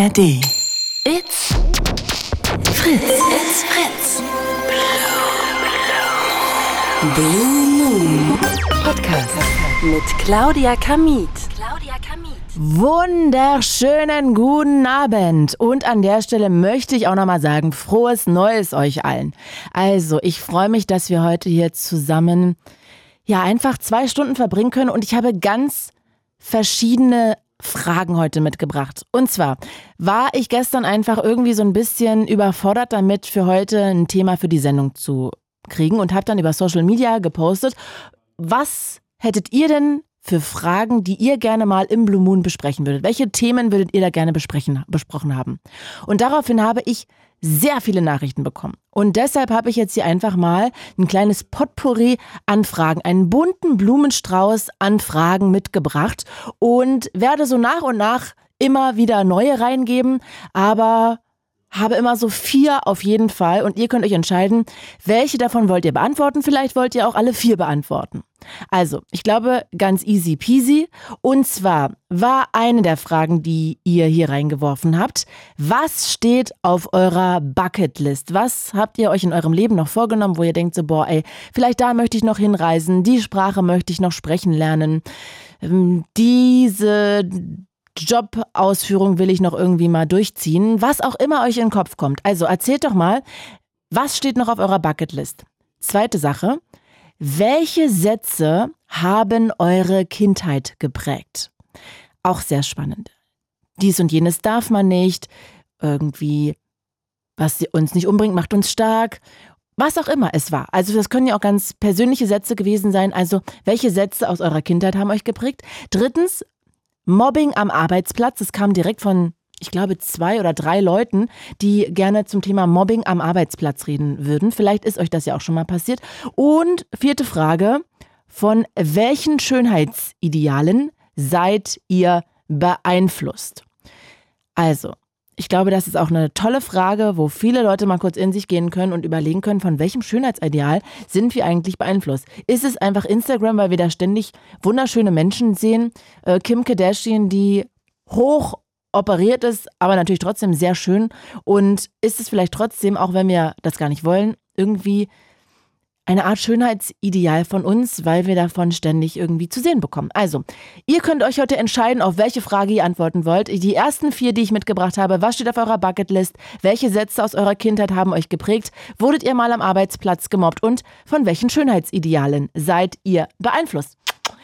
ARD. It's Fritz. It's Fritz. Blue Moon Podcast mit Claudia Kamit. Claudia Kamit. Wunderschönen guten Abend. Und an der Stelle möchte ich auch nochmal sagen, frohes Neues euch allen. Also, ich freue mich, dass wir heute hier zusammen ja einfach zwei Stunden verbringen können und ich habe ganz verschiedene Fragen heute mitgebracht. Und zwar war ich gestern einfach irgendwie so ein bisschen überfordert damit, für heute ein Thema für die Sendung zu kriegen und habe dann über Social Media gepostet, was hättet ihr denn für Fragen, die ihr gerne mal im Blue Moon besprechen würdet? Welche Themen würdet ihr da gerne besprechen, besprochen haben? Und daraufhin habe ich sehr viele Nachrichten bekommen. Und deshalb habe ich jetzt hier einfach mal ein kleines Potpourri an Fragen, einen bunten Blumenstrauß an Fragen mitgebracht und werde so nach und nach immer wieder neue reingeben, aber habe immer so vier auf jeden Fall und ihr könnt euch entscheiden, welche davon wollt ihr beantworten. Vielleicht wollt ihr auch alle vier beantworten. Also, ich glaube, ganz easy peasy. Und zwar war eine der Fragen, die ihr hier reingeworfen habt, was steht auf eurer Bucketlist? Was habt ihr euch in eurem Leben noch vorgenommen, wo ihr denkt so, boah, ey, vielleicht da möchte ich noch hinreisen, die Sprache möchte ich noch sprechen lernen, ähm, diese Jobausführung will ich noch irgendwie mal durchziehen, was auch immer euch in den Kopf kommt. Also erzählt doch mal, was steht noch auf eurer Bucketlist? Zweite Sache, welche Sätze haben eure Kindheit geprägt? Auch sehr spannend. Dies und jenes darf man nicht, irgendwie, was uns nicht umbringt, macht uns stark. Was auch immer es war. Also das können ja auch ganz persönliche Sätze gewesen sein. Also welche Sätze aus eurer Kindheit haben euch geprägt? Drittens, Mobbing am Arbeitsplatz. Das kam direkt von, ich glaube, zwei oder drei Leuten, die gerne zum Thema Mobbing am Arbeitsplatz reden würden. Vielleicht ist euch das ja auch schon mal passiert. Und vierte Frage, von welchen Schönheitsidealen seid ihr beeinflusst? Also, ich glaube, das ist auch eine tolle Frage, wo viele Leute mal kurz in sich gehen können und überlegen können, von welchem Schönheitsideal sind wir eigentlich beeinflusst. Ist es einfach Instagram, weil wir da ständig wunderschöne Menschen sehen? Äh, Kim Kardashian, die hoch operiert ist, aber natürlich trotzdem sehr schön. Und ist es vielleicht trotzdem, auch wenn wir das gar nicht wollen, irgendwie eine Art Schönheitsideal von uns, weil wir davon ständig irgendwie zu sehen bekommen. Also, ihr könnt euch heute entscheiden, auf welche Frage ihr antworten wollt. Die ersten vier, die ich mitgebracht habe, was steht auf eurer Bucketlist? Welche Sätze aus eurer Kindheit haben euch geprägt? Wurdet ihr mal am Arbeitsplatz gemobbt? Und von welchen Schönheitsidealen seid ihr beeinflusst?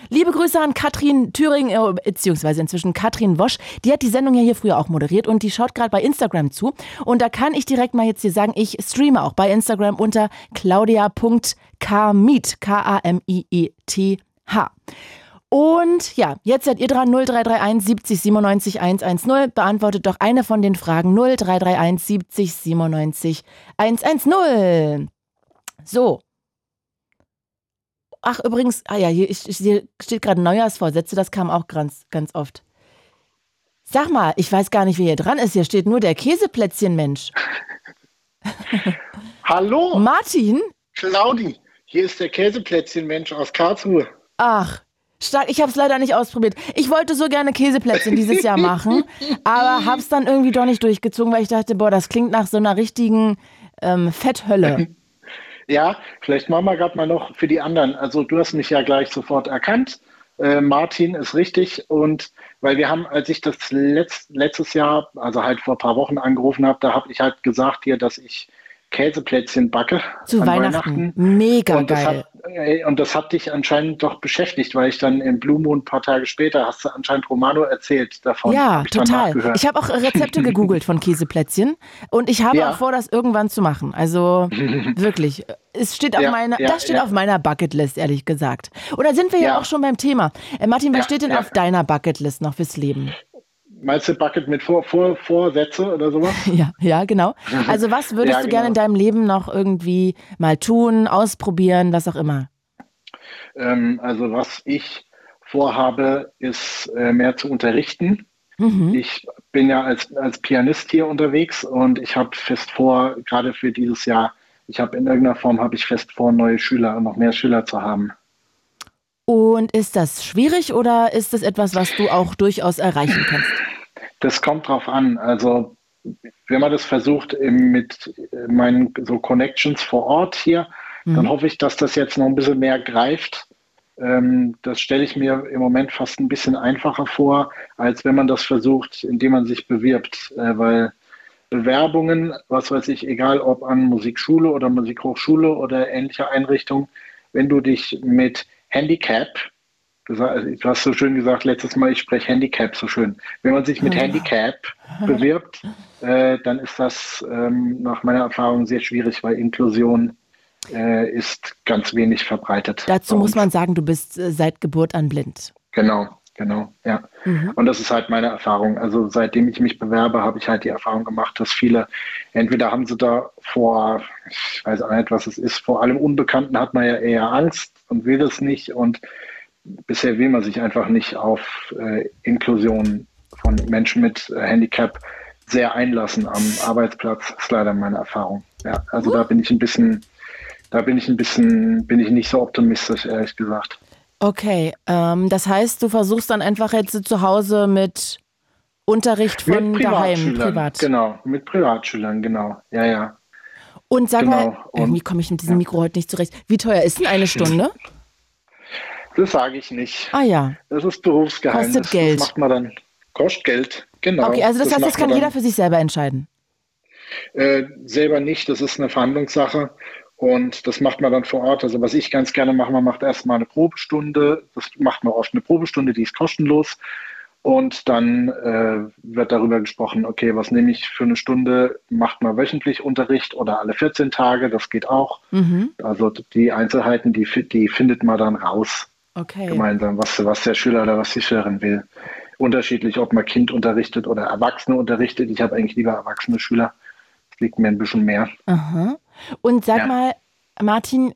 Liebe Grüße an Katrin Thüring, äh, beziehungsweise inzwischen Katrin Wosch. Die hat die Sendung ja hier früher auch moderiert und die schaut gerade bei Instagram zu. Und da kann ich direkt mal jetzt hier sagen, ich streame auch bei Instagram unter claudia.kmiet, K-A-M-I-E-T-H. Und ja, jetzt seid ihr dran 0331 70 97 110. Beantwortet doch eine von den Fragen 0331 70 97 110. So, Ach, übrigens, ah ja, hier, hier steht gerade Neujahrsvorsätze, das kam auch ganz, ganz oft. Sag mal, ich weiß gar nicht, wer hier dran ist. Hier steht nur der Käseplätzchen-Mensch. Hallo. Martin? Claudi, hier ist der Käseplätzchen-Mensch aus Karlsruhe. Ach, stark. Ich habe es leider nicht ausprobiert. Ich wollte so gerne Käseplätzchen dieses Jahr machen, aber habe es dann irgendwie doch nicht durchgezogen, weil ich dachte, boah, das klingt nach so einer richtigen ähm, Fetthölle. Ja, vielleicht machen wir gerade mal noch für die anderen. Also du hast mich ja gleich sofort erkannt. Äh, Martin ist richtig und weil wir haben, als ich das letzt, letztes Jahr, also halt vor ein paar Wochen angerufen habe, da habe ich halt gesagt hier, dass ich Käseplätzchen backe. Zu Weihnachten. Weihnachten. Mega und geil. Hat, und das hat dich anscheinend doch beschäftigt, weil ich dann im Blue Moon ein paar Tage später hast du anscheinend Romano erzählt davon. Ja, ich total. Ich habe auch Rezepte gegoogelt von Käseplätzchen und ich habe ja. auch vor, das irgendwann zu machen. Also wirklich. Es steht auf ja, meiner, ja, das steht auf meiner Bucketlist, ehrlich gesagt. Oder sind wir ja, auch schon beim Thema? Äh, Martin, was steht denn auf deiner Bucketlist noch fürs Leben? Meinst du Bucket mit Vor Vor Vorsätze oder sowas? Ja, ja, genau. Also was würdest ja, du gerne in genau. deinem Leben noch irgendwie mal tun, ausprobieren, was auch immer? Ähm, also was ich vorhabe, ist äh, mehr zu unterrichten. Mhm. Ich bin ja als, als Pianist hier unterwegs und ich habe fest vor, gerade für dieses Jahr, ich habe in irgendeiner Form habe ich fest vor, neue Schüler und noch mehr Schüler zu haben. Und ist das schwierig oder ist das etwas, was du auch durchaus erreichen kannst? Das kommt drauf an. Also wenn man das versucht mit meinen so Connections vor Ort hier, mhm. dann hoffe ich, dass das jetzt noch ein bisschen mehr greift. Ähm, das stelle ich mir im Moment fast ein bisschen einfacher vor, als wenn man das versucht, indem man sich bewirbt, äh, weil Bewerbungen, was weiß ich, egal ob an Musikschule oder Musikhochschule oder ähnliche Einrichtungen, wenn du dich mit Handicap, du hast so schön gesagt letztes Mal, ich spreche Handicap so schön, wenn man sich mit Handicap bewirbt, äh, dann ist das ähm, nach meiner Erfahrung sehr schwierig, weil Inklusion äh, ist ganz wenig verbreitet. Dazu muss man sagen, du bist äh, seit Geburt an blind. Genau. Genau, ja. Mhm. Und das ist halt meine Erfahrung. Also seitdem ich mich bewerbe, habe ich halt die Erfahrung gemacht, dass viele, entweder haben sie da vor, ich weiß auch nicht, was es ist, vor allem Unbekannten hat man ja eher Angst und will das nicht. Und bisher will man sich einfach nicht auf äh, Inklusion von Menschen mit äh, Handicap sehr einlassen am Arbeitsplatz. Das ist leider meine Erfahrung. Ja, also da bin ich ein bisschen, da bin ich ein bisschen, bin ich nicht so optimistisch, ehrlich gesagt. Okay, ähm, das heißt, du versuchst dann einfach jetzt zu Hause mit Unterricht von mit daheim, privat. Genau, mit Privatschülern, genau. Ja, ja. Und sag genau. mal, irgendwie komme ich mit diesem Mikro heute nicht zurecht. Wie teuer ist denn eine Stunde? Das sage ich nicht. Ah ja. Das ist Berufsgeheimnis. Kostet Geld. Das macht man dann. Kostet Geld, genau. Okay, also das, das heißt, das kann jeder für sich selber entscheiden. Äh, selber nicht, das ist eine Verhandlungssache. Und das macht man dann vor Ort. Also was ich ganz gerne mache, man macht erstmal eine Probestunde. Das macht man oft eine Probestunde, die ist kostenlos. Und dann äh, wird darüber gesprochen, okay, was nehme ich für eine Stunde? Macht man wöchentlich Unterricht oder alle 14 Tage? Das geht auch. Mhm. Also die Einzelheiten, die, die findet man dann raus. Okay. Gemeinsam, was, was der Schüler oder was die Schülerin will. Unterschiedlich, ob man Kind unterrichtet oder Erwachsene unterrichtet. Ich habe eigentlich lieber erwachsene Schüler. Das liegt mir ein bisschen mehr. Aha. Und sag ja. mal, Martin,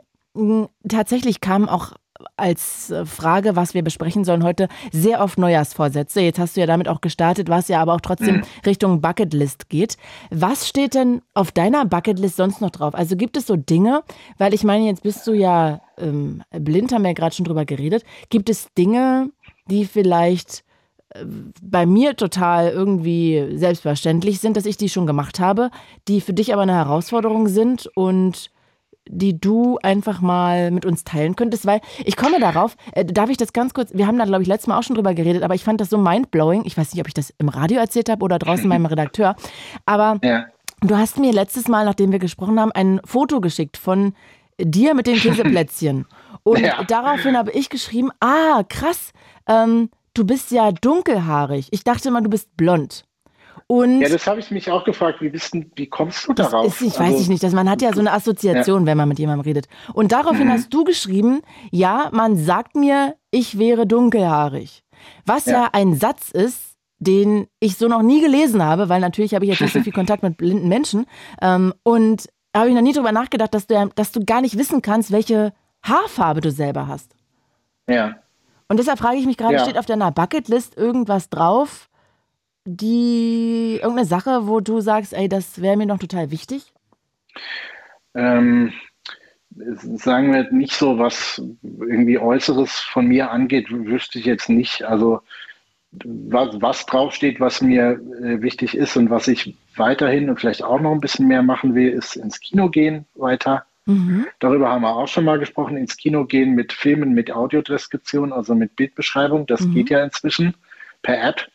tatsächlich kam auch als äh, Frage, was wir besprechen sollen heute, sehr oft Neujahrsvorsätze. Jetzt hast du ja damit auch gestartet, was ja aber auch trotzdem mhm. Richtung Bucketlist geht. Was steht denn auf deiner Bucketlist sonst noch drauf? Also gibt es so Dinge, weil ich meine, jetzt bist du ja ähm, blind, haben wir ja gerade schon drüber geredet. Gibt es Dinge, die vielleicht bei mir total irgendwie selbstverständlich sind, dass ich die schon gemacht habe, die für dich aber eine Herausforderung sind und die du einfach mal mit uns teilen könntest, weil ich komme darauf, äh, darf ich das ganz kurz, wir haben da glaube ich letztes Mal auch schon drüber geredet, aber ich fand das so mindblowing, ich weiß nicht, ob ich das im Radio erzählt habe oder draußen meinem Redakteur, aber ja. du hast mir letztes Mal, nachdem wir gesprochen haben, ein Foto geschickt von dir mit den Käseplätzchen und ja. daraufhin habe ich geschrieben, ah krass, ähm, du bist ja dunkelhaarig. Ich dachte mal, du bist blond. Und ja, das habe ich mich auch gefragt. Wie, bist wie kommst du darauf? Ist, ich also, weiß ich nicht. Dass man hat ja so eine Assoziation, ja. wenn man mit jemandem redet. Und daraufhin mhm. hast du geschrieben, ja, man sagt mir, ich wäre dunkelhaarig. Was ja. ja ein Satz ist, den ich so noch nie gelesen habe, weil natürlich habe ich jetzt nicht so viel Kontakt mit blinden Menschen. Ähm, und habe ich noch nie darüber nachgedacht, dass du, dass du gar nicht wissen kannst, welche Haarfarbe du selber hast. Ja. Und deshalb frage ich mich gerade, ja. steht auf deiner Bucketlist irgendwas drauf, die irgendeine Sache, wo du sagst, ey, das wäre mir noch total wichtig? Ähm, sagen wir nicht so, was irgendwie Äußeres von mir angeht, wüsste ich jetzt nicht. Also was, was draufsteht, was mir äh, wichtig ist und was ich weiterhin und vielleicht auch noch ein bisschen mehr machen will, ist ins Kino gehen weiter. Mhm. Darüber haben wir auch schon mal gesprochen, ins Kino gehen mit Filmen mit Audiodeskription, also mit Bildbeschreibung. Das mhm. geht ja inzwischen per App.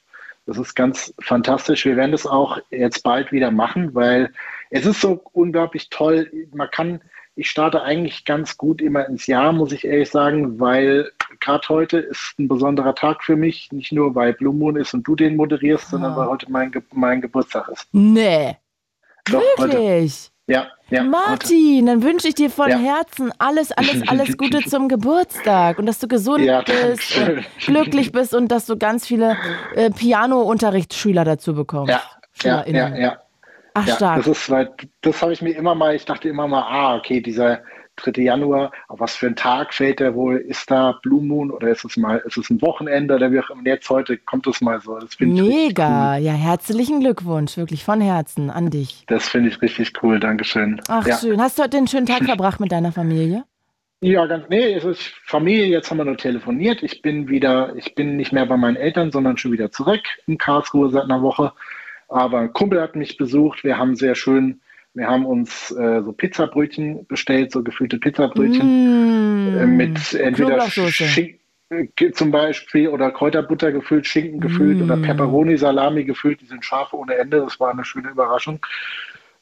Das ist ganz fantastisch. Wir werden das auch jetzt bald wieder machen, weil es ist so unglaublich toll. Man kann, ich starte eigentlich ganz gut immer ins Jahr, muss ich ehrlich sagen, weil gerade heute ist ein besonderer Tag für mich. Nicht nur, weil Blue Moon ist und du den moderierst, ah. sondern weil heute mein, Ge mein Geburtstag ist. Nee. Doch, Wirklich? Heute. Ja, ja. Martin, dann wünsche ich dir von ja. Herzen alles, alles, alles Gute zum Geburtstag und dass du gesund ja, bist, glücklich bist und dass du ganz viele äh, Piano-Unterrichtsschüler dazu bekommst. Ja, ja, ja, ja. Ach, stark. Das ist, das habe ich mir immer mal, ich dachte immer mal, ah, okay, dieser 3. Januar, auf was für ein Tag fällt der wohl? Ist da Blue Moon oder ist es mal, ist es ein Wochenende oder wie auch immer? Jetzt heute kommt es mal so. Das Mega, cool. ja, herzlichen Glückwunsch, wirklich von Herzen an dich. Das finde ich richtig cool, Dankeschön. Ach, ja. schön. Hast du heute einen schönen Tag verbracht mit deiner Familie? Ja, ganz, nee, es ist Familie, jetzt haben wir nur telefoniert. Ich bin wieder, ich bin nicht mehr bei meinen Eltern, sondern schon wieder zurück in Karlsruhe seit einer Woche. Aber ein Kumpel hat mich besucht. Wir haben sehr schön, wir haben uns äh, so Pizzabrötchen bestellt, so gefüllte Pizzabrötchen Mm. äh, mit entweder. Schinken äh, zum Beispiel oder Kräuterbutter gefüllt, Schinken gefüllt oder Mm. Pepperoni Salami gefüllt. Die sind scharf ohne Ende. Das war eine schöne Überraschung.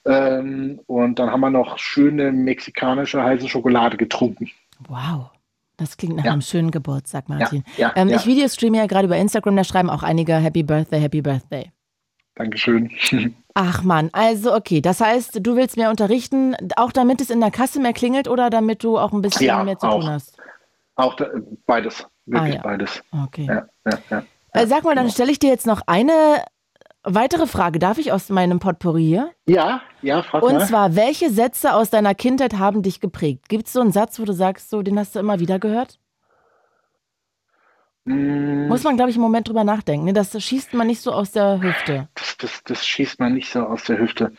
Ähm, und dann haben wir noch schöne mexikanische heiße Schokolade getrunken. Wow. Das klingt nach Ja. einem schönen Geburtstag, Martin. ja, ähm, ja. Ich videostreame ja gerade über Instagram, da schreiben auch einige Happy Birthday, Happy Birthday. Dankeschön. Ach man, also okay, das heißt, du willst mehr unterrichten, auch damit es in der Kasse mehr klingelt oder damit du auch ein bisschen Ja, mehr zu auch. tun hast? Auch da, beides, wirklich Ah, ja. beides. Okay. Ja, ja. Äh, Sag mal, dann stelle ich dir jetzt noch eine weitere Frage. Darf ich aus meinem Potpourri hier? ja, ja, frag Und mal. zwar, welche Sätze aus deiner Kindheit haben dich geprägt? Gibt es so einen Satz, wo du sagst, so, den hast du immer wieder gehört? Mm, Muss man, glaube ich, einen Moment drüber nachdenken. Ne? Das schießt man nicht so aus der Hüfte. das, das, das schießt man nicht so aus der Hüfte.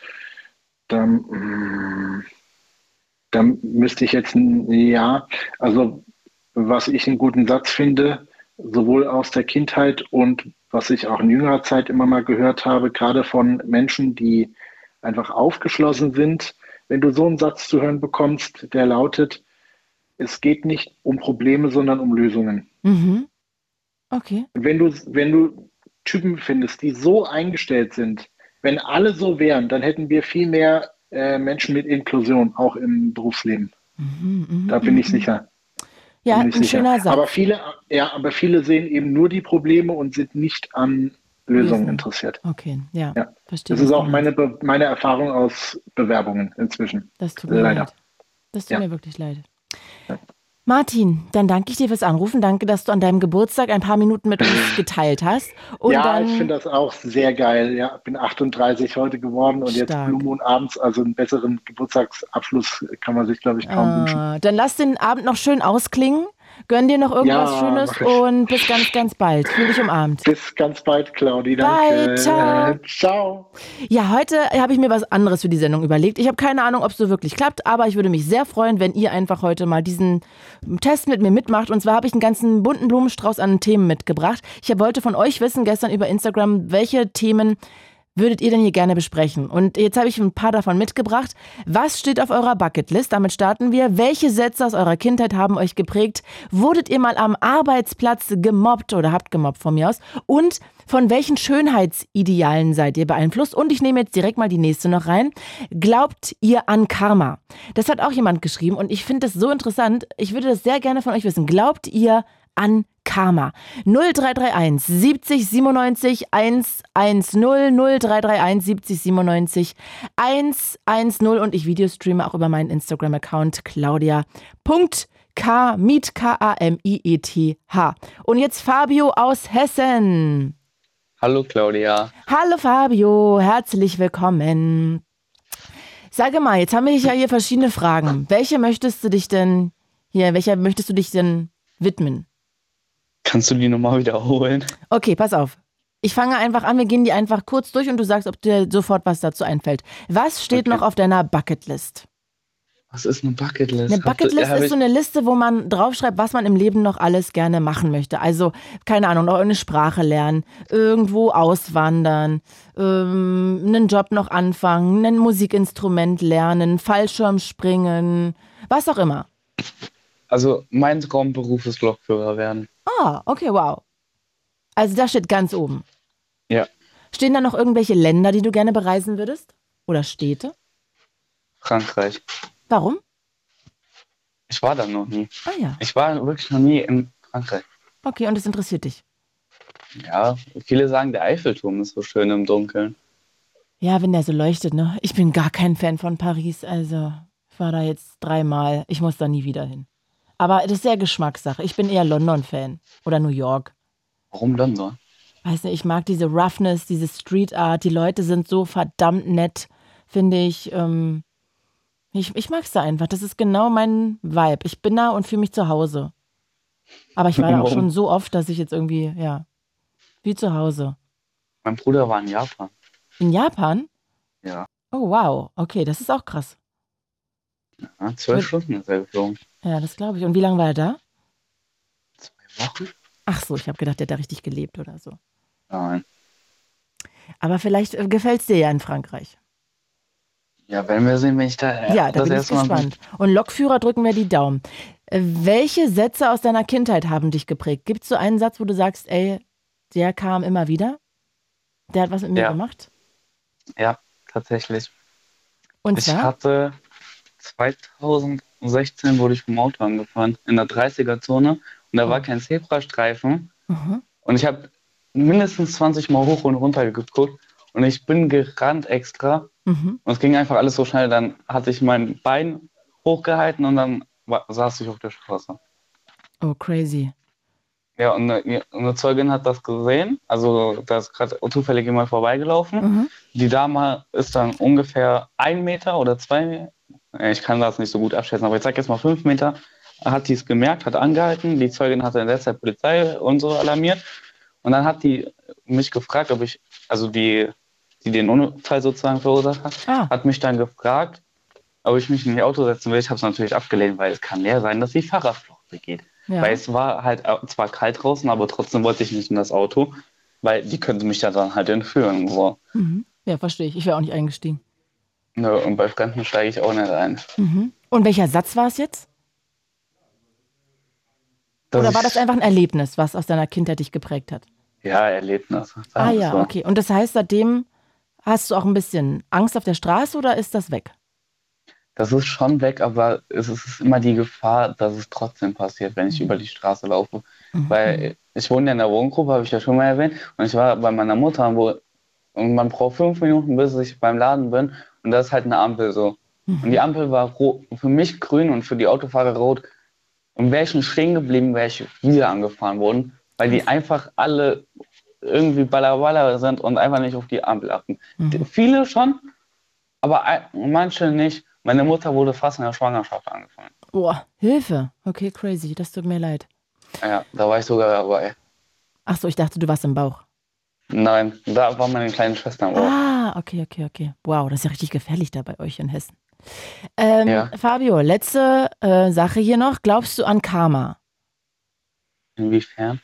Da, mm, da müsste ich jetzt, ja, also was ich einen guten Satz finde, sowohl aus der Kindheit und was ich auch in jüngerer Zeit immer mal gehört habe, gerade von Menschen, die einfach aufgeschlossen sind, wenn du so einen Satz zu hören bekommst, der lautet, es geht nicht um Probleme, sondern um Lösungen. Mhm. Okay. wenn du, wenn du Typen findest, die so eingestellt sind, wenn alle so wären, dann hätten wir viel mehr äh, Menschen mit Inklusion, auch im Berufsleben. Mhm, mhm, Da bin ich mhm. sicher. Ja, ein ich sicher. schöner Satz. Aber viele, ja, aber viele sehen eben nur die Probleme und sind nicht an Lösungen interessiert. okay, ja. Ja. Verstehe. Das ist auch meine. Be meine Erfahrung aus Bewerbungen inzwischen. Das tut mir Leider. leid. Das tut Ja. mir wirklich leid. Martin, dann danke ich dir fürs Anrufen. Danke, dass du an deinem Geburtstag ein paar Minuten mit uns geteilt hast. Und ja, dann, ich finde das auch sehr geil. Ja, bin 38 heute geworden und jetzt Stark. Blue Moon abends, also einen besseren Geburtstagsabschluss kann man sich, glaube ich, kaum wünschen. Ah, dann lass den Abend noch schön ausklingen. Gönn dir noch irgendwas Ja, Schönes und bis ganz, ganz bald. Fühl dich umarmt. Bis ganz bald, Claudi. Bye, Danke. ciao. Ciao. Ja, heute habe ich mir was anderes für die Sendung überlegt. Ich habe keine Ahnung, ob es so wirklich klappt, aber ich würde mich sehr freuen, wenn ihr einfach heute mal diesen Test mit mir mitmacht. Und zwar habe ich einen ganzen bunten Blumenstrauß an Themen mitgebracht. Ich wollte von euch wissen gestern über Instagram, welche Themen würdet ihr denn hier gerne besprechen? Und jetzt habe ich ein paar davon mitgebracht. Was steht auf eurer Bucketlist? Damit starten wir. Welche Sätze aus eurer Kindheit haben euch geprägt? Wurdet ihr mal am Arbeitsplatz gemobbt oder habt gemobbt von mir aus? Und von welchen Schönheitsidealen seid ihr beeinflusst? Und ich nehme jetzt direkt mal die nächste noch rein. Glaubt ihr an Karma? Das hat auch jemand geschrieben und ich finde das so interessant. Ich würde das sehr gerne von euch wissen. Glaubt ihr an Karma? 0331 70 97 110 0331 70 97 110 und ich Videostreame auch über meinen Instagram-Account claudia.kmiet K-A-M-I-E-T-H. Und jetzt Fabio aus Hessen. Hallo Claudia. Hallo Fabio, herzlich willkommen. Sage mal, jetzt haben wir ja hier verschiedene Fragen. Welche möchtest du dich denn hier, welcher möchtest du dich denn widmen? Kannst du die nochmal wiederholen? Okay, pass auf. Ich fange einfach an, wir gehen die einfach kurz durch und du sagst, ob dir sofort was dazu einfällt. Was steht Okay. noch auf deiner Bucketlist? Was ist eine Bucketlist? Eine Bucketlist ist so eine Liste, wo man draufschreibt, was man im Leben noch alles gerne machen möchte. Also, keine Ahnung, noch eine Sprache lernen, irgendwo auswandern, ähm, einen Job noch anfangen, ein Musikinstrument lernen, Fallschirm springen, was auch immer. Also mein Traumberuf ist Lokführer werden. Ah, okay, wow. Also, das steht ganz oben. Ja. Stehen da noch irgendwelche Länder, die du gerne bereisen würdest? Oder Städte? Frankreich. Warum? Ich war da noch nie. Ah ja, Ich war wirklich noch nie in Frankreich. okay, und es interessiert dich. Ja, viele sagen, der Eiffelturm ist so schön im Dunkeln. Ja, wenn der so leuchtet, ne? Ich bin gar kein Fan von Paris, also ich war da jetzt dreimal. Ich muss da nie wieder hin. Aber das ist sehr Geschmackssache. Ich bin eher London-Fan oder New York. Warum London? Weiß nicht, ich mag diese Roughness, diese Street Art. Die Leute sind so verdammt nett, finde ich. Ähm, ich. Ich mag's da einfach. Das ist genau mein Vibe. Ich bin da und fühle mich zu Hause. Aber ich war da auch schon so oft, dass ich jetzt irgendwie, ja, wie zu Hause. Mein Bruder war in Japan. In Japan? Ja. Oh, wow. Okay, das ist auch krass. ja zwölf Stunden ist er geflogen. Ja, das glaube ich. Und wie lange war er da? Zwei Wochen? Ach so, ich habe gedacht, der hat da richtig gelebt oder so. Nein. Aber vielleicht äh, gefällt es dir ja in Frankreich. Ja, werden wir sehen, wenn ich da. Ja, da das bin ich bin. gespannt. Und Lokführer drücken wir die Daumen. Äh, Welche Sätze aus deiner Kindheit haben dich geprägt? Gibt es so einen Satz, wo du sagst, ey, der kam immer wieder? Der hat was mit mir Ja. gemacht? Ja, tatsächlich. Und Ich zwar? hatte 2016 wurde ich vom Auto angefahren in der 30er-Zone und da war kein Zebrastreifen Mhm. und ich habe mindestens 20 Mal hoch und runter geguckt und ich bin gerannt extra Mhm. und es ging einfach alles so schnell. Dann hatte ich mein Bein hochgehalten und dann wa- saß ich auf der Straße. Oh, crazy. Ja, und eine, eine Zeugin hat das gesehen, also da ist gerade zufällig jemand vorbeigelaufen. Mhm. Die Dame ist dann ungefähr ein Meter oder zwei Meter, ich kann das nicht so gut abschätzen, aber ich sag jetzt mal fünf Meter, hat die es gemerkt, hat angehalten. Die Zeugin in der Zeit Polizei und so alarmiert. Und dann hat die mich gefragt, ob ich, also die, die den Unfall sozusagen verursacht hat, Ah. hat mich dann gefragt, ob ich mich in ihr Auto setzen will. Ich habe es natürlich abgelehnt, weil es kann leer sein, dass sie Fahrerflucht begeht. Ja. Weil es war halt äh, zwar kalt draußen, aber trotzdem wollte ich nicht in das Auto, weil die könnte mich ja dann halt entführen. So. Mhm. Ja, verstehe ich. Ich wäre auch nicht eingestiegen. Nö, und bei Fremden steige ich auch nicht ein. Mhm. Und welcher Satz war es jetzt? Dass Oder war das einfach ein Erlebnis, was aus deiner Kindheit dich geprägt hat? Ja, Erlebnis. Ah ja, so. okay. Und das heißt, seitdem hast du auch ein bisschen Angst auf der Straße oder ist das weg? Das ist schon weg, aber es ist immer die Gefahr, dass es trotzdem passiert, wenn ich Mhm. über die Straße laufe. Weil ich wohne ja in der Wohngruppe, habe ich ja schon mal erwähnt. Und ich war bei meiner Mutter, wo und man braucht fünf Minuten, bis ich beim Laden bin. Und das ist halt eine Ampel so. Und die Ampel war für mich grün und für die Autofahrer rot. Und wäre ich nicht stehen geblieben, wäre ich wieder angefahren worden, weil die einfach alle irgendwie ballerballer sind und einfach nicht auf die Ampel achten. Die- Viele schon, aber manche nicht. Meine Mutter wurde fast in der Schwangerschaft angefangen. Boah, Hilfe. Okay, crazy. Das tut mir leid. Ja, da war ich sogar dabei. Ach so, ich dachte, du warst im Bauch. Nein, da war meine kleine Schwester im Bauch. Ah, okay, okay, okay. Wow, das ist ja richtig gefährlich da bei euch in Hessen. Ähm, Ja. Fabio, letzte äh, Sache hier noch. Glaubst du an Karma? Inwiefern?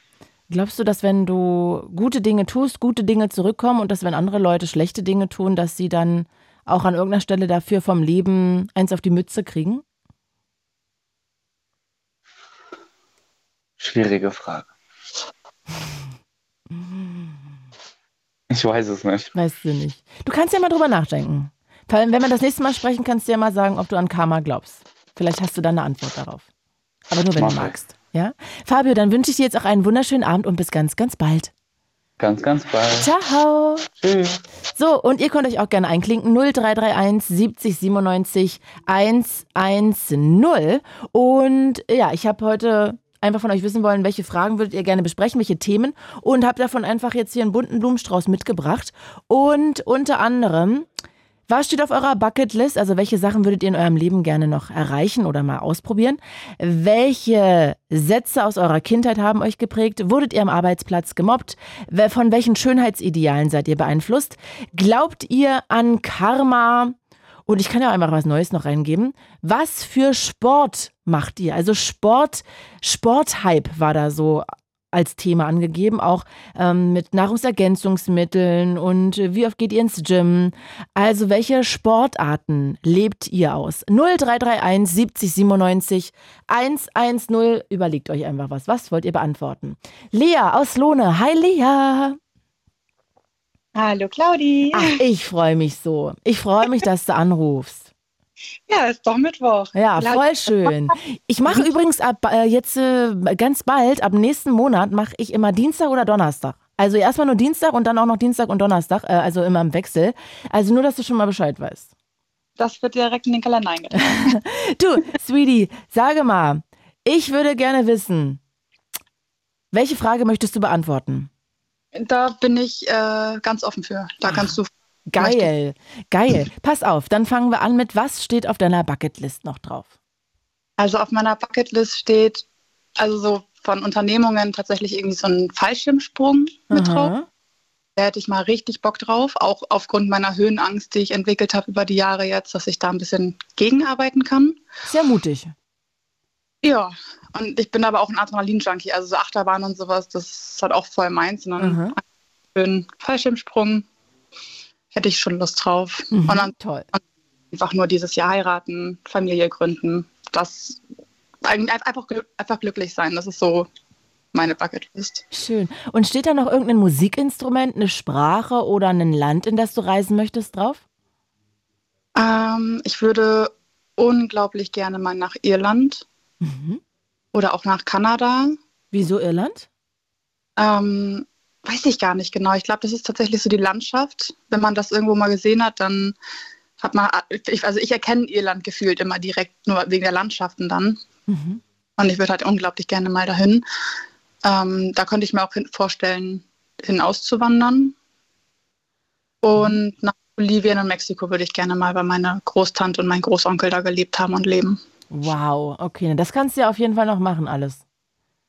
Glaubst du, dass wenn du gute Dinge tust, gute Dinge zurückkommen und dass wenn andere Leute schlechte Dinge tun, dass sie dann auch an irgendeiner Stelle dafür vom Leben eins auf die Mütze kriegen? Schwierige Frage. Ich weiß es nicht. Weißt du nicht. Du kannst ja mal drüber nachdenken. Vor allem, wenn wir das nächste Mal sprechen, kannst du ja mal sagen, ob du an Karma glaubst. Vielleicht hast du dann eine Antwort darauf. Aber nur, wenn Mach du ich. magst. Ja? Fabio, dann wünsche ich dir jetzt auch einen wunderschönen Abend und bis ganz, ganz bald. Ganz, ganz bald. Ciao. Tschüss. So, und ihr könnt euch auch gerne einklinken. 0331 70 97 110. Und ja, ich habe heute einfach von euch wissen wollen, welche Fragen würdet ihr gerne besprechen, welche Themen. Und habe davon einfach jetzt hier einen bunten Blumenstrauß mitgebracht. Und unter anderem, was steht auf eurer Bucketlist? Also welche Sachen würdet ihr in eurem Leben gerne noch erreichen oder mal ausprobieren? Welche Sätze aus eurer Kindheit haben euch geprägt? Wurdet ihr am Arbeitsplatz gemobbt? Von welchen Schönheitsidealen seid ihr beeinflusst? Glaubt ihr an Karma? Und ich kann ja einfach was Neues noch reingeben. Was für Sport macht ihr? Also Sport, Sporthype war da so als Thema angegeben, auch ähm, mit Nahrungsergänzungsmitteln und äh, wie oft geht ihr ins Gym? Also welche Sportarten lebt ihr aus? 0331 70 97 110. Überlegt euch einfach was. Was wollt ihr beantworten? Lea aus Lohne. Hi Lea. Hallo Claudi. Ach, ich freue mich so. Ich freue mich, dass du anrufst. Ja, ist doch Mittwoch. Ja, voll schön. Ich mache übrigens ab äh, jetzt äh, ganz bald, ab nächsten Monat, mache ich immer Dienstag oder Donnerstag. Also erstmal nur Dienstag und dann auch noch Dienstag und Donnerstag, äh, also immer im Wechsel. Also nur, dass du schon mal Bescheid weißt. Das wird direkt in den Kalender eingetragen. Du, Sweetie, sage mal, ich würde gerne wissen, welche Frage möchtest du beantworten? Da bin ich äh, ganz offen für. Da kannst du. Geil, geil. Pass auf, dann fangen wir an mit, was steht auf deiner Bucketlist noch drauf? Also auf meiner Bucketlist steht, also so von Unternehmungen tatsächlich irgendwie so ein Fallschirmsprung mit Aha. drauf. Da hätte ich mal richtig Bock drauf, auch aufgrund meiner Höhenangst, die ich entwickelt habe über die Jahre jetzt, dass ich da ein bisschen gegenarbeiten kann. Sehr mutig. Ja, und ich bin aber auch ein Adrenalin-Junkie, also so Achterbahn und sowas, das ist halt auch voll meins. Und dann Mhm. schön Fallschirmsprung, hätte ich schon Lust drauf. Mhm, Und dann toll. einfach nur dieses Jahr heiraten, Familie gründen, das einfach, einfach glücklich sein, das ist so meine Bucketlist. Schön. Und steht da noch irgendein Musikinstrument, eine Sprache oder ein Land, in das du reisen möchtest drauf? Ähm, ich würde unglaublich gerne mal nach Irland Mhm. oder auch nach Kanada. Wieso Irland? Ähm, weiß ich gar nicht genau. Ich glaube, das ist tatsächlich so die Landschaft. Wenn man das irgendwo mal gesehen hat, dann hat man, ich, also ich erkenne Irland gefühlt immer direkt nur wegen der Landschaften dann. Mhm. Und ich würde halt unglaublich gerne mal dahin. Ähm, da könnte ich mir auch vorstellen, hinauszuwandern. Und nach Bolivien und Mexiko würde ich gerne mal, weil meine Großtante und mein Großonkel da gelebt haben und leben. Wow, okay, das kannst du ja auf jeden Fall noch machen alles.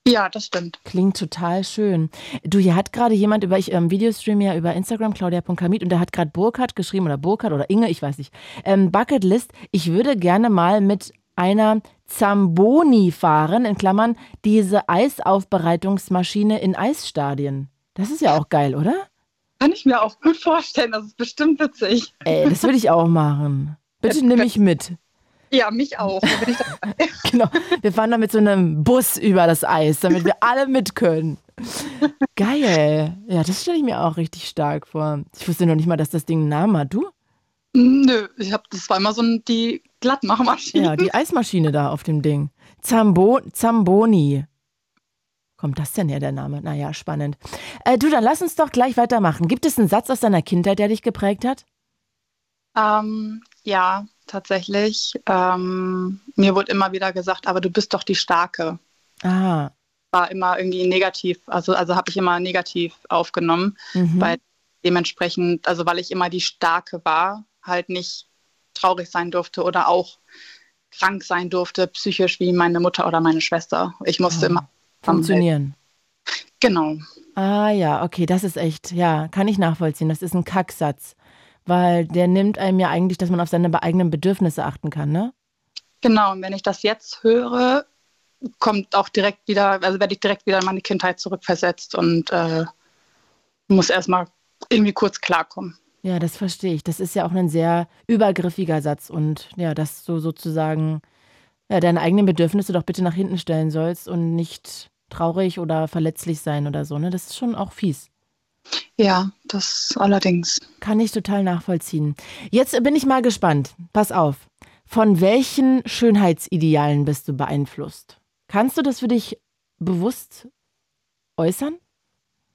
Ja, das stimmt. Klingt total schön. Du, hier hat gerade jemand über, ich ähm, Videostream ja über Instagram, claudia.kamit, und da hat gerade Burkhardt geschrieben, oder Burkhardt oder Inge, ich weiß nicht. Ähm, Bucketlist, ich würde gerne mal mit einer Zamboni fahren, in Klammern, diese Eisaufbereitungsmaschine in Eisstadien. Das ist ja auch geil, oder? Kann ich mir auch gut vorstellen. Das ist bestimmt witzig. Ey, das würde ich auch machen. Bitte nimm mich mit. Ja, mich auch. Da. Genau. Wir fahren dann mit so einem Bus über das Eis, damit wir alle mit können. Geil. Ja, das stelle ich mir auch richtig stark vor. Ich wusste noch nicht mal, dass das Ding einen Namen hat. Du? Nö, ich hab, das war immer so ein, die Glattmachmaschine. Ja, die Eismaschine da auf dem Ding. Zambo Zamboni. Kommt das denn her, der Name? Naja, spannend. Äh, du, dann lass uns doch gleich weitermachen. Gibt es einen Satz aus deiner Kindheit, der dich geprägt hat? Ähm, ja, tatsächlich. Ähm, mir wurde immer wieder gesagt, aber du bist doch die Starke. Ah. War immer irgendwie negativ, also, also habe ich immer negativ aufgenommen, Mhm. weil dementsprechend, also weil ich immer die Starke war, halt nicht traurig sein durfte oder auch krank sein durfte, psychisch wie meine Mutter oder meine Schwester. Ich musste Ah. immer Funktionieren. Genau. Ah ja, okay, das ist echt, ja, kann ich nachvollziehen. Das ist ein Kacksatz. Weil der nimmt einem ja eigentlich, dass man auf seine eigenen Bedürfnisse achten kann, ne? Genau, und wenn ich das jetzt höre, kommt auch direkt wieder, also werde ich direkt wieder in meine Kindheit zurückversetzt und äh, muss erstmal irgendwie kurz klarkommen. Ja, das verstehe ich. Das ist ja auch ein sehr übergriffiger Satz und ja, dass du sozusagen ja, deine eigenen Bedürfnisse doch bitte nach hinten stellen sollst und nicht traurig oder verletzlich sein oder so, ne? Das ist schon auch fies. Ja, das allerdings. Kann ich total nachvollziehen. Jetzt bin ich mal gespannt. Pass auf. Von welchen Schönheitsidealen bist du beeinflusst? Kannst du das für dich bewusst äußern?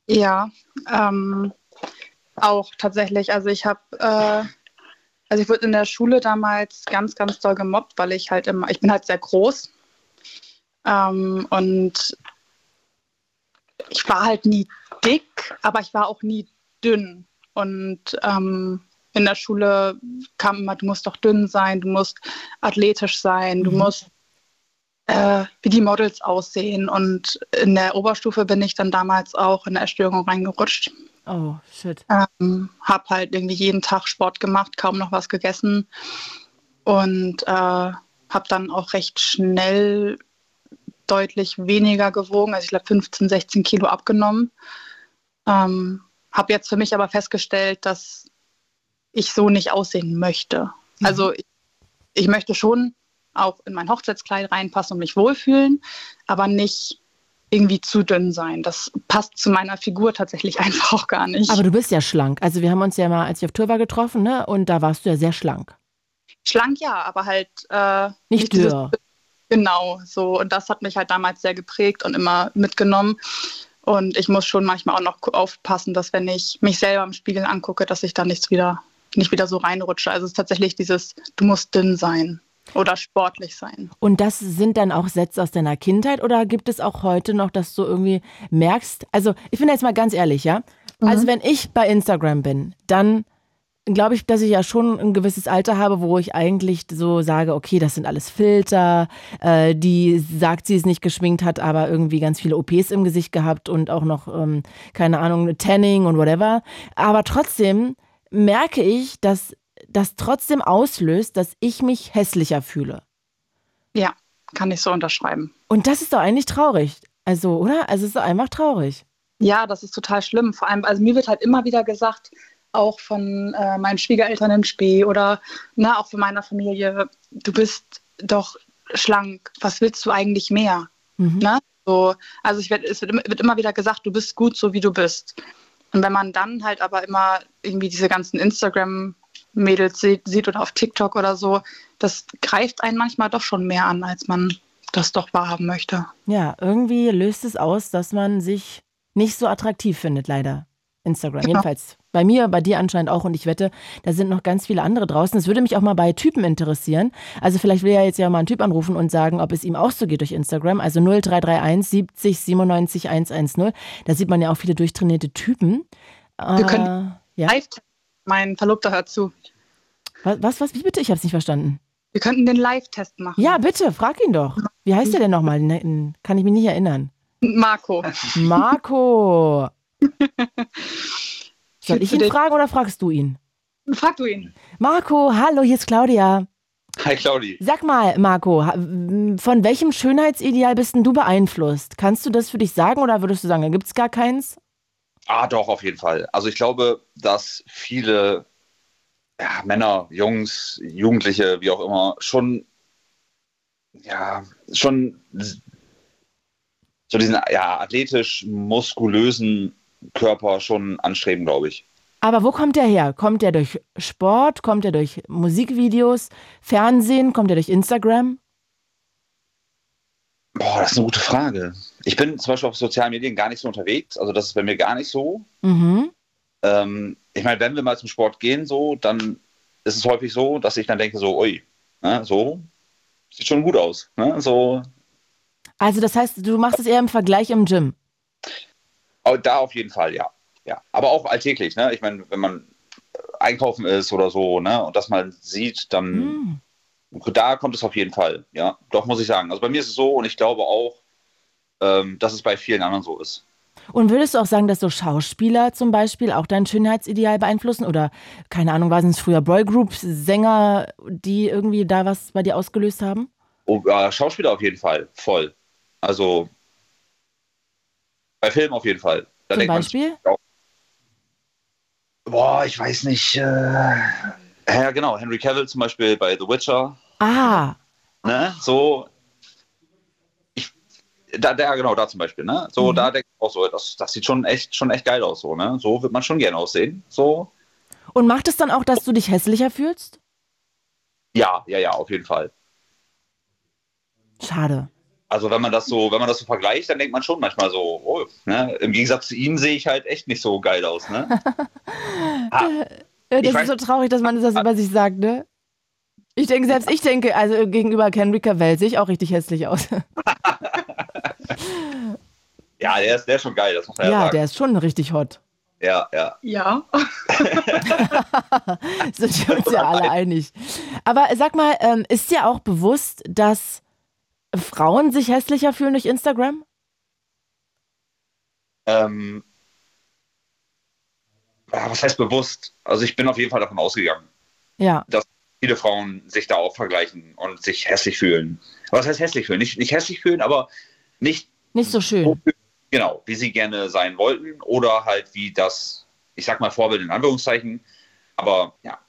Ja, ähm, auch tatsächlich. Also ich habe, äh, also ich wurde in der Schule damals ganz, ganz doll gemobbt, weil ich halt immer, ich bin halt sehr groß ähm, und ich war halt nie dick, aber ich war auch nie dünn. Und ähm, in der Schule kam immer, du musst doch dünn sein, du musst athletisch sein, du Mhm. musst äh, wie die Models aussehen. Und in der Oberstufe bin ich dann damals auch in eine Essstörung reingerutscht. Oh, shit. Ähm, habe halt irgendwie jeden Tag Sport gemacht, kaum noch was gegessen und äh, habe dann auch recht schnell deutlich weniger gewogen, also ich glaube 15, 16 Kilo abgenommen. Ähm, habe jetzt für mich aber festgestellt, dass ich so nicht aussehen möchte. Also ich, ich möchte schon auch in mein Hochzeitskleid reinpassen und mich wohlfühlen, aber nicht irgendwie zu dünn sein. Das passt zu meiner Figur tatsächlich einfach auch gar nicht. Aber du bist ja schlank. Also wir haben uns ja mal, als ich auf Tour war, getroffen, ne? Und da warst du ja sehr schlank. Schlank ja, aber halt äh, Nicht dieses- dürr. Genau, so. Und das hat mich halt damals sehr geprägt und immer mitgenommen. Und ich muss schon manchmal auch noch aufpassen, dass wenn ich mich selber im Spiegel angucke, dass ich da nichts wieder, nicht wieder so reinrutsche. Also es ist tatsächlich dieses, du musst dünn sein oder sportlich sein. Und das sind dann auch Sätze aus deiner Kindheit oder gibt es auch heute noch, dass du irgendwie merkst, also ich bin jetzt mal ganz ehrlich, ja? Also wenn ich bei Instagram bin, dann glaube ich, dass ich ja schon ein gewisses Alter habe, wo ich eigentlich so sage, okay, das sind alles Filter, äh, die sagt, sie es nicht geschminkt hat, aber irgendwie ganz viele OPs im Gesicht gehabt und auch noch, ähm, keine Ahnung, Tanning und whatever. Aber trotzdem merke ich, dass das trotzdem auslöst, dass ich mich hässlicher fühle. Ja. kann ich so unterschreiben. Und das ist doch eigentlich traurig. Also, oder? Also, es ist doch einfach traurig. Ja, das ist total schlimm. Vor allem, also mir wird halt immer wieder gesagt, auch von äh, meinen Schwiegereltern in Spee oder na, ne, auch von meiner Familie, du bist doch schlank, was willst du eigentlich mehr? Mhm. Ne? So, also ich werd, es wird, wird immer wieder gesagt, du bist gut so, wie du bist. Und wenn man dann halt aber immer irgendwie diese ganzen Instagram-Mädels sieht, sieht oder auf TikTok oder so, das greift einen manchmal doch schon mehr an, als man das doch wahrhaben möchte. Ja, irgendwie löst es aus, dass man sich nicht so attraktiv findet, leider. Instagram. Genau. Jedenfalls bei mir, bei dir anscheinend auch und ich wette, da sind noch ganz viele andere draußen. Es würde mich auch mal bei Typen interessieren. Also vielleicht will ja jetzt ja mal ein Typ anrufen und sagen, ob es ihm auch so geht durch Instagram. Also 0331 70 97 110. Da sieht man ja auch viele durchtrainierte Typen. Wir können äh, ja? live mein Verlobter hört zu. Was, was, was? Wie bitte? Ich habe es nicht verstanden. Wir könnten den Live-Test machen. Ja, bitte, frag ihn doch. Wie heißt der denn nochmal? Kann ich mich nicht erinnern. Marco. Marco. Soll ich ihn fragen oder fragst du ihn? Frag du ihn. Marco, hallo, hier ist Claudia. Hi Claudi. Sag mal, Marco, von welchem Schönheitsideal bist denn du beeinflusst? Kannst du das für dich sagen oder würdest du sagen, da gibt es gar keins? Ah, doch, auf jeden Fall. Also ich glaube, dass viele ja, Männer, Jungs, Jugendliche, wie auch immer, schon, ja, schon so diesen ja, athletisch muskulösen Körper schon anstreben, glaube ich. Aber wo kommt der her? Kommt der durch Sport? Kommt der durch Musikvideos, Fernsehen? Kommt der durch Instagram? Boah, das ist eine gute Frage. Ich bin zum Beispiel auf sozialen Medien gar nicht so unterwegs. Also das ist bei mir gar nicht so. Mhm. Ähm, ich meine, wenn wir mal zum Sport gehen, so, dann ist es häufig so, dass ich dann denke, so, ui, ne, so, sieht schon gut aus. Ne, so. Also das heißt, du machst es eher im Vergleich im Gym? Da auf jeden Fall, ja. ja. Aber auch alltäglich, ne? Ich meine, wenn man einkaufen ist oder so, ne, und das mal sieht, dann mm. da kommt es auf jeden Fall, ja. Doch muss ich sagen. Also bei mir ist es so und ich glaube auch, ähm, dass es bei vielen anderen so ist. Und würdest du auch sagen, dass so Schauspieler zum Beispiel auch dein Schönheitsideal beeinflussen? Oder, keine Ahnung, waren es früher Boygroups, Sänger, die irgendwie da was bei dir ausgelöst haben? Oh, äh, Schauspieler auf jeden Fall, voll. Also bei Filmen auf jeden Fall. Da Zum Beispiel? Man, boah, ich weiß nicht. Äh, ja, genau. Henry Cavill zum Beispiel bei The Witcher. Ah. Ne? So. Ich, da, da, genau, da zum Beispiel. Ne? So, mhm. da denke ich auch so, das, das sieht schon echt, schon echt geil aus. So, ne? so wird man schon gerne aussehen. So. Und macht es dann auch, dass du dich hässlicher fühlst? Ja, ja, ja, auf jeden Fall. Schade. Also wenn man das so, wenn man das so vergleicht, dann denkt man schon manchmal so, oh, ne? im Gegensatz zu ihm sehe ich halt echt nicht so geil aus. Ne? ah, das ist weiß, so traurig, dass man das über sich sagt, ne? Ich denke, selbst ich denke, also gegenüber Henry Cavell sehe ich auch richtig hässlich aus. ja, der ist, der ist schon geil, das muss man ja, ja sagen. Ja, der ist schon richtig hot. Ja, ja. Ja. Sind wir uns ja alle einig. Aber sag mal, ähm, ist dir auch bewusst, dass Frauen sich hässlicher fühlen durch Instagram? Ähm, was heißt bewusst? Also ich bin auf jeden Fall davon ausgegangen, ja. dass viele Frauen sich da auch vergleichen und sich hässlich fühlen. Was heißt hässlich fühlen? Nicht, nicht hässlich fühlen, aber nicht, nicht so schön. genau, wie sie gerne sein wollten oder halt wie das, ich sag mal Vorbild in Anführungszeichen, aber ja.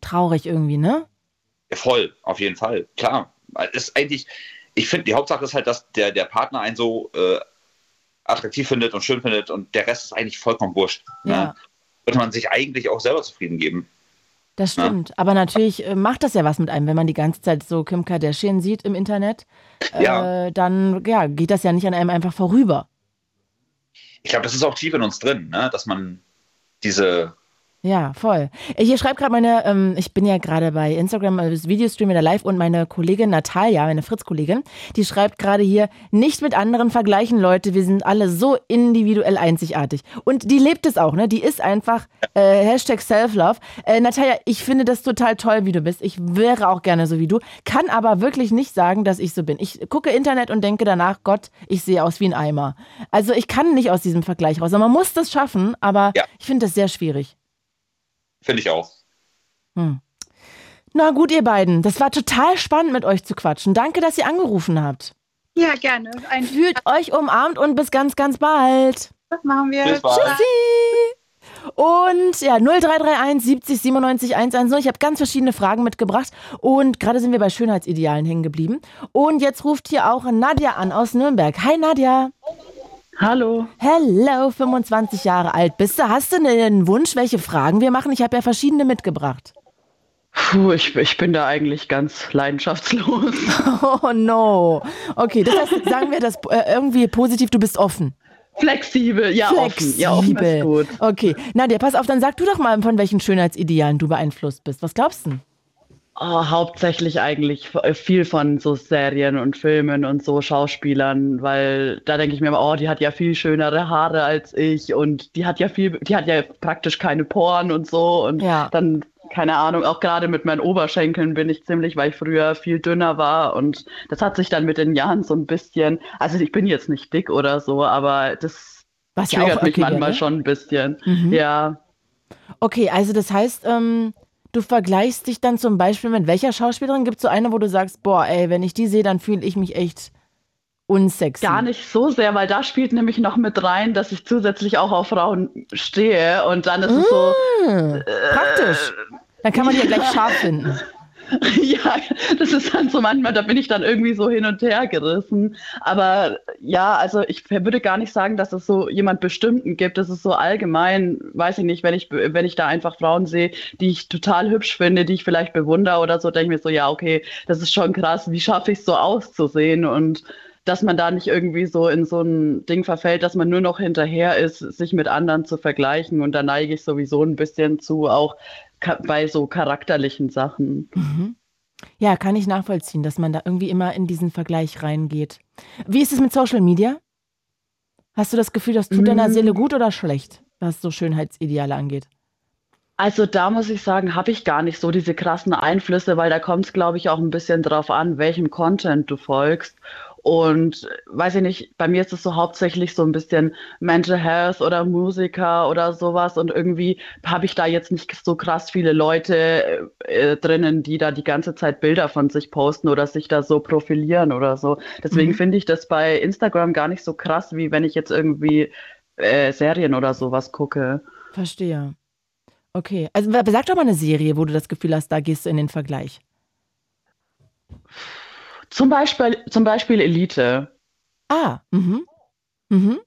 Traurig irgendwie, ne? Voll, auf jeden Fall, klar. Es ist eigentlich, ich finde, die Hauptsache ist halt, dass der, der Partner einen so äh, attraktiv findet und schön findet und der Rest ist eigentlich vollkommen wurscht. Ne? Ja. Ne? Würde man sich eigentlich auch selber zufrieden geben. Das stimmt. Ja. Aber natürlich äh, macht das ja was mit einem, wenn man die ganze Zeit so Kim Kardashian sieht im Internet. Äh, ja. Dann ja, geht das ja nicht an einem einfach vorüber. Ich glaube, das ist auch tief in uns drin, ne? dass man diese ja, voll. Hier schreibt gerade meine, ähm, ich bin ja gerade bei Instagram, also Videostream wieder live und meine Kollegin Natalia, meine Fritz-Kollegin, die schreibt gerade hier, nicht mit anderen vergleichen, Leute, wir sind alle so individuell einzigartig. Und die lebt es auch, ne? Die ist einfach äh, Hashtag Self-Love. Äh, Natalia, ich finde das total toll, wie du bist. Ich wäre auch gerne so wie du, kann aber wirklich nicht sagen, dass ich so bin. Ich gucke Internet und denke danach, Gott, ich sehe aus wie ein Eimer. Also ich kann nicht aus diesem Vergleich raus. Man muss das schaffen, aber ja. ich finde das sehr schwierig. Finde ich auch. Hm. Na gut, ihr beiden. Das war total spannend, mit euch zu quatschen. Danke, dass ihr angerufen habt. Ja, gerne. Ein Fühlt euch umarmt und bis ganz, ganz bald. das machen wir. Bis bald. Tschüssi. Und ja, 0331 70 97 110. Ich habe ganz verschiedene Fragen mitgebracht. Und gerade sind wir bei Schönheitsidealen hängen geblieben. Und jetzt ruft hier auch Nadja an aus Nürnberg. Hi Nadja. Hallo. Hello, 25 Jahre alt bist du. Hast du einen Wunsch, welche Fragen wir machen? Ich habe ja verschiedene mitgebracht. Puh, ich, ich bin da eigentlich ganz leidenschaftslos. Oh no. Okay, das heißt, sagen wir das äh, irgendwie positiv, du bist offen. Flexibel, ja, offen. Ja, offen ist gut. Okay. Nadja, pass auf, dann sag du doch mal, von welchen Schönheitsidealen du beeinflusst bist. Was glaubst du? Oh, hauptsächlich eigentlich f- viel von so Serien und Filmen und so Schauspielern, weil da denke ich mir immer, oh, die hat ja viel schönere Haare als ich und die hat ja viel, die hat ja praktisch keine Poren und so und Ja. dann keine Ahnung, auch gerade mit meinen Oberschenkeln bin ich ziemlich, weil ich früher viel dünner war und das hat sich dann mit den Jahren so ein bisschen, also ich bin jetzt nicht dick oder so, aber das Was ja triggert auch mich okay wäre, manchmal ne? schon ein bisschen. Mhm. Ja, Okay, also das heißt, ähm, du vergleichst dich dann zum Beispiel mit welcher Schauspielerin? Gibt es so eine, wo du sagst, boah, ey, wenn ich die sehe, dann fühle ich mich echt unsexy. Gar nicht so sehr, weil da spielt nämlich noch mit rein, dass ich zusätzlich auch auf Frauen stehe und dann ist es so, Hm, praktisch. Dann kann man die ja gleich scharf finden. ja, das ist dann so manchmal, da bin ich dann irgendwie so hin und her gerissen. Aber ja, also ich würde gar nicht sagen, dass es so jemand Bestimmten gibt. Das ist so allgemein, weiß ich nicht, wenn ich, wenn ich da einfach Frauen sehe, die ich total hübsch finde, die ich vielleicht bewundere oder so, denke ich mir so, ja, okay, das ist schon krass, wie schaffe ich es so auszusehen und dass man da nicht irgendwie so in so ein Ding verfällt, dass man nur noch hinterher ist, sich mit anderen zu vergleichen. Und da neige ich sowieso ein bisschen zu, auch bei so charakterlichen Sachen. Ja, kann ich nachvollziehen, dass man da irgendwie immer in diesen Vergleich reingeht. Wie ist es mit Social Media? Hast du das Gefühl, das tut deiner Mm. Seele gut oder schlecht, was so Schönheitsideale angeht? Also da muss ich sagen, habe ich gar nicht so diese krassen Einflüsse, weil da kommt es, glaube ich, auch ein bisschen drauf an, welchem Content du folgst. Und äh, weiß ich nicht, bei mir ist es so hauptsächlich so ein bisschen Mental Health oder Musiker oder sowas. Und irgendwie habe ich da jetzt nicht so krass viele Leute äh, drinnen, die da die ganze Zeit Bilder von sich posten oder sich da so profilieren oder so. Deswegen Mhm. finde ich das bei Instagram gar nicht so krass, wie wenn ich jetzt irgendwie äh, Serien oder sowas gucke. Verstehe. Okay, also sag doch mal eine Serie, wo du das Gefühl hast, da gehst du in den Vergleich. Zum Beispiel, zum Beispiel Elite. Ah, mhm. Mhm.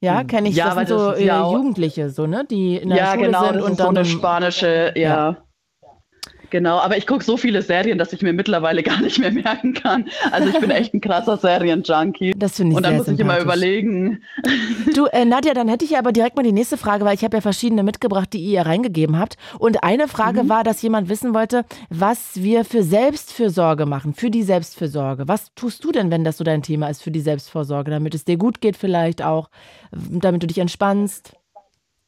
Ja, kenne ich. Ja, das weil sind so das ist ja äh, Jugendliche, so, ne? Die in der ja, Schule genau, sind das und ist so dann. eine im- spanische, ja. Ja. Genau, aber ich gucke so viele Serien, dass ich mir mittlerweile gar nicht mehr merken kann. Also ich bin echt ein krasser Serienjunkie. das finde ich Und dann sehr muss ich immer überlegen. Du, äh, Nadja, dann hätte ich aber direkt mal die nächste Frage, weil ich habe ja verschiedene mitgebracht, die ihr reingegeben habt. Und eine Frage Mhm. war, dass jemand wissen wollte, was wir für Selbstfürsorge machen, für die Selbstfürsorge. Was tust du denn, wenn das so dein Thema ist, für die Selbstvorsorge, damit es dir gut geht vielleicht auch, damit du dich entspannst?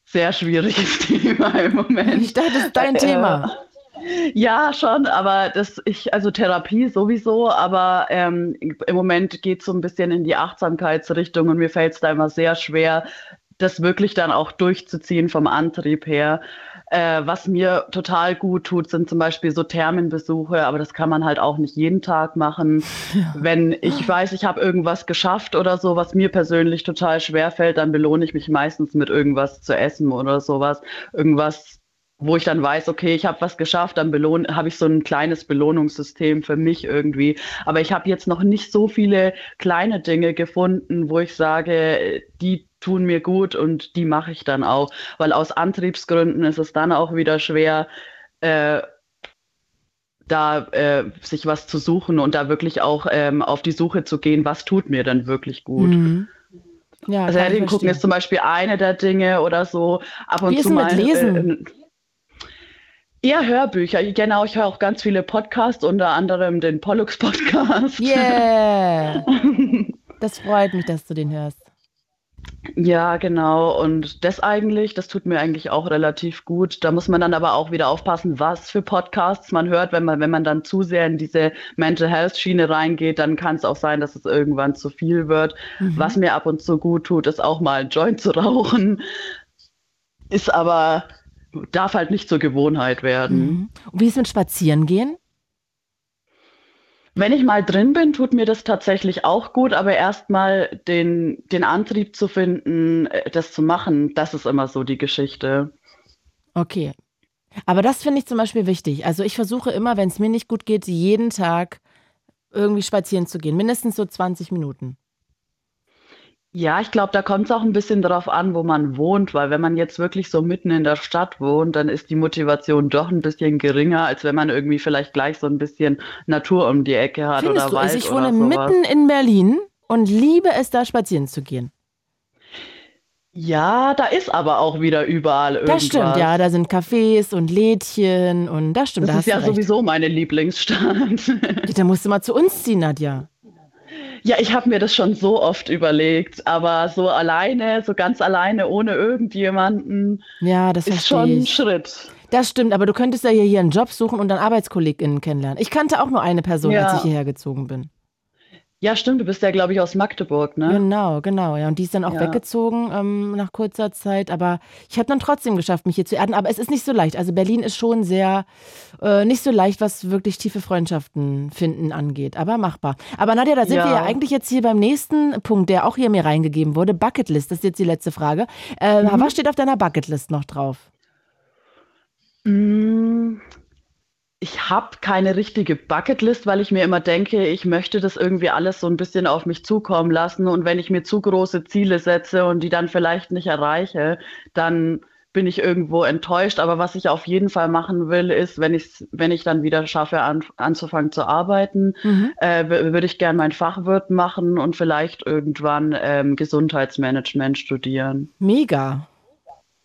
Sehr schwieriges Thema im Moment. Ich dachte, das ist dein Äh, Thema. Ja, schon, aber das ich, also Therapie sowieso, aber ähm, im Moment geht es so ein bisschen in die Achtsamkeitsrichtung und mir fällt es da immer sehr schwer, das wirklich dann auch durchzuziehen vom Antrieb her. Äh, was mir total gut tut, sind zum Beispiel so Thermenbesuche, aber das kann man halt auch nicht jeden Tag machen. Wenn ich weiß, ich habe irgendwas geschafft oder so, was mir persönlich total schwer fällt, dann belohne ich mich meistens mit irgendwas zu essen oder sowas. Irgendwas wo ich dann weiß, okay, ich habe was geschafft, dann habe ich so ein kleines Belohnungssystem für mich irgendwie. Aber ich habe jetzt noch nicht so viele kleine Dinge gefunden, wo ich sage, die tun mir gut und die mache ich dann auch. Weil aus Antriebsgründen ist es dann auch wieder schwer, äh, da äh, sich was zu suchen und da wirklich auch ähm, auf die Suche zu gehen, was tut mir denn wirklich gut. Mhm. Ja, Also Serien gucken ist zum Beispiel eine der Dinge oder so. Ab und Wie ist zu mal. mit Lesen? Äh, eher Hörbücher. Genau, ich höre auch ganz viele Podcasts, unter anderem den Pollux Podcast. Yeah. Das freut mich, dass du den hörst. Ja, genau. Und das eigentlich, das tut mir eigentlich auch relativ gut. Da muss man dann aber auch wieder aufpassen, was für Podcasts man hört. Wenn man, wenn man dann zu sehr in diese Mental Health Schiene reingeht, dann kann es auch sein, dass es irgendwann zu viel wird. Mhm. Was mir ab und zu gut tut, ist auch mal ein Joint zu rauchen. Ist aber darf halt nicht zur Gewohnheit werden. Mhm. Und wie ist es mit Spazierengehen? Wenn ich mal drin bin, tut mir das tatsächlich auch gut, aber erstmal den, den Antrieb zu finden, äh, das zu machen, das ist immer so die Geschichte. Okay. Aber das finde ich zum Beispiel wichtig. Also ich versuche immer, wenn es mir nicht gut geht, jeden Tag irgendwie spazieren zu gehen. Mindestens so 20 Minuten. Ja, ich glaube, da kommt es auch ein bisschen darauf an, wo man wohnt, weil wenn man jetzt wirklich so mitten in der Stadt wohnt, dann ist die Motivation doch ein bisschen geringer, als wenn man irgendwie vielleicht gleich so ein bisschen Natur um die Ecke hat Findest oder du? Wald Also ich wohne mitten in Berlin und liebe es, da spazieren zu gehen. Ja, da ist aber auch wieder überall irgendwas. Das stimmt, ja. Da sind Cafés und Lädchen und das stimmt. Das da ist ja recht. sowieso meine Lieblingsstadt. Da musst du mal zu uns ziehen, Nadja. Ja, ich habe mir das schon so oft überlegt, aber so alleine, so ganz alleine, ohne irgendjemanden, Ja, das ist schon ein. Schritt. Das stimmt, aber du könntest ja hier, hier einen Job suchen und dann ArbeitskollegInnen kennenlernen. Ich kannte auch nur eine Person, Ja. als ich hierher gezogen bin. Ja, stimmt, du bist ja, glaube ich, aus Magdeburg, ne? Genau, genau, ja. Und die ist dann auch Ja. weggezogen ähm, nach kurzer Zeit. Aber ich habe dann trotzdem geschafft, mich hier zu erden. Aber es ist nicht so leicht. Also Berlin ist schon sehr äh, nicht so leicht, was wirklich tiefe Freundschaften finden angeht. Aber machbar. Aber Nadja, da sind Ja. wir ja eigentlich jetzt hier beim nächsten Punkt, der auch hier mir reingegeben wurde. Bucketlist, das ist jetzt die letzte Frage. Äh, Mhm. Was steht auf deiner Bucketlist noch drauf? Mm, Ich habe keine richtige Bucketlist, weil ich mir immer denke, ich möchte das irgendwie alles so ein bisschen auf mich zukommen lassen. Und wenn ich mir zu große Ziele setze und die dann vielleicht nicht erreiche, dann bin ich irgendwo enttäuscht. Aber was ich auf jeden Fall machen will, ist, wenn ich wenn ich dann wieder schaffe, an, anzufangen zu arbeiten, Mhm. äh, würde ich gern mein Fachwirt machen und vielleicht irgendwann ähm, Gesundheitsmanagement studieren. Mega.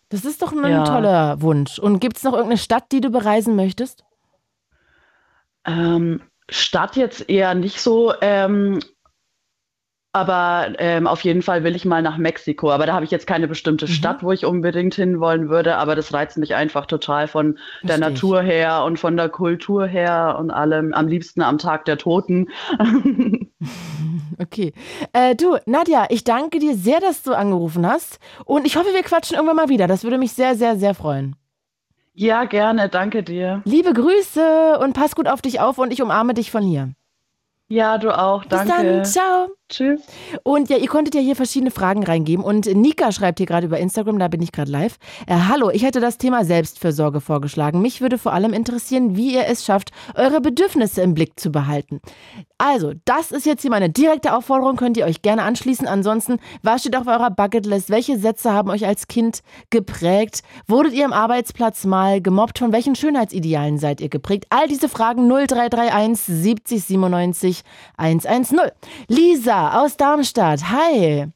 Das ist doch ein Ja. toller Wunsch. Und gibt es noch irgendeine Stadt, die du bereisen möchtest? Ähm, Stadt jetzt eher nicht so, ähm, aber ähm, auf jeden Fall will ich mal nach Mexiko. Aber da habe ich jetzt keine bestimmte Mhm. Stadt, wo ich unbedingt hinwollen würde, aber das reizt mich einfach total von der Versteh ich. Natur her und von der Kultur her und allem. Am liebsten am Tag der Toten. Okay. Äh, du, Nadja, ich danke dir sehr, dass du angerufen hast. Und ich hoffe, wir quatschen irgendwann mal wieder. Das würde mich sehr, sehr, sehr freuen. Ja, gerne, danke dir. Liebe Grüße und pass gut auf dich auf und ich umarme dich von hier. Ja, du auch, Bis danke. dann. Ciao. Tschüss. Und ja, ihr konntet ja hier verschiedene Fragen reingeben. Und Nika schreibt hier gerade über Instagram, da bin ich gerade live. Äh, Hallo, ich hätte das Thema Selbstfürsorge vorgeschlagen. Mich würde vor allem interessieren, wie ihr es schafft, eure Bedürfnisse im Blick zu behalten. Also, das ist jetzt hier meine direkte Aufforderung, könnt ihr euch gerne anschließen. Ansonsten, was steht auf eurer Bucketlist? Welche Sätze haben euch als Kind geprägt? Wurdet ihr am Arbeitsplatz mal gemobbt? Von welchen Schönheitsidealen seid ihr geprägt? All diese Fragen 0331 70 97 110. Lisa aus Darmstadt, hi.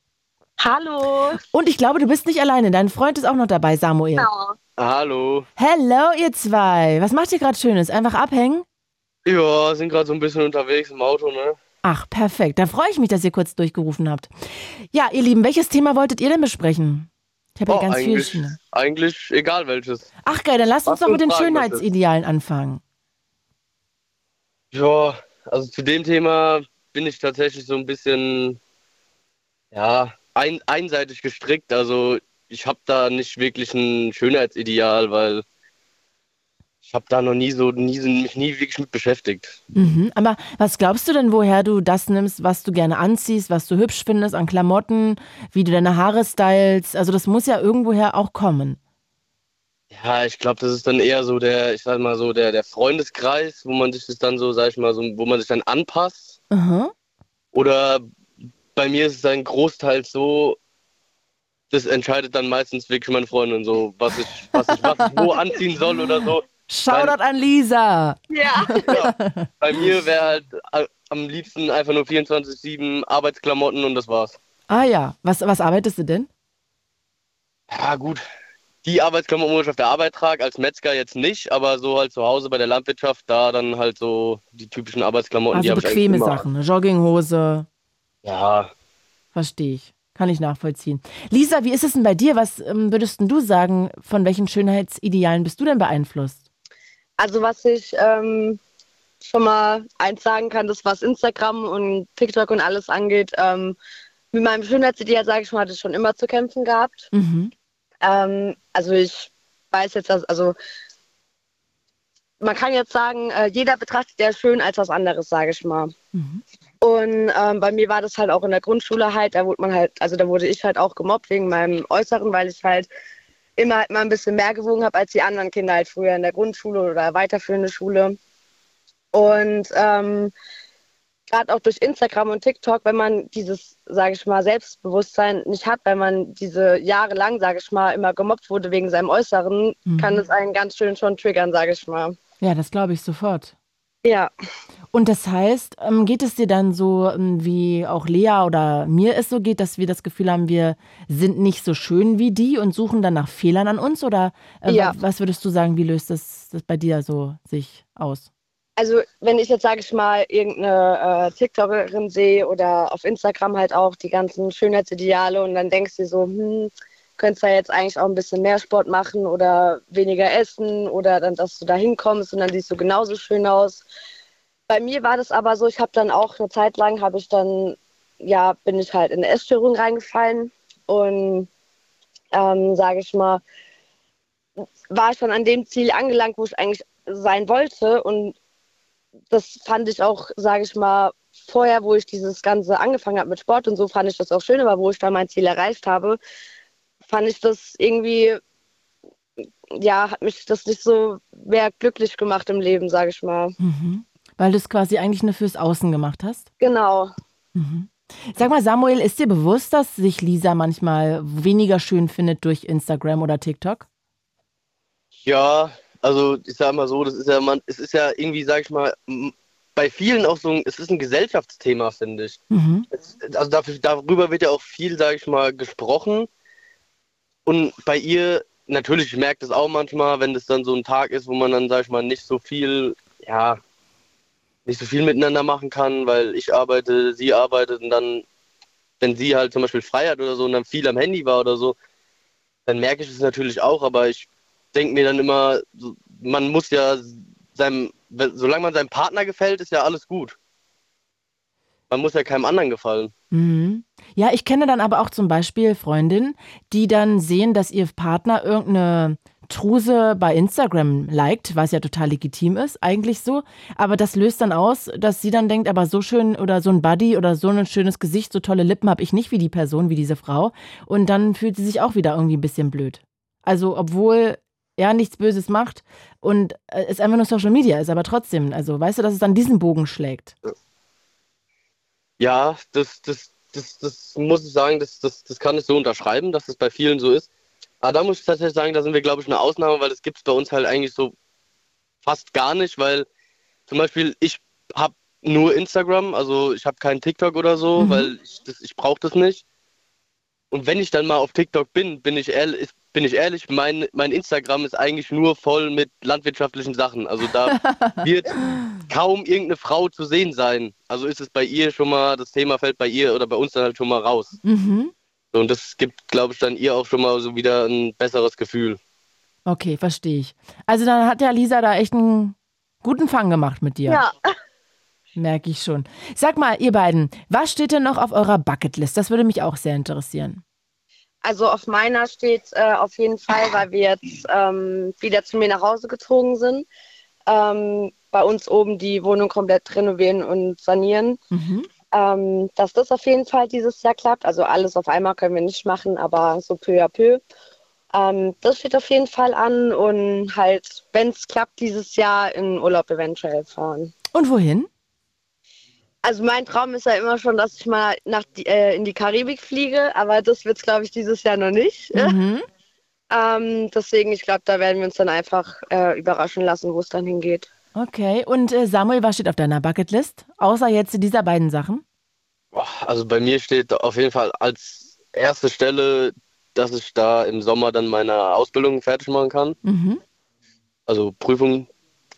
Hallo. Und ich glaube, du bist nicht alleine. Dein Freund ist auch noch dabei, Samuel. Genau. Hallo. Hello, ihr zwei. Was macht ihr gerade Schönes? Einfach abhängen? Ja, sind gerade so ein bisschen unterwegs im Auto, ne? Ach, perfekt. Da freue ich mich, dass ihr kurz durchgerufen habt. Ja, ihr Lieben, welches Thema wolltet ihr denn besprechen? Ich habe ja Oh, ganz viele. eigentlich, Schiene. eigentlich egal welches. Ach geil, dann lasst uns doch mit den. Schönheitsidealen anfangen. Ja, also zu dem Thema bin ich tatsächlich so ein bisschen, ja, ein, einseitig gestrickt. Also ich habe da nicht wirklich ein Schönheitsideal, weil ich habe da noch nie so, nie, mich nie wirklich mit beschäftigt. Mhm. Aber was glaubst du denn, woher du das nimmst, was du gerne anziehst, was du hübsch findest an Klamotten, wie du deine Haare stylst? Also das muss ja irgendwoher auch kommen. Ja, ich glaube, das ist dann eher so der, ich sag mal so, der, der Freundeskreis, wo man sich das dann so, sag ich mal, so, wo man sich dann anpasst. Aha. Oder bei mir ist es ein Großteil so, das entscheidet dann meistens wirklich meine Freundin so, was ich, was ich, was ich wo anziehen soll oder so. Shoutout an Lisa. Ja. Bei mir wäre halt äh, am liebsten einfach nur 24-7 Arbeitsklamotten und das war's. Ah ja, was, was arbeitest du denn? Ja, gut. Die Arbeitsklamotten, wo ich auf der Arbeit trage, als Metzger jetzt nicht, aber so halt zu Hause bei der Landwirtschaft, da dann halt so die typischen Arbeitsklamotten, die Also bequeme. Sachen, ne? Jogginghose, Ja, verstehe ich. Kann ich nachvollziehen. Lisa, wie ist es denn bei dir? Was ähm, würdest denn du sagen, von welchen Schönheitsidealen bist du denn beeinflusst? Also was ich ähm, schon mal eins sagen kann, das was Instagram und TikTok und alles angeht, ähm, mit meinem Schönheitsideal, sage ich mal, hatte ich schon immer zu kämpfen gehabt. Mhm. Ähm, also ich weiß jetzt, dass, also man kann jetzt sagen, äh, jeder betrachtet ja schön als was anderes, sage ich mal. Mhm. Und ähm, bei mir war das halt auch in der Grundschule halt, da wurde man halt, also da wurde ich halt auch gemobbt wegen meinem Äußeren, weil ich halt immer halt mal ein bisschen mehr gewogen habe als die anderen Kinder halt früher in der Grundschule oder weiterführende Schule. Und ähm, gerade auch durch Instagram und TikTok, wenn man dieses, sage ich mal, Selbstbewusstsein nicht hat, weil man diese Jahre lang, sage ich mal, immer gemobbt wurde wegen seinem Äußeren, mhm. kann es einen ganz schön schon triggern, sage ich mal. Ja, das glaube ich sofort. Ja. Und das heißt, ähm, geht es dir dann so, ähm, wie auch Lea oder mir es so geht, dass wir das Gefühl haben, wir sind nicht so schön wie die und suchen dann nach Fehlern an uns? Oder äh, ja. was würdest du sagen, wie löst das, das bei dir so sich aus? Also wenn ich jetzt, sage ich mal, irgendeine äh, TikTokerin sehe oder auf Instagram halt auch die ganzen Schönheitsideale und dann denkst du so, hm, könntest du ja jetzt eigentlich auch ein bisschen mehr Sport machen oder weniger essen oder dann, dass du da hinkommst und dann siehst du genauso schön aus. Bei mir war das aber so, ich habe dann auch eine Zeit lang, habe ich dann, ja, bin ich halt in eine Essstörung reingefallen und, ähm, sage ich mal, war ich dann an dem Ziel angelangt, wo ich eigentlich sein wollte und das fand ich auch, sage ich mal, vorher, wo ich dieses Ganze angefangen habe mit Sport und so, fand ich das auch schön, aber wo ich dann mein Ziel erreicht habe, fand ich das irgendwie, ja, hat mich das nicht so mehr glücklich gemacht im Leben, sage ich mal. Mhm. Weil du es quasi eigentlich nur fürs Außen gemacht hast? Genau. Mhm. Sag mal, Samuel, ist dir bewusst, dass sich Lisa manchmal weniger schön findet durch Instagram oder TikTok? Ja, also ich sag mal so, das ist ja man, es ist ja irgendwie, sag ich mal, bei vielen auch so ein, es ist ein Gesellschaftsthema, finde ich. Mhm. Es, also dafür, darüber wird ja auch viel, sag ich mal, gesprochen. Und bei ihr, natürlich, ich merke das auch manchmal, wenn das dann so ein Tag ist, wo man dann, sag ich mal, nicht so viel, ja, nicht so viel miteinander machen kann, weil ich arbeite, sie arbeitet und dann, wenn sie halt zum Beispiel frei hat oder so und dann viel am Handy war oder so, dann merke ich es natürlich auch, aber ich denke mir dann immer, man muss ja seinem, solange man seinem Partner gefällt, ist ja alles gut. Man muss ja keinem anderen gefallen. Mhm. Ja, ich kenne dann aber auch zum Beispiel Freundinnen, die dann sehen, dass ihr Partner irgendeine Truse bei Instagram liked, was ja total legitim ist, eigentlich so. Aber das löst dann aus, dass sie dann denkt, aber so schön oder so ein Buddy oder so ein schönes Gesicht, so tolle Lippen habe ich nicht wie die Person, wie diese Frau. Und dann fühlt sie sich auch wieder irgendwie ein bisschen blöd. Also, obwohl er nichts Böses macht und äh, es einfach nur Social Media ist, aber trotzdem, also weißt du, dass es dann diesen Bogen schlägt. Ja, das, das, das, das muss ich sagen, das, das, das kann ich so unterschreiben, dass es das bei vielen so ist. Aber da muss ich tatsächlich sagen, da sind wir, glaube ich, eine Ausnahme, weil das gibt es bei uns halt eigentlich so fast gar nicht, weil zum Beispiel ich habe nur Instagram, also ich habe keinen TikTok oder so, mhm. weil ich, ich brauche das nicht. Und wenn ich dann mal auf TikTok bin, bin ich ehrlich, bin ich ehrlich, mein, mein Instagram ist eigentlich nur voll mit landwirtschaftlichen Sachen. Also da wird kaum irgendeine Frau zu sehen sein. Also ist es bei ihr schon mal, das Thema fällt bei ihr oder bei uns dann halt schon mal raus. Mhm. Und das gibt, glaube ich, dann ihr auch schon mal so wieder ein besseres Gefühl. Okay, verstehe ich. Also dann hat ja Lisa da echt einen guten Fang gemacht mit dir. Ja. Merke ich schon. Sag mal, ihr beiden, was steht denn noch auf eurer Bucketlist? Das würde mich auch sehr interessieren. Also auf meiner steht äh, auf jeden Fall, weil wir jetzt ähm, wieder zu mir nach Hause gezogen sind, ähm, bei uns oben die Wohnung komplett renovieren und sanieren. Mhm. Ähm, dass das auf jeden Fall dieses Jahr klappt. Also alles auf einmal können wir nicht machen, aber so peu à peu. Ähm, das steht auf jeden Fall an und halt, wenn es klappt, dieses Jahr in Urlaub eventuell fahren. Und wohin? Also mein Traum ist ja immer schon, dass ich mal nach die, äh, in die Karibik fliege, aber das wird es, glaube ich, dieses Jahr noch nicht. Mhm. ähm, deswegen, ich glaube, da werden wir uns dann einfach äh, überraschen lassen, wo es dann hingeht. Okay, und äh, Samuel, was steht auf deiner Bucketlist? Außer jetzt dieser beiden Sachen? Also bei mir steht auf jeden Fall als erste Stelle, dass ich da im Sommer dann meine Ausbildung fertig machen kann. Mhm. Also Prüfung.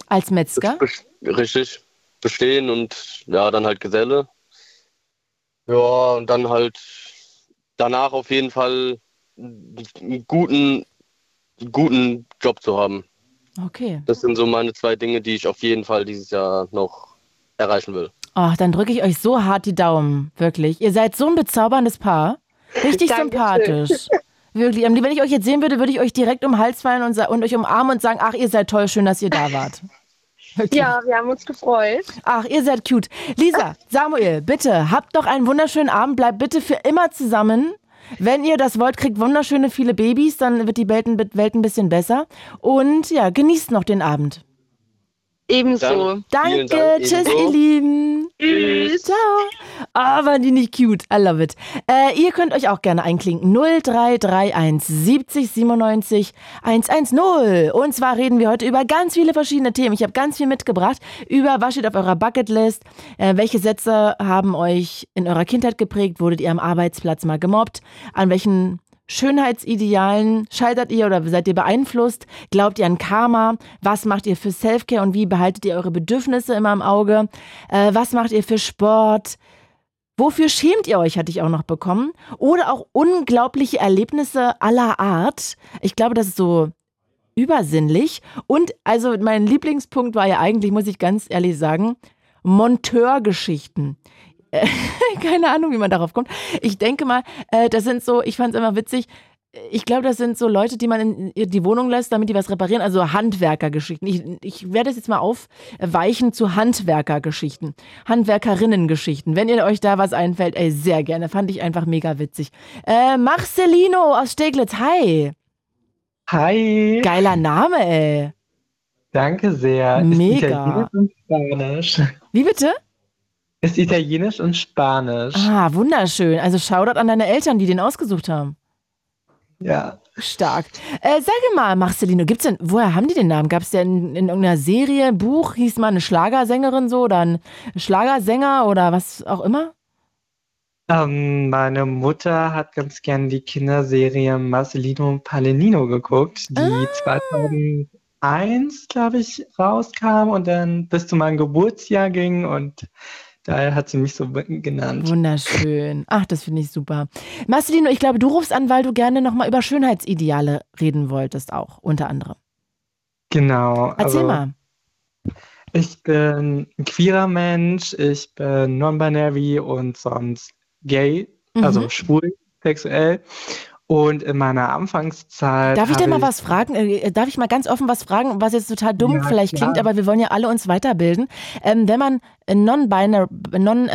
Als Metzger? Richtig bestehen und ja, dann halt Geselle. Ja, und dann halt danach auf jeden Fall einen guten, guten Job zu haben. Okay. Das sind so meine zwei Dinge, die ich auf jeden Fall dieses Jahr noch erreichen will. Ach, dann drücke ich euch so hart die Daumen, wirklich. Ihr seid so ein bezauberndes Paar. Richtig sympathisch. Wirklich. Wenn ich euch jetzt sehen würde, würde ich euch direkt um den Hals fallen und, und euch umarmen und sagen, ach, ihr seid toll, schön, dass ihr da wart. Wirklich. Ja, wir haben uns gefreut. Ach, ihr seid cute. Lisa, Samuel, bitte, habt doch einen wunderschönen Abend. Bleibt bitte für immer zusammen. Wenn ihr das wollt, kriegt wunderschöne viele Babys, dann wird die Welt ein bisschen besser. Und ja, genießt noch den Abend. Ebenso. Danke, Dank, tschüss, ebenso. ihr Lieben. Tschüss. Ciao. Ah, waren die nicht cute? I love it. Äh, ihr könnt euch auch gerne einklinken. 0331 70 97 110. Und zwar reden wir heute über ganz viele verschiedene Themen. Ich habe ganz viel mitgebracht über was steht auf eurer Bucketlist, äh, welche Sätze haben euch in eurer Kindheit geprägt, wurdet ihr am Arbeitsplatz mal gemobbt, an welchen Schönheitsidealen scheitert ihr oder seid ihr beeinflusst? Glaubt ihr an Karma? Was macht ihr für Selfcare und wie behaltet ihr eure Bedürfnisse immer im Auge? Äh, was macht ihr für Sport? Wofür schämt ihr euch, hatte ich auch noch bekommen. Oder auch unglaubliche Erlebnisse aller Art. Ich glaube, das ist so übersinnlich. Und also mein Lieblingspunkt war ja eigentlich, muss ich ganz ehrlich sagen, Monteurgeschichten. keine Ahnung, wie man darauf kommt. Ich denke mal, äh, das sind so, ich fand es immer witzig, ich glaube, das sind so Leute, die man in die Wohnung lässt, damit die was reparieren. Also Handwerkergeschichten. Ich, ich werde es jetzt mal aufweichen zu Handwerkergeschichten. Handwerkerinnengeschichten. Wenn ihr euch da was einfällt, ey, sehr gerne. Fand ich einfach mega witzig. Äh, Marcelino aus Steglitz, hi. Hi. Geiler Name, ey. Danke sehr. Mega. Wie bitte? Ist Italienisch und Spanisch. Ah, wunderschön. Also Shoutout an deine Eltern, die den ausgesucht haben. Ja. Stark. Äh, sag mal, Marcelino, gibt's denn, woher haben die den Namen? Gab es denn in irgendeiner Serie, Buch, hieß mal eine Schlagersängerin so oder ein Schlagersänger oder was auch immer? Ähm, meine Mutter hat ganz gern die Kinderserie Marcelino Palenino geguckt, die ah. 2001, glaube ich, rauskam und dann bis zu meinem Geburtsjahr ging und Daher hat sie mich so genannt. Wunderschön. Ach, das finde ich super. Marcelino, ich glaube, du rufst an, weil du gerne nochmal über Schönheitsideale reden wolltest, auch unter anderem. Genau. Erzähl also, mal. Ich bin ein queerer Mensch, ich bin non-binary und sonst gay, also mhm. schwul, sexuell. Und in meiner Anfangszeit. Darf ich dir mal was fragen? Äh, darf ich mal ganz offen was fragen, was jetzt total dumm ja, vielleicht klingt, aber wir wollen ja alle uns weiterbilden. Ähm, wenn man non-binary non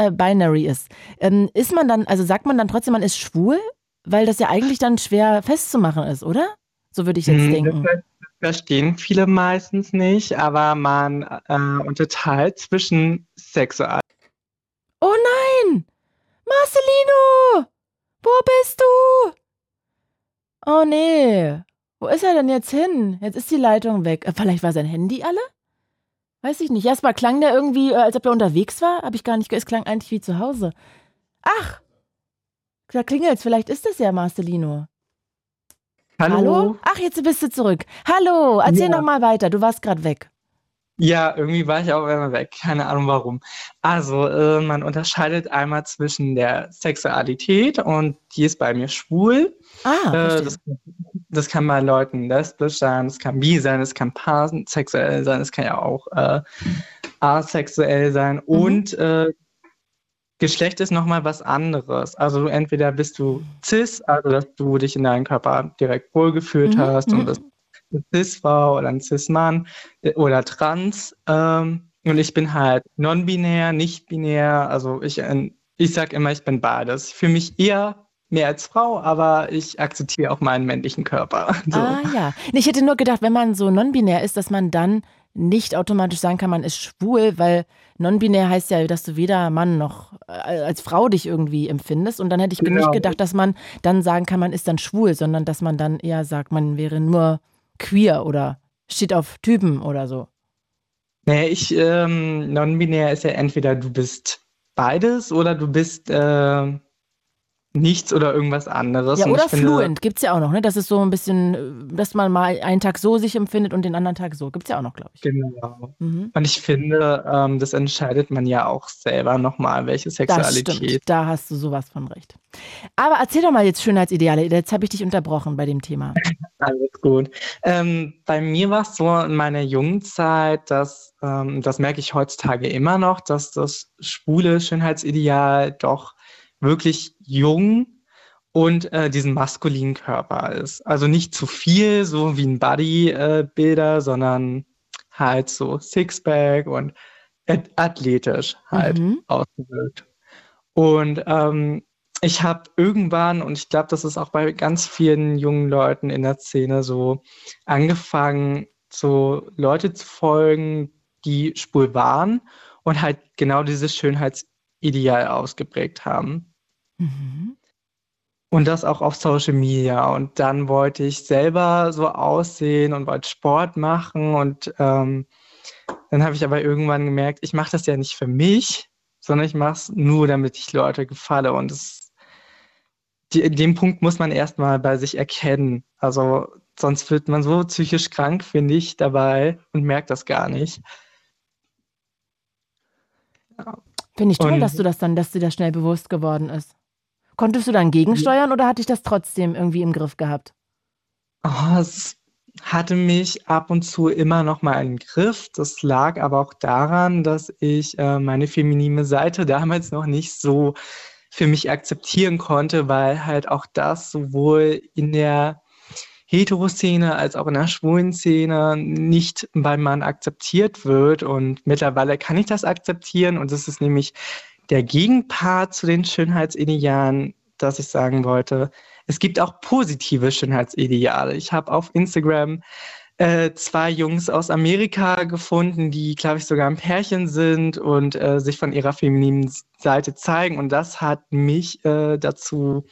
ist, ähm, ist man dann, also sagt man dann trotzdem, man ist schwul? Weil das ja eigentlich dann schwer festzumachen ist, oder? So würde ich jetzt hm, denken. Das verstehen viele meistens nicht, aber man äh, unterteilt zwischen sexual. Oh nein! Marcelino! Wo bist du? Oh nee. Wo ist er denn jetzt hin? Jetzt ist die Leitung weg. Äh, vielleicht war sein Handy alle? Weiß ich nicht. Erstmal klang der irgendwie, äh, als ob er unterwegs war. Hab ich gar nicht. Es klang eigentlich wie zu Hause. Ach! Da klingelt's. Vielleicht ist es ja Marcelino. Hallo? Hallo? Ach, jetzt bist du zurück. Hallo, erzähl ja. noch mal weiter. Du warst gerade weg. Ja, irgendwie war ich auch immer weg. Keine Ahnung warum. Also, äh, man unterscheidet einmal zwischen der Sexualität und die ist bei mir schwul. Ah, äh, das, das, kann bei Leuten lesbisch sein, es kann bi sein, es kann pansexuell sein, es kann ja auch äh, asexuell sein. Mhm. Und äh, Geschlecht ist nochmal was anderes. Also entweder bist du cis, also dass du dich in deinem Körper direkt wohlgefühlt mhm. hast und mhm. das Cis-Frau oder ein Cis-Mann äh, oder trans. Ähm, und ich bin halt non-binär, nicht-binär. Also ich, äh, ich sag immer, ich bin beides. Für mich eher mehr als Frau, aber ich akzeptiere auch meinen männlichen Körper. So. Ah ja. Ich hätte nur gedacht, wenn man so non-binär ist, dass man dann nicht automatisch sagen kann, man ist schwul, weil non-binär heißt ja, dass du weder Mann noch äh, als Frau dich irgendwie empfindest. Und dann hätte ich genau. nicht gedacht, dass man dann sagen kann, man ist dann schwul, sondern dass man dann eher sagt, man wäre nur queer oder steht auf Typen oder so? Nee, ich, ähm, non-binär ist ja entweder du bist beides oder du bist äh, nichts oder irgendwas anderes. Ja, oder fluent gibt es ja auch noch, ne? Das ist so ein bisschen, dass man mal einen Tag so sich empfindet und den anderen Tag so. Gibt es ja auch noch, glaube ich. Genau. Mhm. Und ich finde, ähm, das entscheidet man ja auch selber nochmal, welche Sexualität. Das stimmt. Da hast du sowas von recht. Aber erzähl doch mal jetzt Schönheitsideale. Jetzt habe ich dich unterbrochen bei dem Thema. Alles gut. Ähm, bei mir war es so in meiner jungen Zeit, dass, ähm, das merke ich heutzutage immer noch, dass das schwule Schönheitsideal doch wirklich jung und äh, diesen maskulinen Körper ist. Also nicht zu viel, so wie ein Bodybuilder, sondern halt so Sixpack und athletisch halt mhm. ausgewirkt. Und ähm, ich habe irgendwann, und ich glaube, das ist auch bei ganz vielen jungen Leuten in der Szene so, angefangen, so Leute zu folgen, die schwul waren und halt genau dieses Schönheitsideal ausgeprägt haben. Mhm. Und das auch auf Social Media. Und dann wollte ich selber so aussehen und wollte Sport machen. Und ähm, dann habe ich aber irgendwann gemerkt, ich mache das ja nicht für mich, sondern ich mache es nur, damit ich Leute gefalle. Und das, die, den Punkt muss man erstmal bei sich erkennen. Also sonst wird man so psychisch krank, finde ich, dabei und merkt das gar nicht. Ja. Finde ich toll, und, dass du das dann, dass dir das schnell bewusst geworden ist. Konntest du dann gegensteuern oder hatte ich das trotzdem irgendwie im Griff gehabt? Oh, es hatte mich ab und zu immer noch mal im Griff. Das lag aber auch daran, dass ich äh, meine feminine Seite damals noch nicht so für mich akzeptieren konnte, weil halt auch das sowohl in der Heteroszene als auch in der schwulen Szene nicht beim Mann akzeptiert wird. Und mittlerweile kann ich das akzeptieren. Und das ist nämlich der Gegenpart zu den Schönheitsidealen, dass ich sagen wollte, es gibt auch positive Schönheitsideale. Ich habe auf Instagram äh, zwei Jungs aus Amerika gefunden, die, glaube ich, sogar ein Pärchen sind und äh, sich von ihrer femininen Seite zeigen. Und das hat mich äh, dazu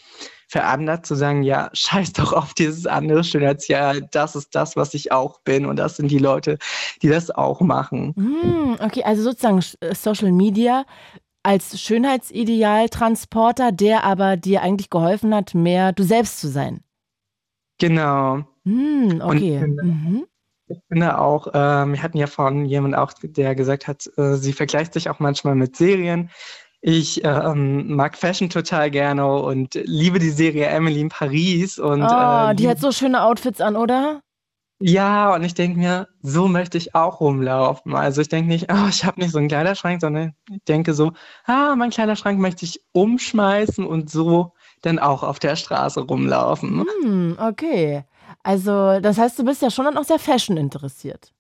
veranlasst zu sagen, ja, scheiß doch auf dieses andere Schönheitsideal. Das ist das, was ich auch bin. Und das sind die Leute, die das auch machen. Mm, okay, also sozusagen äh, Social Media als Schönheitsidealtransporter, der aber dir eigentlich geholfen hat, mehr du selbst zu sein. Genau. Hm, okay. Und, mhm. Ich finde auch, äh, wir hatten ja von jemand auch, der gesagt hat, äh, sie vergleicht sich auch manchmal mit Serien. Ich ähm, mag Fashion total gerne und liebe die Serie Emily in Paris. Und, oh, äh, die hat so schöne Outfits an, oder? Ja, und ich denke mir, so möchte ich auch rumlaufen. Also ich denke nicht, oh, ich habe nicht so einen Kleiderschrank, sondern ich denke so, ah, mein Kleiderschrank möchte ich umschmeißen und so dann auch auf der Straße rumlaufen. Hm, okay. Also das heißt, du bist ja schon dann auch sehr Fashion interessiert.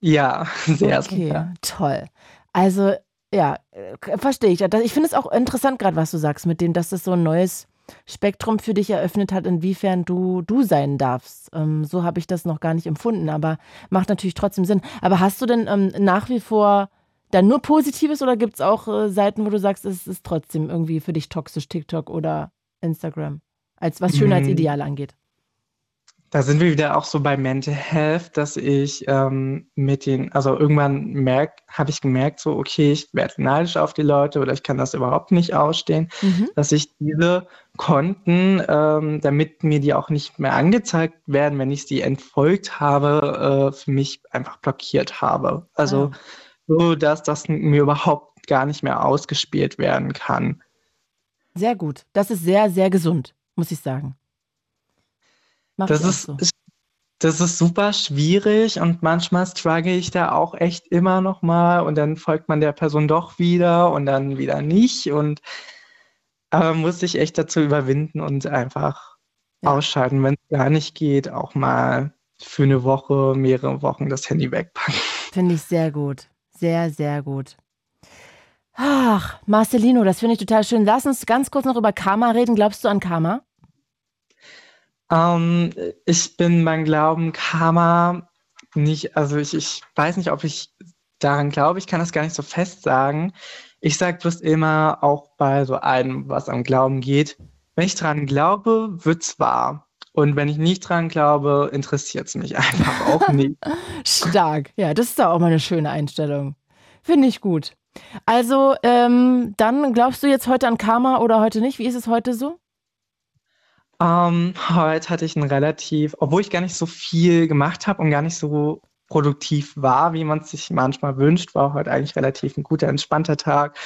Ja, sehr, okay, sehr. Toll. Also ja, äh, verstehe ich. Ich finde es auch interessant gerade, was du sagst, mit dem, dass das so ein neues Spektrum für dich eröffnet hat, inwiefern du du sein darfst. Ähm, so habe ich das noch gar nicht empfunden, aber macht natürlich trotzdem Sinn. Aber hast du denn ähm, nach wie vor dann nur Positives oder gibt es auch äh, Seiten, wo du sagst, es ist trotzdem irgendwie für dich toxisch, TikTok oder Instagram, als was Schönheitsideale mhm. angeht? Da sind wir wieder auch so bei Mental Health, dass ich ähm, mit den, also irgendwann merk, habe ich gemerkt, so, okay, ich werde neidisch auf die Leute oder ich kann das überhaupt nicht ausstehen, mhm. dass ich diese Konten, ähm, damit mir die auch nicht mehr angezeigt werden, wenn ich sie entfolgt habe, äh, für mich einfach blockiert habe. Also ah. so, dass das mir überhaupt gar nicht mehr ausgespielt werden kann. Sehr gut. Das ist sehr, sehr gesund, muss ich sagen. Mach das ist, so. das ist super schwierig und manchmal struggle ich da auch echt immer noch mal und dann folgt man der Person doch wieder und dann wieder nicht und aber muss sich echt dazu überwinden und einfach ja. ausschalten, wenn es gar nicht geht, auch mal für eine Woche, mehrere Wochen das Handy wegpacken. Finde ich sehr gut. Sehr, sehr gut. Ach, Marcelino, das finde ich total schön. Lass uns ganz kurz noch über Karma reden. Glaubst du an Karma? Ähm, ich bin beim Glauben Karma nicht, also ich, ich weiß nicht, ob ich daran glaube, ich kann das gar nicht so fest sagen. Ich sage bloß immer, auch bei so einem, was am Glauben geht, wenn ich dran glaube, wird's wahr. Und wenn ich nicht dran glaube, interessiert es mich einfach auch nicht. Stark. Ja, das ist doch auch mal eine schöne Einstellung. Finde ich gut. Also, ähm, dann glaubst du jetzt heute an Karma oder heute nicht? Wie ist es heute so? Ähm, heute hatte ich ein relativ, obwohl ich gar nicht so viel gemacht habe und gar nicht so produktiv war, wie man es sich manchmal wünscht, war heute eigentlich relativ ein guter, entspannter Tag.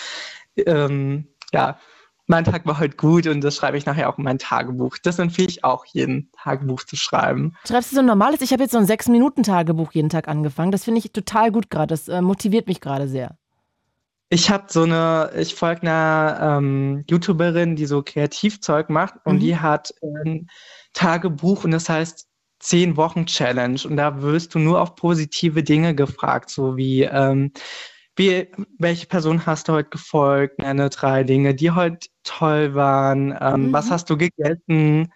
Ähm, ja, mein Tag war heute gut und das schreibe ich nachher auch in mein Tagebuch. Das empfehle ich auch, jeden Tagebuch zu schreiben. Schreibst du so ein normales? Ich habe jetzt so ein Sechs-Minuten-Tagebuch jeden Tag angefangen. Das finde ich total gut gerade. Das äh, motiviert mich gerade sehr. Ich habe so eine, ich folge einer ähm, YouTuberin, die so Kreativzeug macht und Mhm. die hat ein Tagebuch und das heißt 10 Wochen Challenge. Und da wirst du nur auf positive Dinge gefragt, so wie, ähm, wie welche Person hast du heute gefolgt, nenne drei Dinge, die heute toll waren, ähm, was Mhm. hast du gegessen,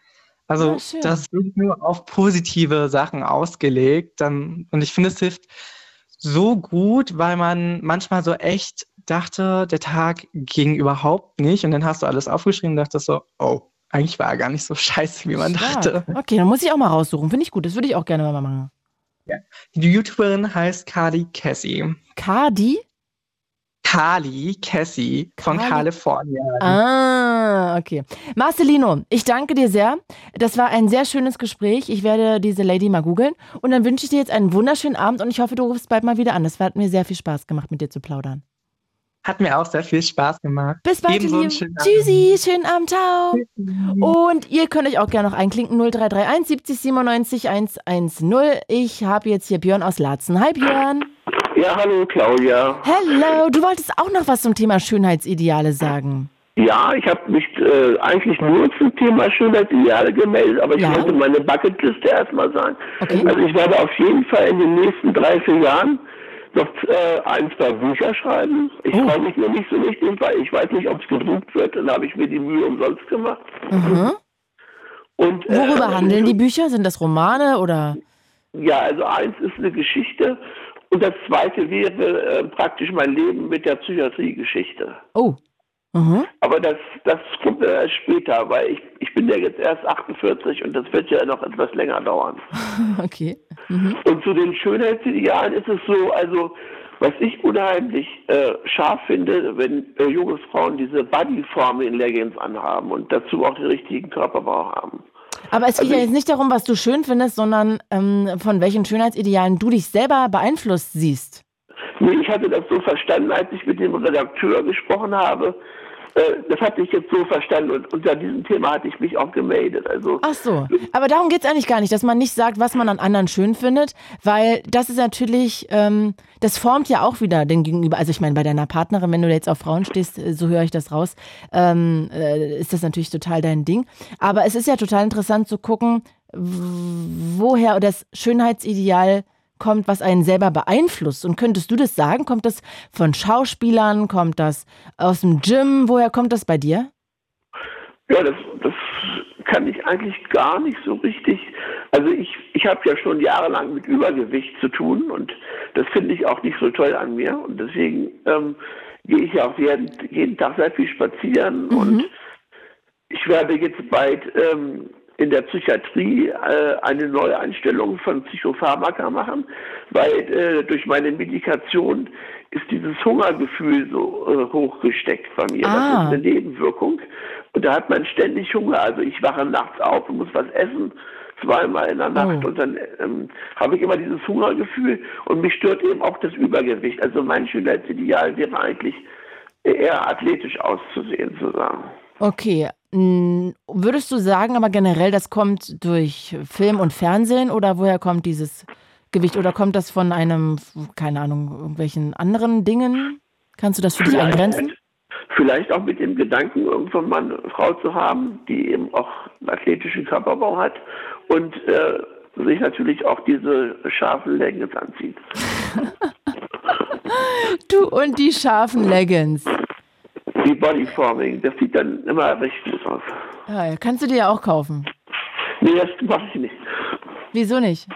also Ja, das wird nur auf positive Sachen ausgelegt. Dann, und ich finde, es hilft so gut, weil man manchmal so echt dachte, der Tag ging überhaupt nicht und dann hast du alles aufgeschrieben und dachtest so, oh, eigentlich war er gar nicht so scheiße, wie man Stark. dachte. Okay, dann muss ich auch mal raussuchen. Finde ich gut. Das würde ich auch gerne mal machen. Die YouTuberin heißt Carly Cassie. Cardi? Carly Cassie von Kalifornien. Ah, okay. Marcelino, ich danke dir sehr. Das war ein sehr schönes Gespräch. Ich werde diese Lady mal googeln. Und dann wünsche ich dir jetzt einen wunderschönen Abend und ich hoffe, du rufst bald mal wieder an. Das hat mir sehr viel Spaß gemacht, mit dir zu plaudern. Hat mir auch sehr viel Spaß gemacht. Bis bald, Ebenso ihr Lieben. schönen Abend. Tschüssi, schönen Abend, ciao. Und ihr könnt euch auch gerne noch einklinken, 0331 70 97 110. Ich habe jetzt hier Björn aus Laatzen. Hi Björn. Ja, hallo Claudia. Hello, du wolltest auch noch was zum Thema Schönheitsideale sagen. Ja, ich habe mich äh, eigentlich nur zum Thema Schönheitsideale gemeldet, aber ich Ja. wollte meine Bucketliste erstmal sagen. Okay. Also ich werde auf jeden Fall in den nächsten drei, vier Jahren noch äh, ein, zwei Bücher schreiben. Ich Oh. freue mich nur nicht so richtig, weil ich weiß nicht, ob es gedruckt wird. Dann habe ich mir die Mühe umsonst gemacht. Mhm. Und, äh, Worüber handeln die Bücher? Sind das Romane oder? Ja, also eins ist eine Geschichte und das zweite wäre äh, praktisch mein Leben mit der Psychiatrie-Geschichte. Oh. Mhm. Aber das, das kommt ja erst später, weil ich, ich bin ja jetzt erst 48 und das wird ja noch etwas länger dauern. Okay. Mhm. Und zu den Schönheitsidealen ist es so, also was ich unheimlich äh, scharf finde, wenn äh, junge Frauen diese Bodyforming-Leggings anhaben und dazu auch den richtigen Körperbau haben. Aber es geht Also ja jetzt nicht darum, was du schön findest, sondern ähm, von welchen Schönheitsidealen du dich selber beeinflusst siehst. Nee, ich hatte das so verstanden, als ich mit dem Redakteur gesprochen habe. Äh, das hatte ich jetzt so verstanden und unter diesem Thema hatte ich mich auch gemeldet. Also Ach so. Aber darum geht es eigentlich gar nicht, dass man nicht sagt, was man an anderen schön findet, weil das ist natürlich, ähm, das formt ja auch wieder den Gegenüber. Also ich meine, bei deiner Partnerin, wenn du jetzt auf Frauen stehst, äh, so höre ich das raus, ähm, äh, ist das natürlich total dein Ding. Aber es ist ja total interessant zu gucken, woher das Schönheitsideal kommt, was einen selber beeinflusst. Und könntest du das sagen? Kommt das von Schauspielern? Kommt das aus dem Gym? Woher kommt das bei dir? Ja, das, das kann ich eigentlich gar nicht so richtig. Also ich, ich habe ja schon jahrelang mit Übergewicht zu tun und das finde ich auch nicht so toll an mir. Und deswegen ähm, gehe ich ja auch jeden, jeden Tag sehr viel spazieren und ich werde jetzt bald ähm, in der Psychiatrie äh, eine neue Einstellung von Psychopharmaka machen, weil äh, durch meine Medikation ist dieses Hungergefühl so äh, hochgesteckt bei mir. Das Ah. ist eine Nebenwirkung. Und da hat man ständig Hunger. Also ich wache nachts auf und muss was essen, zweimal in der Nacht. Oh. Und dann ähm, habe ich immer dieses Hungergefühl und mich stört eben auch das Übergewicht. Also mein Schönheitsideal wäre eigentlich eher athletisch auszusehen, zu sagen. Okay. Würdest du sagen, aber generell, das kommt durch Film und Fernsehen oder woher kommt dieses Gewicht? Oder kommt das von einem, keine Ahnung, irgendwelchen anderen Dingen? Kannst du das für dich eingrenzen? Vielleicht auch mit dem Gedanken, irgendwann mal eine Frau zu haben, die eben auch einen athletischen Körperbau hat und äh, sich natürlich auch diese scharfen Leggings anzieht. Du und die scharfen Leggings. Die Bodyforming, das sieht dann immer recht gut aus. Ja, kannst du dir ja auch kaufen. Nee, das mache ich nicht. Wieso nicht?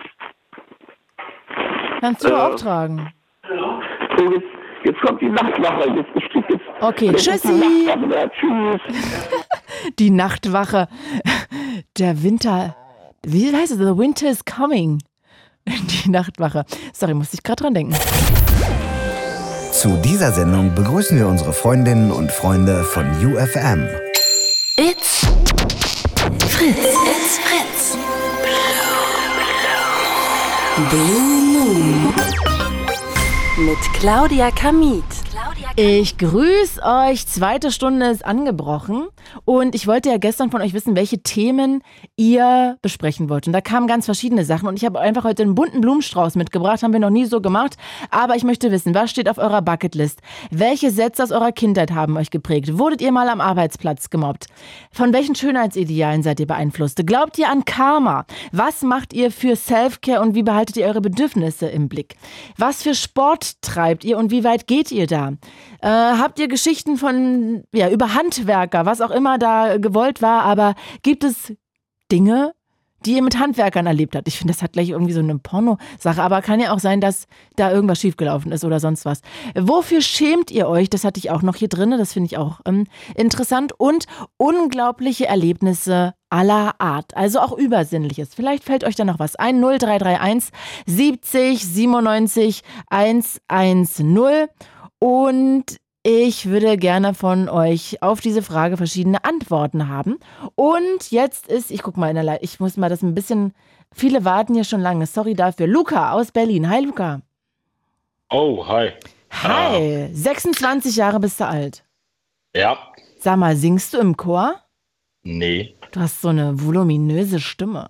Kannst du Äh. auch tragen. So, jetzt, jetzt kommt die Nachtwache. Jetzt, krieg jetzt, Okay, jetzt ist die tschüssi. Nachtwache. Tschüss. Die Nachtwache. Der Winter. Wie heißt es? The winter is coming. Die Nachtwache. Sorry, musste ich gerade dran denken. Zu dieser Sendung begrüßen wir unsere Freundinnen und Freunde von UFM. It's Fritz. It's Fritz. Blue Moon. Mit Claudia Kamit. Ich grüße euch. Zweite Stunde ist angebrochen. Und ich wollte ja gestern von euch wissen, welche Themen ihr besprechen wollt. Und da kamen ganz verschiedene Sachen. Und ich habe einfach heute einen bunten Blumenstrauß mitgebracht. Haben wir noch nie so gemacht. Aber ich möchte wissen, was steht auf eurer Bucketlist? Welche Sätze aus eurer Kindheit haben euch geprägt? Wurdet ihr mal am Arbeitsplatz gemobbt? Von welchen Schönheitsidealen seid ihr beeinflusst? Glaubt ihr an Karma? Was macht ihr für Selfcare und wie behaltet ihr eure Bedürfnisse im Blick? Was für Sport treibt ihr und wie weit geht ihr da? Äh, habt ihr Geschichten von, ja, über Handwerker, was auch immer da gewollt war, aber gibt es Dinge, die ihr mit Handwerkern erlebt habt? Ich finde, das hat gleich irgendwie so eine Porno-Sache, aber kann ja auch sein, dass da irgendwas schiefgelaufen ist oder sonst was. Wofür schämt ihr euch? Das hatte ich auch noch hier drin, das finde ich auch ähm, interessant. Und unglaubliche Erlebnisse aller Art, also auch Übersinnliches. Vielleicht fällt euch da noch was ein. 0331 70 97 110. Und ich würde gerne von euch auf diese Frage verschiedene Antworten haben. Und jetzt ist, ich guck mal in der Leitung, ich muss mal das ein bisschen, viele warten hier schon lange, sorry dafür. Luca aus Berlin. Hi Luca. Oh, hi. Hi, 26 Jahre bist du alt. Ja, Sag mal, singst du im Chor? nee. Du hast so eine voluminöse Stimme.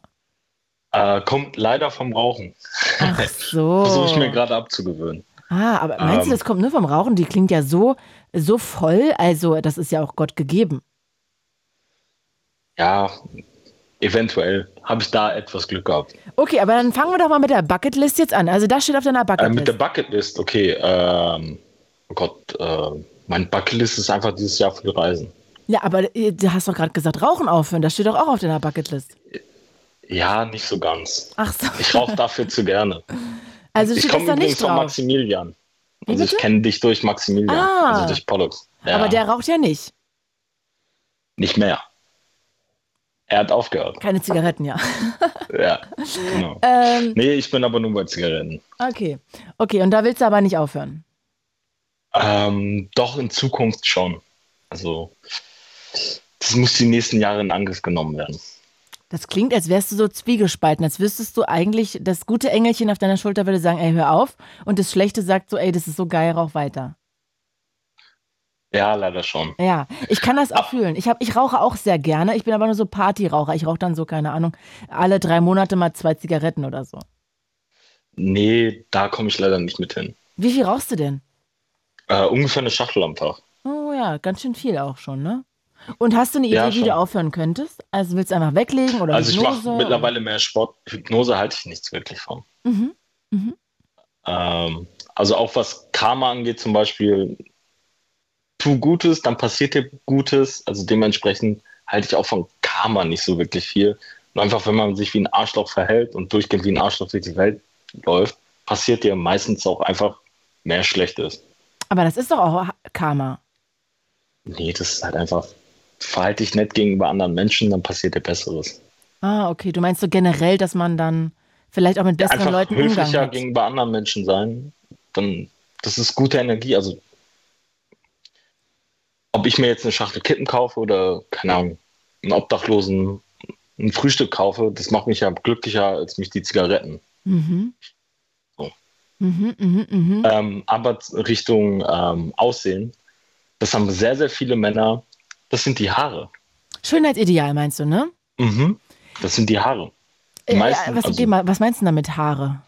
Äh, kommt leider vom Rauchen. Ach so. Versuche ich mir gerade abzugewöhnen. Ah, aber meinst du, Ähm. das kommt nur vom Rauchen? Die klingt ja so, so voll. Also, das ist ja auch Gott gegeben. Ja, eventuell habe ich da etwas Glück gehabt. Okay, aber dann fangen wir doch mal mit der Bucketlist jetzt an. Also, das steht auf deiner Äh, Bucketlist. mit der Bucketlist, okay. Ähm, oh Gott, äh, mein Bucketlist ist einfach dieses Jahr für Reisen. ja, aber äh, du hast doch gerade gesagt, Rauchen aufhören. Das steht doch auch auf deiner Bucketlist. Ja, nicht so ganz. Ach so. Ich rauche dafür zu gerne. Also, ich komme übrigens nicht von drauf. Maximilian. Wie Also ich kenne dich durch Maximilian, Ah. also durch Pollux. Ja, Aber der raucht ja nicht. nicht mehr. Er hat aufgehört. Keine Zigaretten, ja. Ja, genau. ähm, Nee, ich bin aber nur bei Zigaretten. okay. Okay, und da willst du aber nicht aufhören. Ähm, doch in Zukunft schon. Also, das muss die nächsten Jahre in Angriff genommen werden. Das klingt, als wärst du so zwiegespalten, als wüsstest du eigentlich, das gute Engelchen auf deiner Schulter würde sagen, ey, hör auf. Und das Schlechte sagt so, ey, das ist so geil, rauch weiter. Ja, leider schon. Ja, ich kann das auch fühlen. Ich, hab, ich rauche auch sehr gerne. Ich bin aber nur so Partyraucher. Ich rauche dann so, keine Ahnung, alle drei Monate mal zwei Zigaretten oder so. Nee, da komme ich leider nicht mit hin. Wie viel rauchst du denn? Äh, ungefähr eine Schachtel am Tag. Oh ja, ganz schön viel auch schon, ne? Und hast du eine Idee, Ja, wie du aufhören könntest? Also willst du einfach weglegen oder also ich Hypnose? mache mittlerweile mehr Sport. Hypnose halte ich nichts wirklich von. Mhm. Mhm. Ähm, also auch was Karma angeht zum Beispiel, tu Gutes, dann passiert dir Gutes. Also dementsprechend halte ich auch von Karma nicht so wirklich viel. Und einfach, wenn man sich wie ein Arschloch verhält und durchgehend wie ein Arschloch durch die Welt läuft, passiert dir meistens auch einfach mehr Schlechtes. Aber das ist doch auch Karma. Nee, das ist halt einfach, verhalte dich nett gegenüber anderen Menschen, dann passiert dir Besseres. Ah, okay. Du meinst so generell, dass man dann vielleicht auch mit besseren einfach Leuten Umgang höflicher hat. gegenüber anderen Menschen sein, dann das ist gute Energie. Also ob ich mir jetzt eine Schachtel Kippen kaufe oder keine Ahnung, einen Obdachlosen ein Frühstück kaufe, das macht mich ja glücklicher als mich die Zigaretten. Mhm. So. Mhm, mhm, mhm. Ähm, aber Richtung ähm, Aussehen, das haben sehr, sehr viele Männer, das sind die Haare. Schönheitsideal meinst du, ne? Mhm. Das sind die Haare. Die Äh, meisten, was, also mal, was meinst du damit Haare?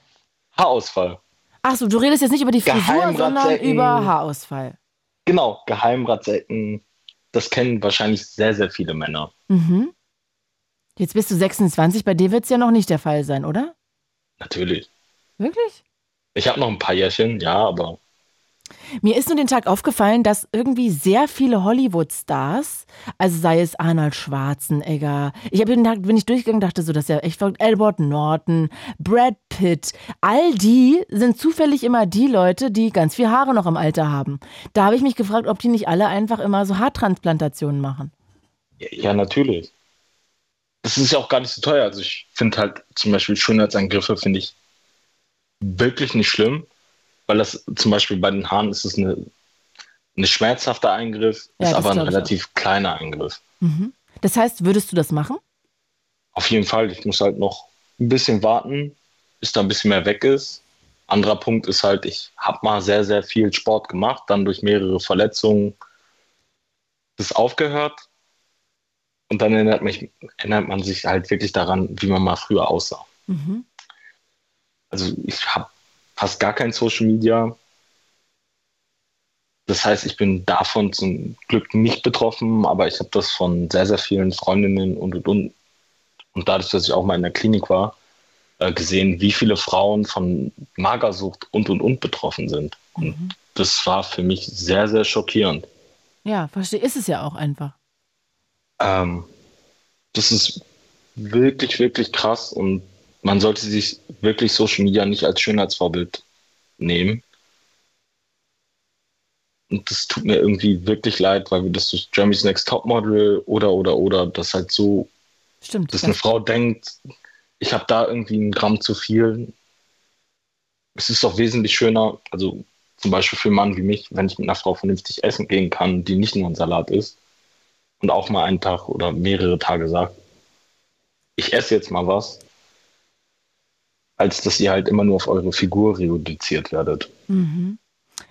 Haarausfall. Achso, du redest jetzt nicht über die Frisur, sondern über Haarausfall. Genau, Geheimratsecken, das kennen wahrscheinlich sehr, sehr viele Männer. Mhm. Jetzt bist du 26, bei dir wird es ja noch nicht der Fall sein, oder? Natürlich. Wirklich? Ich habe noch ein paar Jährchen, ja, aber Mir ist nur den Tag aufgefallen, dass irgendwie sehr viele Hollywood-Stars, also sei es Arnold Schwarzenegger, ich habe den Tag, bin ich durchgegangen, dachte so, das ist ja echt verrückt, Edward Norton, Brad Pitt, all die sind zufällig immer die Leute, die ganz viel Haare noch im Alter haben. Da habe ich mich gefragt, ob die nicht alle einfach immer so Haartransplantationen machen. ja, natürlich. Das ist ja auch gar nicht so teuer. Also ich finde halt zum Beispiel Schönheitsangriffe finde ich wirklich nicht schlimm, weil das zum Beispiel bei den Haaren ist es eine, eine schmerzhafter Eingriff, Ja, ist aber ein relativ kleiner Eingriff. Mhm. Das heißt, würdest du das machen? Auf jeden Fall, ich muss halt noch ein bisschen warten, bis da ein bisschen mehr weg ist. anderer Punkt ist halt, ich habe mal sehr, sehr viel Sport gemacht, dann durch mehrere Verletzungen das aufgehört. Und dann erinnert, mich, erinnert man sich halt wirklich daran, wie man mal früher aussah. Mhm. Also ich habe fast gar kein Social Media. Das heißt, ich bin davon zum Glück nicht betroffen, aber ich habe das von sehr, sehr vielen Freundinnen und, und, und. Und dadurch, dass ich auch mal in der Klinik war, äh, gesehen, wie viele Frauen von Magersucht und, und, und betroffen sind. Und Mhm. das war für mich sehr, sehr schockierend. Ja, verstehe. Ist es ja auch einfach. Ähm, das ist wirklich, wirklich krass und man sollte sich wirklich Social Media nicht als Schönheitsvorbild nehmen. Und das tut mir irgendwie wirklich leid, weil wir das durch Jeremy's Next Topmodel oder, oder, oder, das halt so, Stimmt. dass ja. eine Frau denkt, ich habe da irgendwie einen Gramm zu viel. Es ist doch wesentlich schöner, also zum Beispiel für einen Mann wie mich, wenn ich mit einer Frau vernünftig essen gehen kann, die nicht nur ein Salat ist und auch mal einen Tag oder mehrere Tage sagt, ich esse jetzt mal was, als dass ihr halt immer nur auf eure Figur reduziert werdet. Mhm.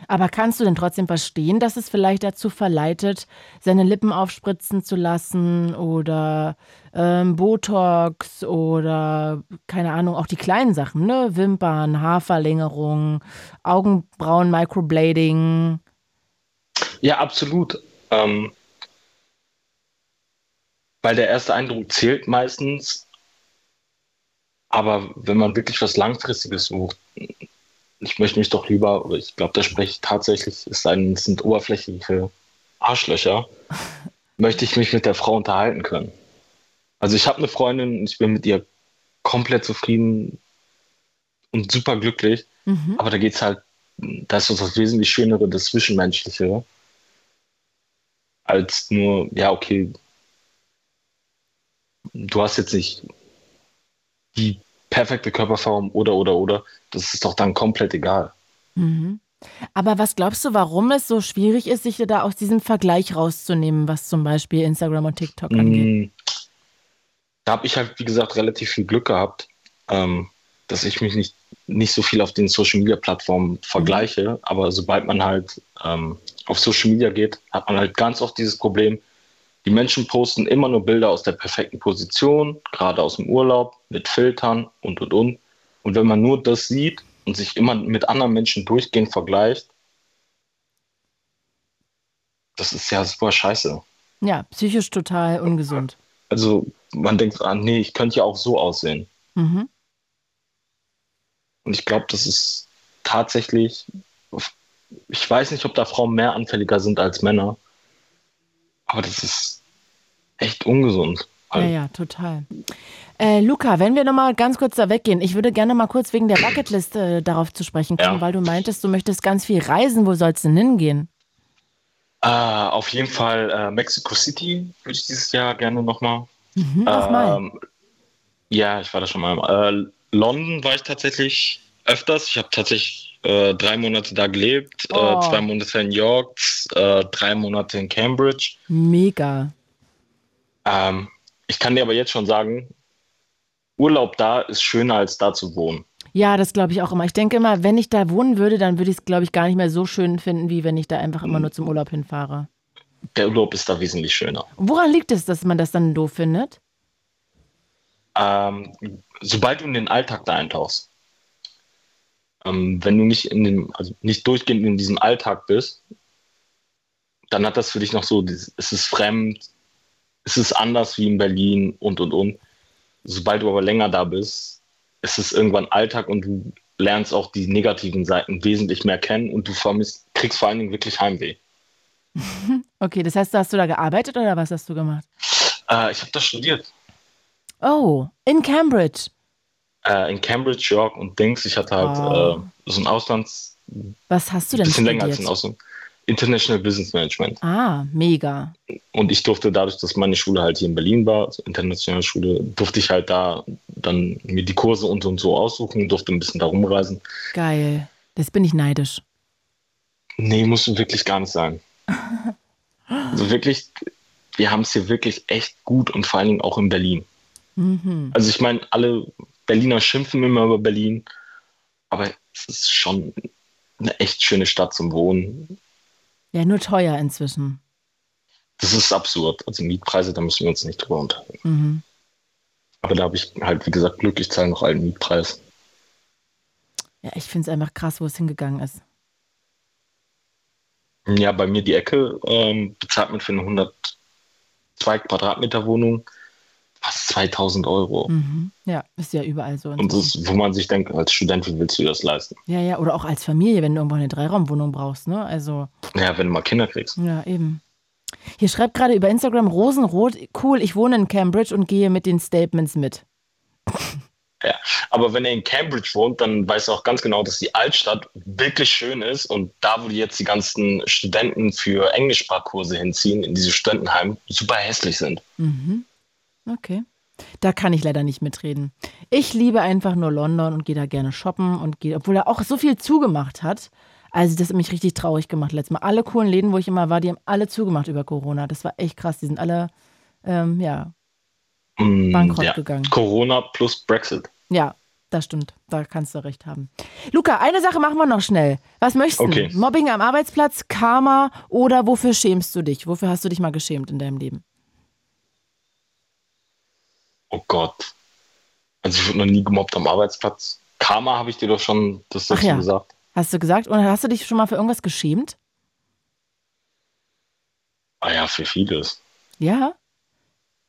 Aber kannst du denn trotzdem verstehen, dass es vielleicht dazu verleitet, seine Lippen aufspritzen zu lassen oder ähm, Botox oder keine Ahnung, auch die kleinen Sachen, ne? Wimpern, Haarverlängerung, Augenbrauen, Microblading. Ja, absolut. Ähm, weil der erste Eindruck zählt meistens. Aber wenn man wirklich was Langfristiges sucht, ich möchte mich doch lieber, oder ich glaube, da spreche ich tatsächlich, es sind oberflächliche Arschlöcher, möchte ich mich mit der Frau unterhalten können. Also ich habe eine Freundin und ich bin mit ihr komplett zufrieden und super glücklich. Mhm. Aber da geht es halt, da ist das wesentlich Schönere, das Zwischenmenschliche, als nur, ja, okay, du hast jetzt nicht die perfekte Körperform oder, oder, oder. Das ist doch dann komplett egal. Mhm. Aber was glaubst du, warum es so schwierig ist, sich da aus diesem Vergleich rauszunehmen, was zum Beispiel Instagram und TikTok angeht? Mm, Da habe ich halt, wie gesagt, relativ viel Glück gehabt, ähm, dass ich mich nicht, nicht so viel auf den Social Media Plattformen vergleiche. Aber sobald man halt ähm, auf Social Media geht, hat man halt ganz oft dieses Problem, die Menschen posten immer nur Bilder aus der perfekten Position, gerade aus dem Urlaub, mit Filtern und und und. Und wenn man nur das sieht und sich immer mit anderen Menschen durchgehend vergleicht, das ist ja super scheiße. Ja, psychisch total ungesund. Also man denkt, ah, nee, ich könnte ja auch so aussehen. Mhm. Und ich glaube, das ist tatsächlich, ich weiß nicht, ob da Frauen mehr anfälliger sind als Männer, aber das ist echt ungesund. Ja, ja, total. Äh, Luca, wenn wir nochmal ganz kurz da weggehen, ich würde gerne mal kurz wegen der Bucketlist äh, darauf zu sprechen kommen, Ja. weil du meintest, du möchtest ganz viel reisen. Wo soll's denn hingehen? Äh, auf jeden Fall äh, Mexico City würde ich dieses Jahr gerne nochmal. Mhm, nochmal. Ähm, ja, ich war da schon mal. Äh, London war ich tatsächlich öfters. Ich habe tatsächlich äh, drei Monate da gelebt, Oh. äh, zwei Monate in York, äh, drei Monate in Cambridge. Mega. Ähm, ich kann dir aber jetzt schon sagen, Urlaub da ist schöner als da zu wohnen. Ja, das glaube ich auch immer. Ich denke immer, wenn ich da wohnen würde, dann würde ich es, glaube ich, gar nicht mehr so schön finden, wie wenn ich da einfach immer nur zum Urlaub hinfahre. Der Urlaub ist da wesentlich schöner. Woran liegt es, dass man das dann doof findet? Ähm, sobald du in den Alltag da eintauchst, ähm, wenn du nicht in dem, also nicht durchgehend in diesem Alltag bist, dann hat das für dich noch so, es ist fremd, es ist anders wie in Berlin und und und. Sobald du aber länger da bist, ist es irgendwann Alltag und du lernst auch die negativen Seiten wesentlich mehr kennen und du vermisst, kriegst vor allen Dingen wirklich Heimweh. Okay, das heißt, hast du da gearbeitet oder was hast du gemacht? Äh, ich habe das studiert. Oh, in Cambridge. Äh, in Cambridge, York und Dings. Ich hatte halt Wow. äh, so ein Auslands, Was hast du denn bisschen studiert? länger als ein Ausland. International Business Management. Ah, mega. Und ich durfte dadurch, dass meine Schule halt hier in Berlin war, also internationale Schule, durfte ich halt da dann mir die Kurse und so und so aussuchen, durfte ein bisschen da rumreisen. Geil. Das bin ich neidisch. Nee, muss wirklich gar nicht sein. Also wirklich, wir haben es hier wirklich echt gut und vor allen Dingen auch in Berlin. Mhm. Also ich meine, alle Berliner schimpfen immer über Berlin, aber es ist schon eine echt schöne Stadt zum Wohnen. Ja, nur teuer inzwischen. Das ist absurd. Also Mietpreise, da müssen wir uns nicht drüber unterhalten. Mhm. Aber da habe ich halt, wie gesagt, Glück, ich zahle noch einen Mietpreis. Ja, ich finde es einfach krass, wo es hingegangen ist. Ja, bei mir die Ecke ähm, bezahlt man für eine 102 Quadratmeter Wohnung fast 2000 Euro. Mhm. Ja, ist ja überall so. Und das ist, wo man sich denkt, als Student, wie willst du das leisten? Ja, ja, oder auch als Familie, wenn du irgendwo eine Dreiraumwohnung brauchst, ne? Also. Ja, wenn du mal Kinder kriegst. Ja, eben. Hier schreibt gerade über Instagram Rosenrot, cool, ich wohne in Cambridge und gehe mit den Statements mit. Ja, aber wenn er in Cambridge wohnt, dann weiß er auch ganz genau, dass die Altstadt wirklich schön ist und da, wo die jetzt die ganzen Studenten für Englischsprachkurse hinziehen, in diese Studentenheim, super hässlich sind. Mhm. Okay. Da kann ich leider nicht mitreden. Ich liebe einfach nur London und gehe da gerne shoppen und gehe, obwohl er auch so viel zugemacht hat. Also, das hat mich richtig traurig gemacht letztes Mal. Alle coolen Läden, wo ich immer war, die haben alle zugemacht über Corona. Das war echt krass. Die sind alle, ähm, ja, Mm, bankrott ja. gegangen. Corona plus Brexit. Ja, das stimmt. Da kannst du recht haben. Luca, eine Sache machen wir noch schnell. Was möchtest du? Okay. Mobbing am Arbeitsplatz, Karma oder wofür schämst du dich? Wofür hast du dich mal geschämt in deinem Leben? Oh Gott. Also ich wurde noch nie gemobbt am Arbeitsplatz. Karma habe ich dir doch schon das dazu ja. gesagt. Hast du gesagt? Und hast du dich schon mal für irgendwas geschämt? Ah ja, für vieles. Ja.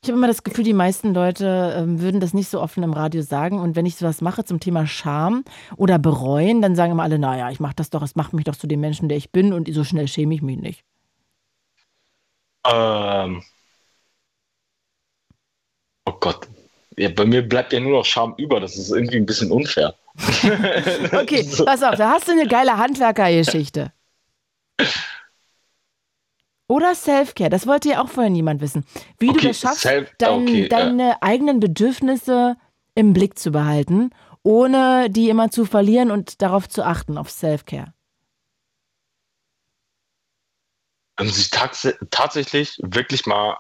Ich habe immer das Gefühl, die meisten Leute ähm, würden das nicht so offen im Radio sagen. Und wenn ich sowas mache zum Thema Scham oder bereuen, dann sagen immer alle, naja, ich mache das doch, es macht mich doch zu dem Menschen, der ich bin und so schnell schäme ich mich nicht. Ähm. Oh Gott. Ja, bei mir bleibt ja nur noch Scham über. Das ist irgendwie ein bisschen unfair. Okay, pass auf, da hast du eine geile Handwerkergeschichte. Oder Self-Care, das wollte ja auch vorher niemand wissen. Wie du Okay, das schaffst, Self- dein, okay, deine eigenen Bedürfnisse im Blick zu behalten, ohne die immer zu verlieren und darauf zu achten, auf Self-Care. Also sich tats tatsächlich wirklich mal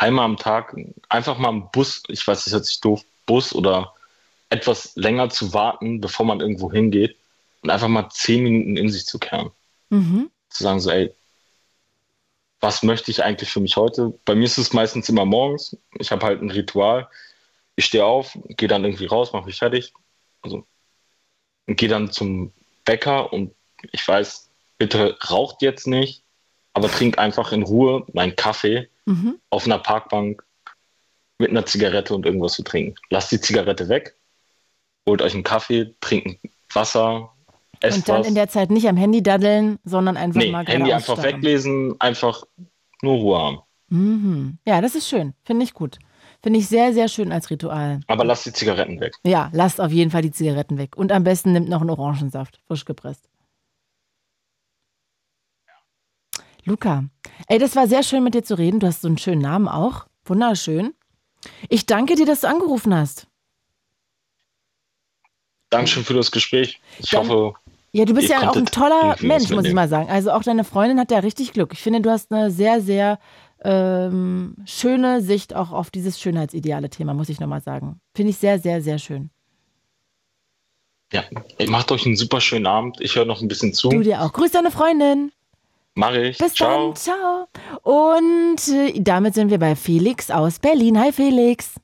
einmal am Tag einfach mal im Bus, ich weiß, das hört sich doof, Bus oder etwas länger zu warten, bevor man irgendwo hingeht und einfach mal zehn Minuten in sich zu kehren. Mhm. Zu sagen so, ey, was möchte ich eigentlich für mich heute? Bei mir ist es meistens immer morgens. Ich habe halt ein Ritual. Ich stehe auf, gehe dann irgendwie raus, mache mich fertig. Also und gehe dann zum Bäcker und ich weiß, bitte raucht jetzt nicht, aber trink einfach in Ruhe meinen Kaffee Mhm. auf einer Parkbank mit einer Zigarette und irgendwas zu trinken. Lasst die Zigarette weg, holt euch einen Kaffee, trinkt Wasser, esst Und dann was. in der Zeit nicht am Handy daddeln, sondern einfach nee, mal Handy einfach starren. weglesen, einfach nur Ruhe haben. Mhm. Ja, das ist schön. Finde ich gut. Finde ich sehr, sehr schön als Ritual. Aber lasst die Zigaretten weg. Ja, lasst auf jeden Fall die Zigaretten weg. Und am besten nimmt noch einen Orangensaft, frisch gepresst. Luca, ey, das war sehr schön mit dir zu reden. Du hast so einen schönen Namen auch. Wunderschön. Ich danke dir, dass du angerufen hast. Dankeschön für das Gespräch. Ich Dann- hoffe, Ja, du bist ja auch ein toller Mensch, muss ich mal sagen. Also auch deine Freundin hat ja richtig Glück. Ich finde, du hast eine sehr, sehr ähm, schöne Sicht auch auf dieses Schönheitsideale Thema, muss ich nochmal sagen. Finde ich sehr, sehr, sehr schön. ja, ey, macht euch einen super schönen Abend. Ich höre noch ein bisschen zu. Du dir auch. Grüß deine Freundin. Mach ich. Bis Ciao. dann. Ciao. Und äh, damit sind wir bei Felix aus Berlin. Hi, Felix.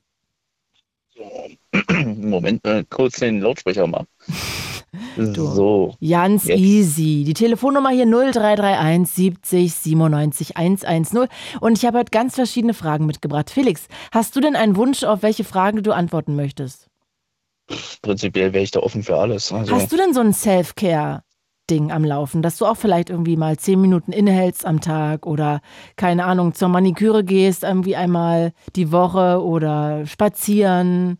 Moment, äh, kurz den Lautsprecher mal. So. Ganz Jetzt. easy. Die Telefonnummer hier 0331 70 97 110. Und ich habe heute ganz verschiedene Fragen mitgebracht. Felix, hast du denn einen Wunsch, auf welche Fragen du antworten möchtest? Prinzipiell wäre ich da offen für alles. Also, Hast du denn so ein Self-Care-Ding am Laufen, dass du auch vielleicht irgendwie mal zehn Minuten innehältst am Tag oder keine Ahnung, zur Maniküre gehst, irgendwie einmal die Woche oder spazieren,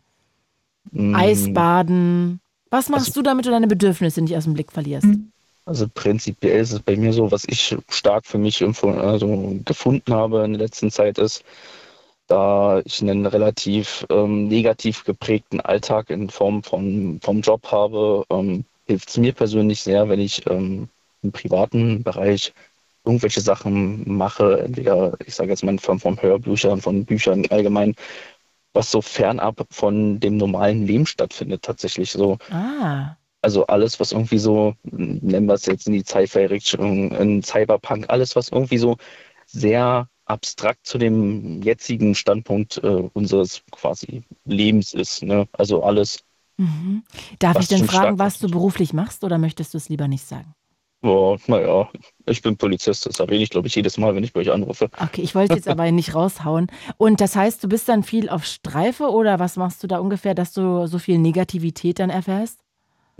Mm, Eisbaden? Was machst du, damit du deine Bedürfnisse nicht aus dem Blick verlierst? Also prinzipiell ist es bei mir so, was ich stark für mich also gefunden habe in der letzten Zeit ist, da ich einen relativ ähm, negativ geprägten Alltag in Form von vom Job habe, ähm, hilft es mir persönlich sehr, wenn ich ähm, im privaten Bereich irgendwelche Sachen mache, entweder, ich sage jetzt mal in Form von Hörbüchern, von Büchern allgemein, was so fernab von dem normalen Leben stattfindet tatsächlich so. Ah. Also alles, was irgendwie so, nennen wir es jetzt in die Sci-Fi-Richtung, in Cyberpunk, alles, was irgendwie so sehr abstrakt zu dem jetzigen Standpunkt äh, unseres quasi Lebens ist. Ne? Also alles. Mhm. Darf Was ich denn fragen, was du beruflich machst oder möchtest du es lieber nicht sagen? Oh, naja, ich bin Polizist, das erwähne ich, glaube ich, jedes Mal, wenn ich bei euch anrufe. Okay, ich wollte jetzt aber nicht raushauen. Und das heißt, du bist dann viel auf Streife oder was machst du da ungefähr, dass du so viel Negativität dann erfährst?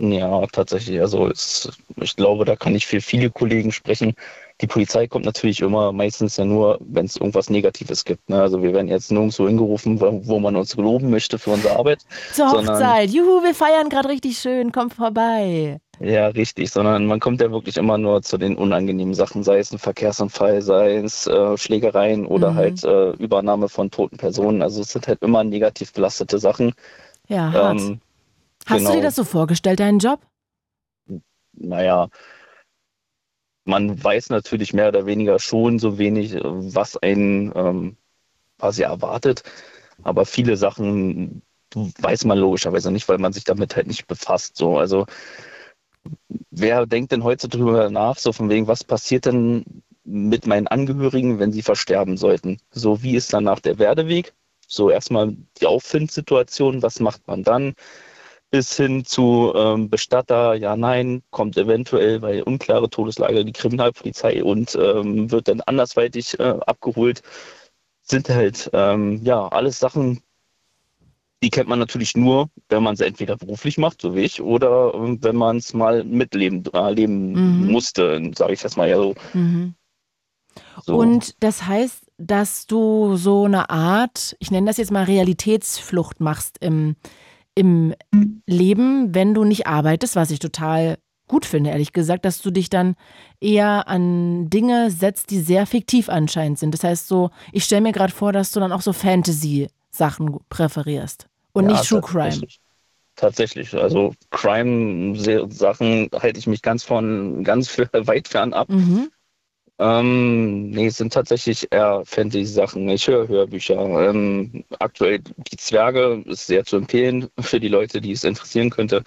Ja, tatsächlich. Also es, ich glaube, da kann ich für viele Kollegen sprechen. Die Polizei kommt natürlich immer meistens ja nur, wenn es irgendwas Negatives gibt. Ne? Also wir werden jetzt nirgendwo hingerufen, wo, wo man uns loben möchte für unsere Arbeit. Zur Hochzeit. Juhu, wir feiern gerade richtig schön. Komm vorbei. Ja, richtig, sondern man kommt ja wirklich immer nur zu den unangenehmen Sachen, sei es ein Verkehrsunfall, sei es äh, Schlägereien oder Mhm. halt äh, Übernahme von toten Personen. Also es sind halt immer negativ belastete Sachen. Ja, hart. Ähm, Hast du genau. dir das so vorgestellt, deinen Job? naja, man weiß natürlich mehr oder weniger schon so wenig, äh, was einen ähm, quasi erwartet. Aber viele Sachen weiß man logischerweise nicht, weil man sich damit halt nicht befasst. So, also wer denkt denn heute drüber nach, so von wegen, was passiert denn mit meinen Angehörigen, wenn sie versterben sollten? So, wie ist danach der Werdeweg? So erstmal die Auffindsituation, was macht man dann? Bis hin zu ähm, Bestatter, ja, nein, kommt eventuell bei unklare Todeslage die Kriminalpolizei und ähm, wird dann andersweitig äh, abgeholt, sind halt ähm, ja alles Sachen, die kennt man natürlich nur, wenn man es entweder beruflich macht, so wie ich, oder ähm, wenn man es mal mitleben äh, leben Mhm. musste, sage ich das mal ja so. Mhm. so. Und das heißt, dass du so eine Art, ich nenne das jetzt mal Realitätsflucht machst im, im Leben, wenn du nicht arbeitest, was ich total gut finde, ehrlich gesagt, dass du dich dann eher an Dinge setzt, die sehr fiktiv anscheinend sind. Das heißt so, ich stelle mir gerade vor, dass du dann auch so Fantasy-Sachen präferierst und Ja, nicht True Crime. tatsächlich. Also Crime-Sachen halte ich mich ganz von ganz weit fern ab. Mhm. Ähm, nee, es sind tatsächlich eher Fantasy-Sachen. Ich höre Hörbücher. Ähm, aktuell Die Zwerge ist sehr zu empfehlen für die Leute, die es interessieren könnte.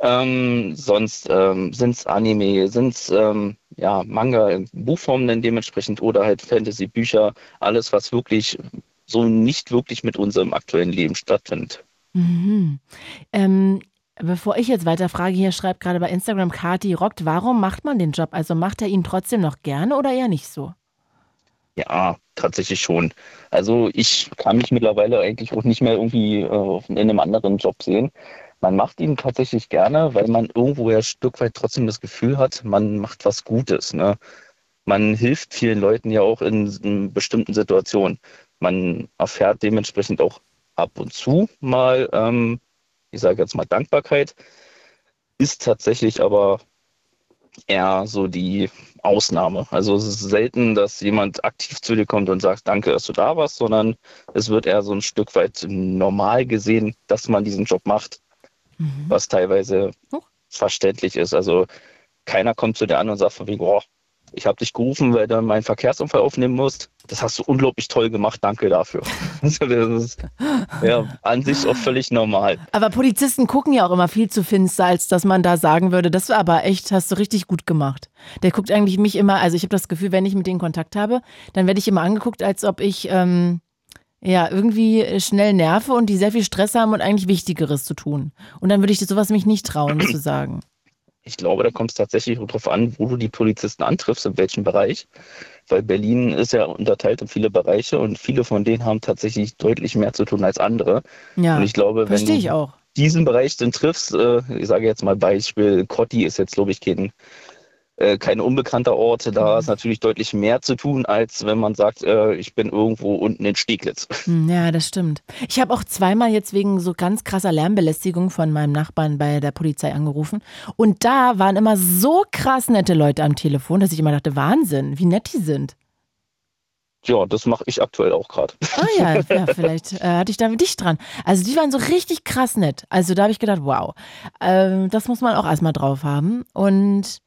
Ähm, sonst ähm, sind es Anime, sind es ähm, ja, Manga in Buchform dann dementsprechend oder halt Fantasy-Bücher. Alles, was wirklich so nicht wirklich mit unserem aktuellen Leben stattfindet. Mhm. Ähm, bevor ich jetzt weiter frage, hier schreibt gerade bei Instagram Kati rockt, warum macht man den Job? Also macht er ihn trotzdem noch gerne oder eher nicht so? Ja, tatsächlich schon. Also ich kann mich mittlerweile eigentlich auch nicht mehr irgendwie äh, in einem anderen Job sehen. Man macht ihn tatsächlich gerne, weil man irgendwo ja ein Stück weit trotzdem das Gefühl hat, man macht was Gutes. Ne? Man hilft vielen Leuten ja auch in, in bestimmten Situationen. Man erfährt dementsprechend auch ab und zu mal, ähm, ich sage jetzt mal Dankbarkeit, ist tatsächlich aber eher so die Ausnahme. Also es ist selten, dass jemand aktiv zu dir kommt und sagt, danke, dass du da warst, sondern es wird eher so ein Stück weit normal gesehen, dass man diesen Job macht, was teilweise verständlich ist. Also keiner kommt zu dir an und sagt von wegen, oh, ich habe dich gerufen, weil du meinen Verkehrsunfall aufnehmen musst. Das hast du unglaublich toll gemacht, danke dafür. Das ist ja an sich auch völlig normal. Aber Polizisten gucken ja auch immer viel zu finster, als dass man da sagen würde, das war aber echt, hast du richtig gut gemacht. Der guckt eigentlich mich immer, also ich habe das Gefühl, wenn ich mit denen Kontakt habe, dann werde ich immer angeguckt, als ob ich ähm, ja irgendwie schnell nerve und die sehr viel Stress haben und eigentlich Wichtigeres zu tun. Und dann würde ich sowas mich nicht trauen zu sagen. Ich glaube, da kommt es tatsächlich darauf an, wo du die Polizisten antriffst, in welchem Bereich. Weil Berlin ist ja unterteilt in viele Bereiche und viele von denen haben tatsächlich deutlich mehr zu tun als andere. Ja, und ich glaube, wenn ich auch. diesen Bereich dann triffst, äh, ich sage jetzt mal Beispiel, Kotti ist jetzt, glaube ich, kein, äh, kein unbekannter Ort. Da Mhm. ist natürlich deutlich mehr zu tun, als wenn man sagt, äh, ich bin irgendwo unten in Steglitz. Hm, Ja, das stimmt. Ich habe auch zweimal jetzt wegen so ganz krasser Lärmbelästigung von meinem Nachbarn bei der Polizei angerufen. Und da waren immer so krass nette Leute am Telefon, dass ich immer dachte, Wahnsinn, wie nett die sind. Ja, das mache ich aktuell auch gerade. Ah ja, ja vielleicht äh, hatte ich da mit dich dran. Also die waren so richtig krass nett. Also da habe ich gedacht, wow, ähm, das muss man auch erstmal drauf haben. Und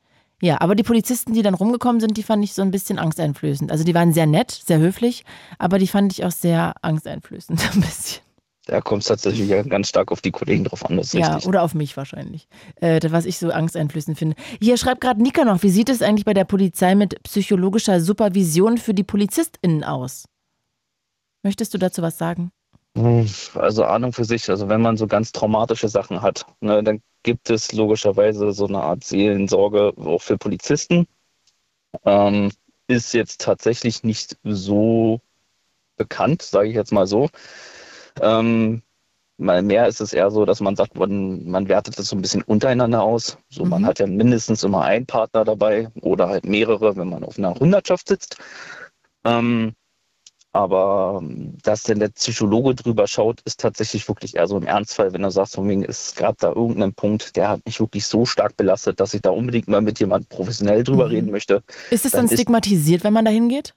ja, aber die Polizisten, die dann rumgekommen sind, die fand ich so ein bisschen angsteinflößend. Also die waren sehr nett, sehr höflich, aber die fand ich auch sehr angsteinflößend, ein bisschen. Da kommt es tatsächlich ganz stark auf die Kollegen drauf an. Das Ja, richtig. oder auf mich wahrscheinlich. Äh, was ich so angsteinflößend finde. Hier schreibt gerade Nika noch, wie sieht es eigentlich bei der Polizei mit psychologischer Supervision für die PolizistInnen aus? Möchtest du dazu was sagen? Also Ahnung für sich, also wenn man so ganz traumatische Sachen hat, ne, dann gibt es logischerweise so eine Art Seelensorge auch für Polizisten. Ähm, ist jetzt tatsächlich nicht so bekannt, sage ich jetzt mal so. Ähm, mal mehr ist es eher so, dass man sagt, man, man wertet das so ein bisschen untereinander aus. So, man hat ja mindestens immer einen Partner dabei oder halt mehrere, wenn man auf einer Hundertschaft sitzt. Ähm, aber ähm, dass denn der Psychologe drüber schaut, ist tatsächlich wirklich eher so im Ernstfall, wenn du sagst, von wegen, es gab da irgendeinen Punkt, der hat mich wirklich so stark belastet, dass ich da unbedingt mal mit jemandem professionell drüber Mhm. reden möchte. Ist es dann stigmatisiert, wenn man da hingeht?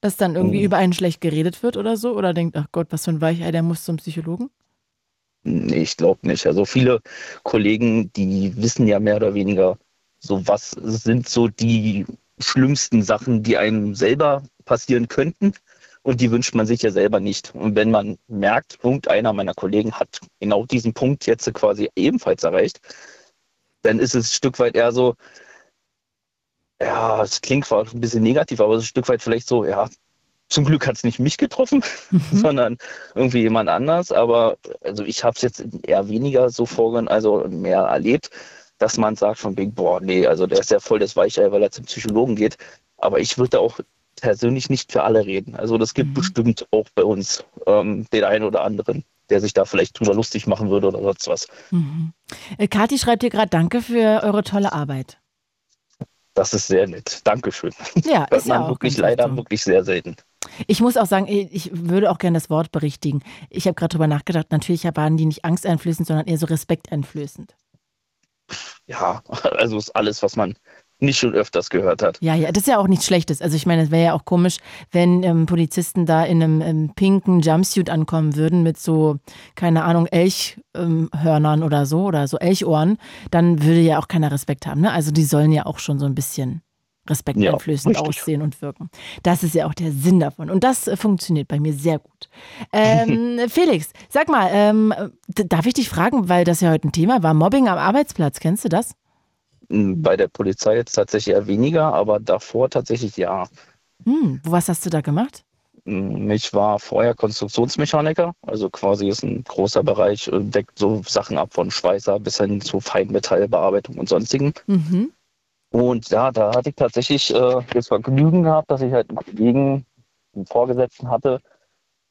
Dass dann irgendwie Oh. über einen schlecht geredet wird oder so? Oder denkt, ach Gott, was für ein Weichei, der muss zum Psychologen? Nee, ich glaube nicht. Also viele Kollegen, die wissen ja mehr oder weniger, so was sind so die schlimmsten Sachen, die einem selber passieren könnten. Und die wünscht man sich ja selber nicht. Und wenn man merkt, irgendeiner meiner Kollegen hat genau diesen Punkt jetzt quasi ebenfalls erreicht, dann ist es ein Stück weit eher so, ja, es klingt zwar ein bisschen negativ, aber es ist ein Stück weit vielleicht so, ja, zum Glück hat es nicht mich getroffen, sondern irgendwie jemand anders. Aber also ich habe es jetzt eher weniger so vorgenommen, also mehr erlebt, dass man sagt von wegen, boah, nee, also der ist ja voll das Weichei, weil er zum Psychologen geht. Aber ich würde auch persönlich nicht für alle reden. Also das gibt bestimmt auch bei uns ähm, den einen oder anderen, der sich da vielleicht drüber lustig machen würde oder sonst was. Mhm. Äh, Kathi schreibt hier gerade, danke für eure tolle Arbeit. Das ist sehr nett. Dankeschön. Ja, Hört ist ja man auch wirklich leider so. wirklich sehr selten. Ich muss auch sagen, ich würde auch gerne das Wort berichtigen. Ich habe gerade drüber nachgedacht, natürlich waren die nicht angsteinflößend, sondern eher so respekteinflößend. Ja, also ist alles, was man nicht schon öfters gehört hat. Ja, ja, das ist ja auch nichts Schlechtes. Also ich meine, es wäre ja auch komisch, wenn ähm, Polizisten da in einem ähm, pinken Jumpsuit ankommen würden mit so, keine Ahnung, Elchhörnern oder so oder so Elchohren, dann würde ja auch keiner Respekt haben. Ne? Also die sollen ja auch schon so ein bisschen respekteinflößend Ja, aussehen und wirken. Das ist ja auch der Sinn davon. Und das äh, funktioniert bei mir sehr gut. Ähm, Felix, sag mal, ähm, darf ich dich fragen, weil das ja heute ein Thema war, Mobbing am Arbeitsplatz, kennst du das? Bei der Polizei jetzt tatsächlich eher weniger, aber davor tatsächlich ja. Hm, was hast du da gemacht? Ich war vorher Konstruktionsmechaniker, also quasi ist ein großer Bereich, äh, deckt so Sachen ab von Schweißer bis hin zu Feinmetallbearbeitung und sonstigen. Mhm. Und ja, da hatte ich tatsächlich äh, das Vergnügen gehabt, dass ich halt einen Kollegen, einen Vorgesetzten hatte,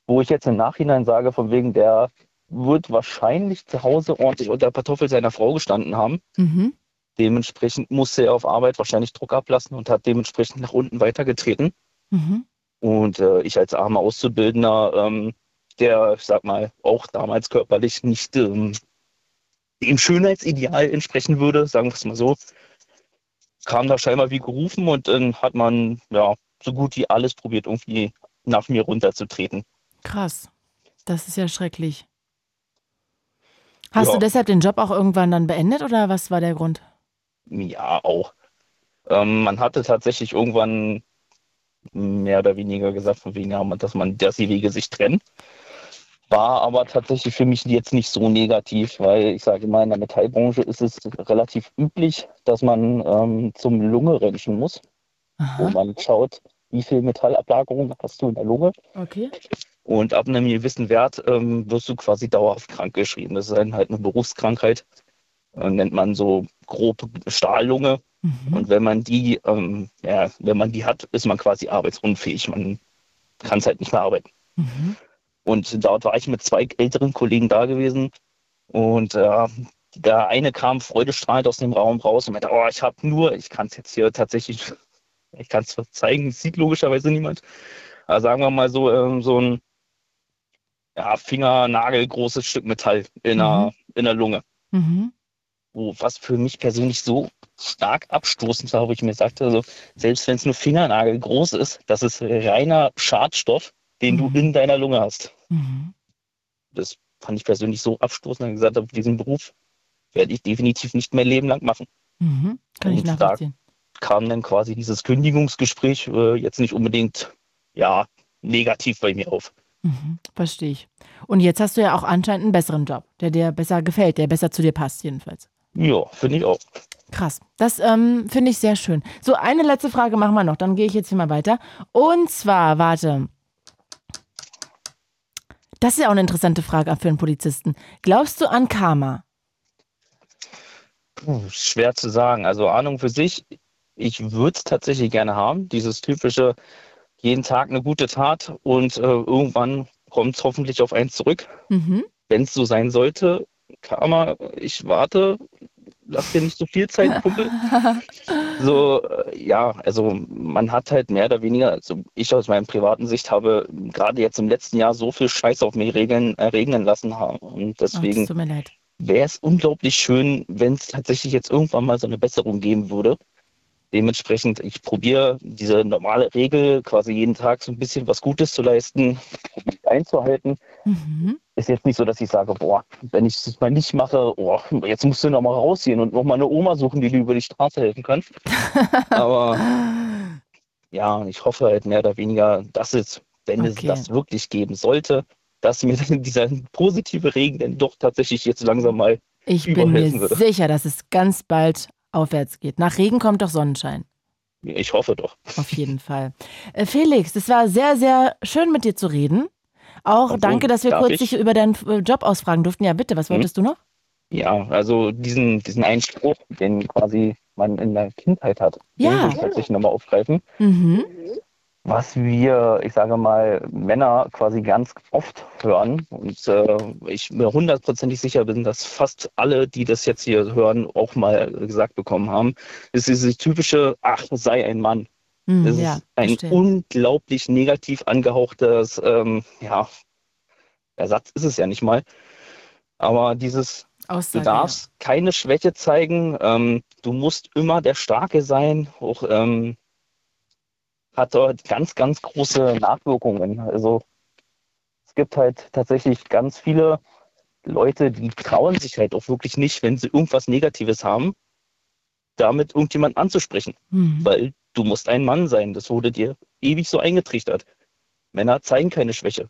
wo ich jetzt im Nachhinein sage, von wegen, der wird wahrscheinlich zu Hause ordentlich unter Kartoffel seiner Frau gestanden haben. Mhm. Dementsprechend musste er auf Arbeit wahrscheinlich Druck ablassen und hat dementsprechend nach unten weitergetreten. Mhm. Und äh, ich als armer Auszubildender, ähm, der, ich sag mal, auch damals körperlich nicht ähm, dem Schönheitsideal entsprechen würde, sagen wir es mal so, kam da scheinbar wie gerufen und dann hat man ja so gut wie alles probiert, irgendwie nach mir runterzutreten. Krass. Das ist ja schrecklich. Hast Ja. du deshalb den Job auch irgendwann dann beendet oder was war der Grund? Ja, auch. Ähm, man hatte tatsächlich irgendwann mehr oder weniger gesagt, von wegen, ja, dass man, dass die Wege sich trennen. War aber tatsächlich für mich jetzt nicht so negativ, weil ich sage mal, in der Metallbranche ist es relativ üblich, dass man ähm, zum Lunge-Röntgen muss, wo man schaut, wie viel Metallablagerung hast du in der Lunge. Okay. Und ab einem gewissen Wert ähm, wirst du quasi dauerhaft krank geschrieben. Das ist dann halt eine Berufskrankheit, äh, nennt man so grob Stahllunge. Und wenn man die, ähm, ja, wenn man die hat, ist man quasi arbeitsunfähig. Man kann es halt nicht mehr arbeiten. Und dort war ich mit zwei älteren Kollegen da gewesen. Und äh, der eine kam freudestrahlend aus dem Raum raus und meinte, oh, ich habe nur, ich kann es jetzt hier tatsächlich, ich kann es zeigen, es sieht logischerweise niemand. Aber sagen wir mal so, ähm, so ein ja, Fingernagel großes Stück Metall in, der, in der Lunge. Mhm. Wo, was für mich persönlich so stark abstoßend war, wo ich mir sagte, also, selbst wenn es nur Fingernagel groß ist, das ist reiner Schadstoff, den du in deiner Lunge hast. Mhm. Das fand ich persönlich so abstoßend, dass ich gesagt habe, diesen Beruf werde ich definitiv nicht mehr Leben lang machen. Mhm. Kann ich Und da nachvollziehen. kam dann quasi dieses Kündigungsgespräch äh, jetzt nicht unbedingt ja negativ bei mir auf. Mhm, verstehe ich. Und jetzt hast du ja auch anscheinend einen besseren Job, der dir besser gefällt, der besser zu dir passt, jedenfalls. Ja, finde ich auch. Krass. Das ähm, finde ich sehr schön. So, eine letzte Frage machen wir noch, dann gehe ich jetzt hier mal weiter. Und zwar, warte. Das ist ja auch eine interessante Frage für einen Polizisten. Glaubst du an Karma? Puh, schwer zu sagen. Also Ahnung für sich, ich würde es tatsächlich gerne haben. Dieses typische, jeden Tag eine gute Tat und äh, irgendwann kommt es hoffentlich auf eins zurück. Mhm. Wenn es so sein sollte, Karma, ich warte, lass dir nicht so viel Zeit, Kumpel. so, äh, ja, also man hat halt mehr oder weniger, also ich aus meiner privaten Sicht habe gerade jetzt im letzten Jahr so viel Scheiß auf mich regeln, äh, regnen lassen haben. Und deswegen wäre es unglaublich schön, wenn es tatsächlich jetzt irgendwann mal so eine Besserung geben würde. Dementsprechend, ich probiere diese normale Regel, quasi jeden Tag so ein bisschen was Gutes zu leisten, einzuhalten. Mhm. Ist jetzt nicht so, dass ich sage, boah, wenn ich das mal nicht mache, oh, jetzt musst du noch mal rausgehen und noch mal eine Oma suchen, die dir über die Straße helfen kann. Aber ja, ich hoffe halt mehr oder weniger, dass es, wenn es Okay. das wirklich geben sollte, dass mir dieser positive Regen dann doch tatsächlich jetzt langsam mal Ich bin mir würde. sicher, dass es ganz bald aufwärts geht. Nach Regen kommt doch Sonnenschein. Ich hoffe doch. Auf jeden Fall. Äh, Felix, es war sehr, sehr schön mit dir zu reden. Auch Oh, danke, dass wir kurz ich? dich über deinen äh, Job ausfragen durften. Ja, bitte, was Hm? wolltest du noch? Ja, also diesen, diesen einen Spruch, den quasi man in der Kindheit hat, Ja. den will ich tatsächlich nochmal aufgreifen. Mhm. Was wir, ich sage mal, Männer quasi ganz oft hören und äh, ich mir hundertprozentig sicher bin, dass fast alle, die das jetzt hier hören, auch mal gesagt bekommen haben, ist dieses typische, ach, sei ein Mann. Hm, Das ja, ist ein verstehe. unglaublich negativ angehauchtes, ähm, ja, Ersatz ist es ja nicht mal. Aber dieses, Aussage, du darfst keine Schwäche zeigen, ähm, du musst immer der Starke sein, auch ähm, hat dort ganz, ganz große Nachwirkungen. Also es gibt halt tatsächlich ganz viele Leute, die trauen sich halt auch wirklich nicht, wenn sie irgendwas Negatives haben, damit irgendjemand anzusprechen. Mhm. Weil du musst ein Mann sein. Das wurde dir ewig so eingetrichtert. Männer zeigen keine Schwäche.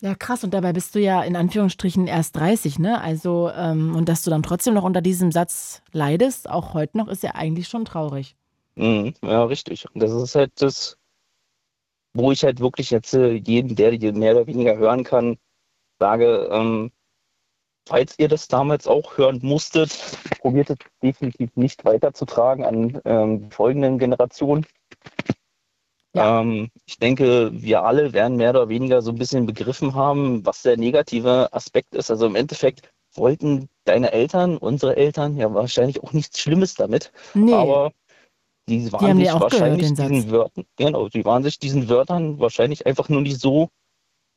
Ja, krass. Und dabei bist du ja in Anführungsstrichen erst 30, ne? Also, ähm, und dass du dann trotzdem noch unter diesem Satz leidest, auch heute noch, ist ja eigentlich schon traurig. Mhm, ja, richtig. Und das ist halt das, wo ich halt wirklich jetzt äh, jeden, der die mehr oder weniger hören kann, sage, ähm, falls ihr das damals auch hören musstet, probiert es definitiv nicht weiterzutragen an ähm, die folgenden Generationen. Ähm, ich denke, wir alle werden mehr oder weniger so ein bisschen begriffen haben, was der negative Aspekt ist. Also im Endeffekt wollten deine Eltern, unsere Eltern, ja wahrscheinlich auch nichts Schlimmes damit. Nee. Aber die waren haben sich gehört, wahrscheinlich Satz. diesen Wörtern, genau, die waren sich diesen Wörtern wahrscheinlich einfach nur nicht so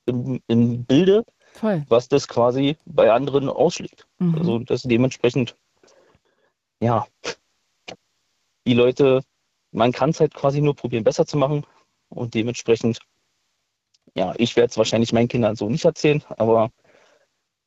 im, im Bilde, Voll. was das quasi bei anderen ausschlägt. Mhm. Also das dementsprechend, ja, die Leute, man kann es halt quasi nur probieren, besser zu machen. Und dementsprechend, ja, ich werde es wahrscheinlich meinen Kindern so nicht erzählen, aber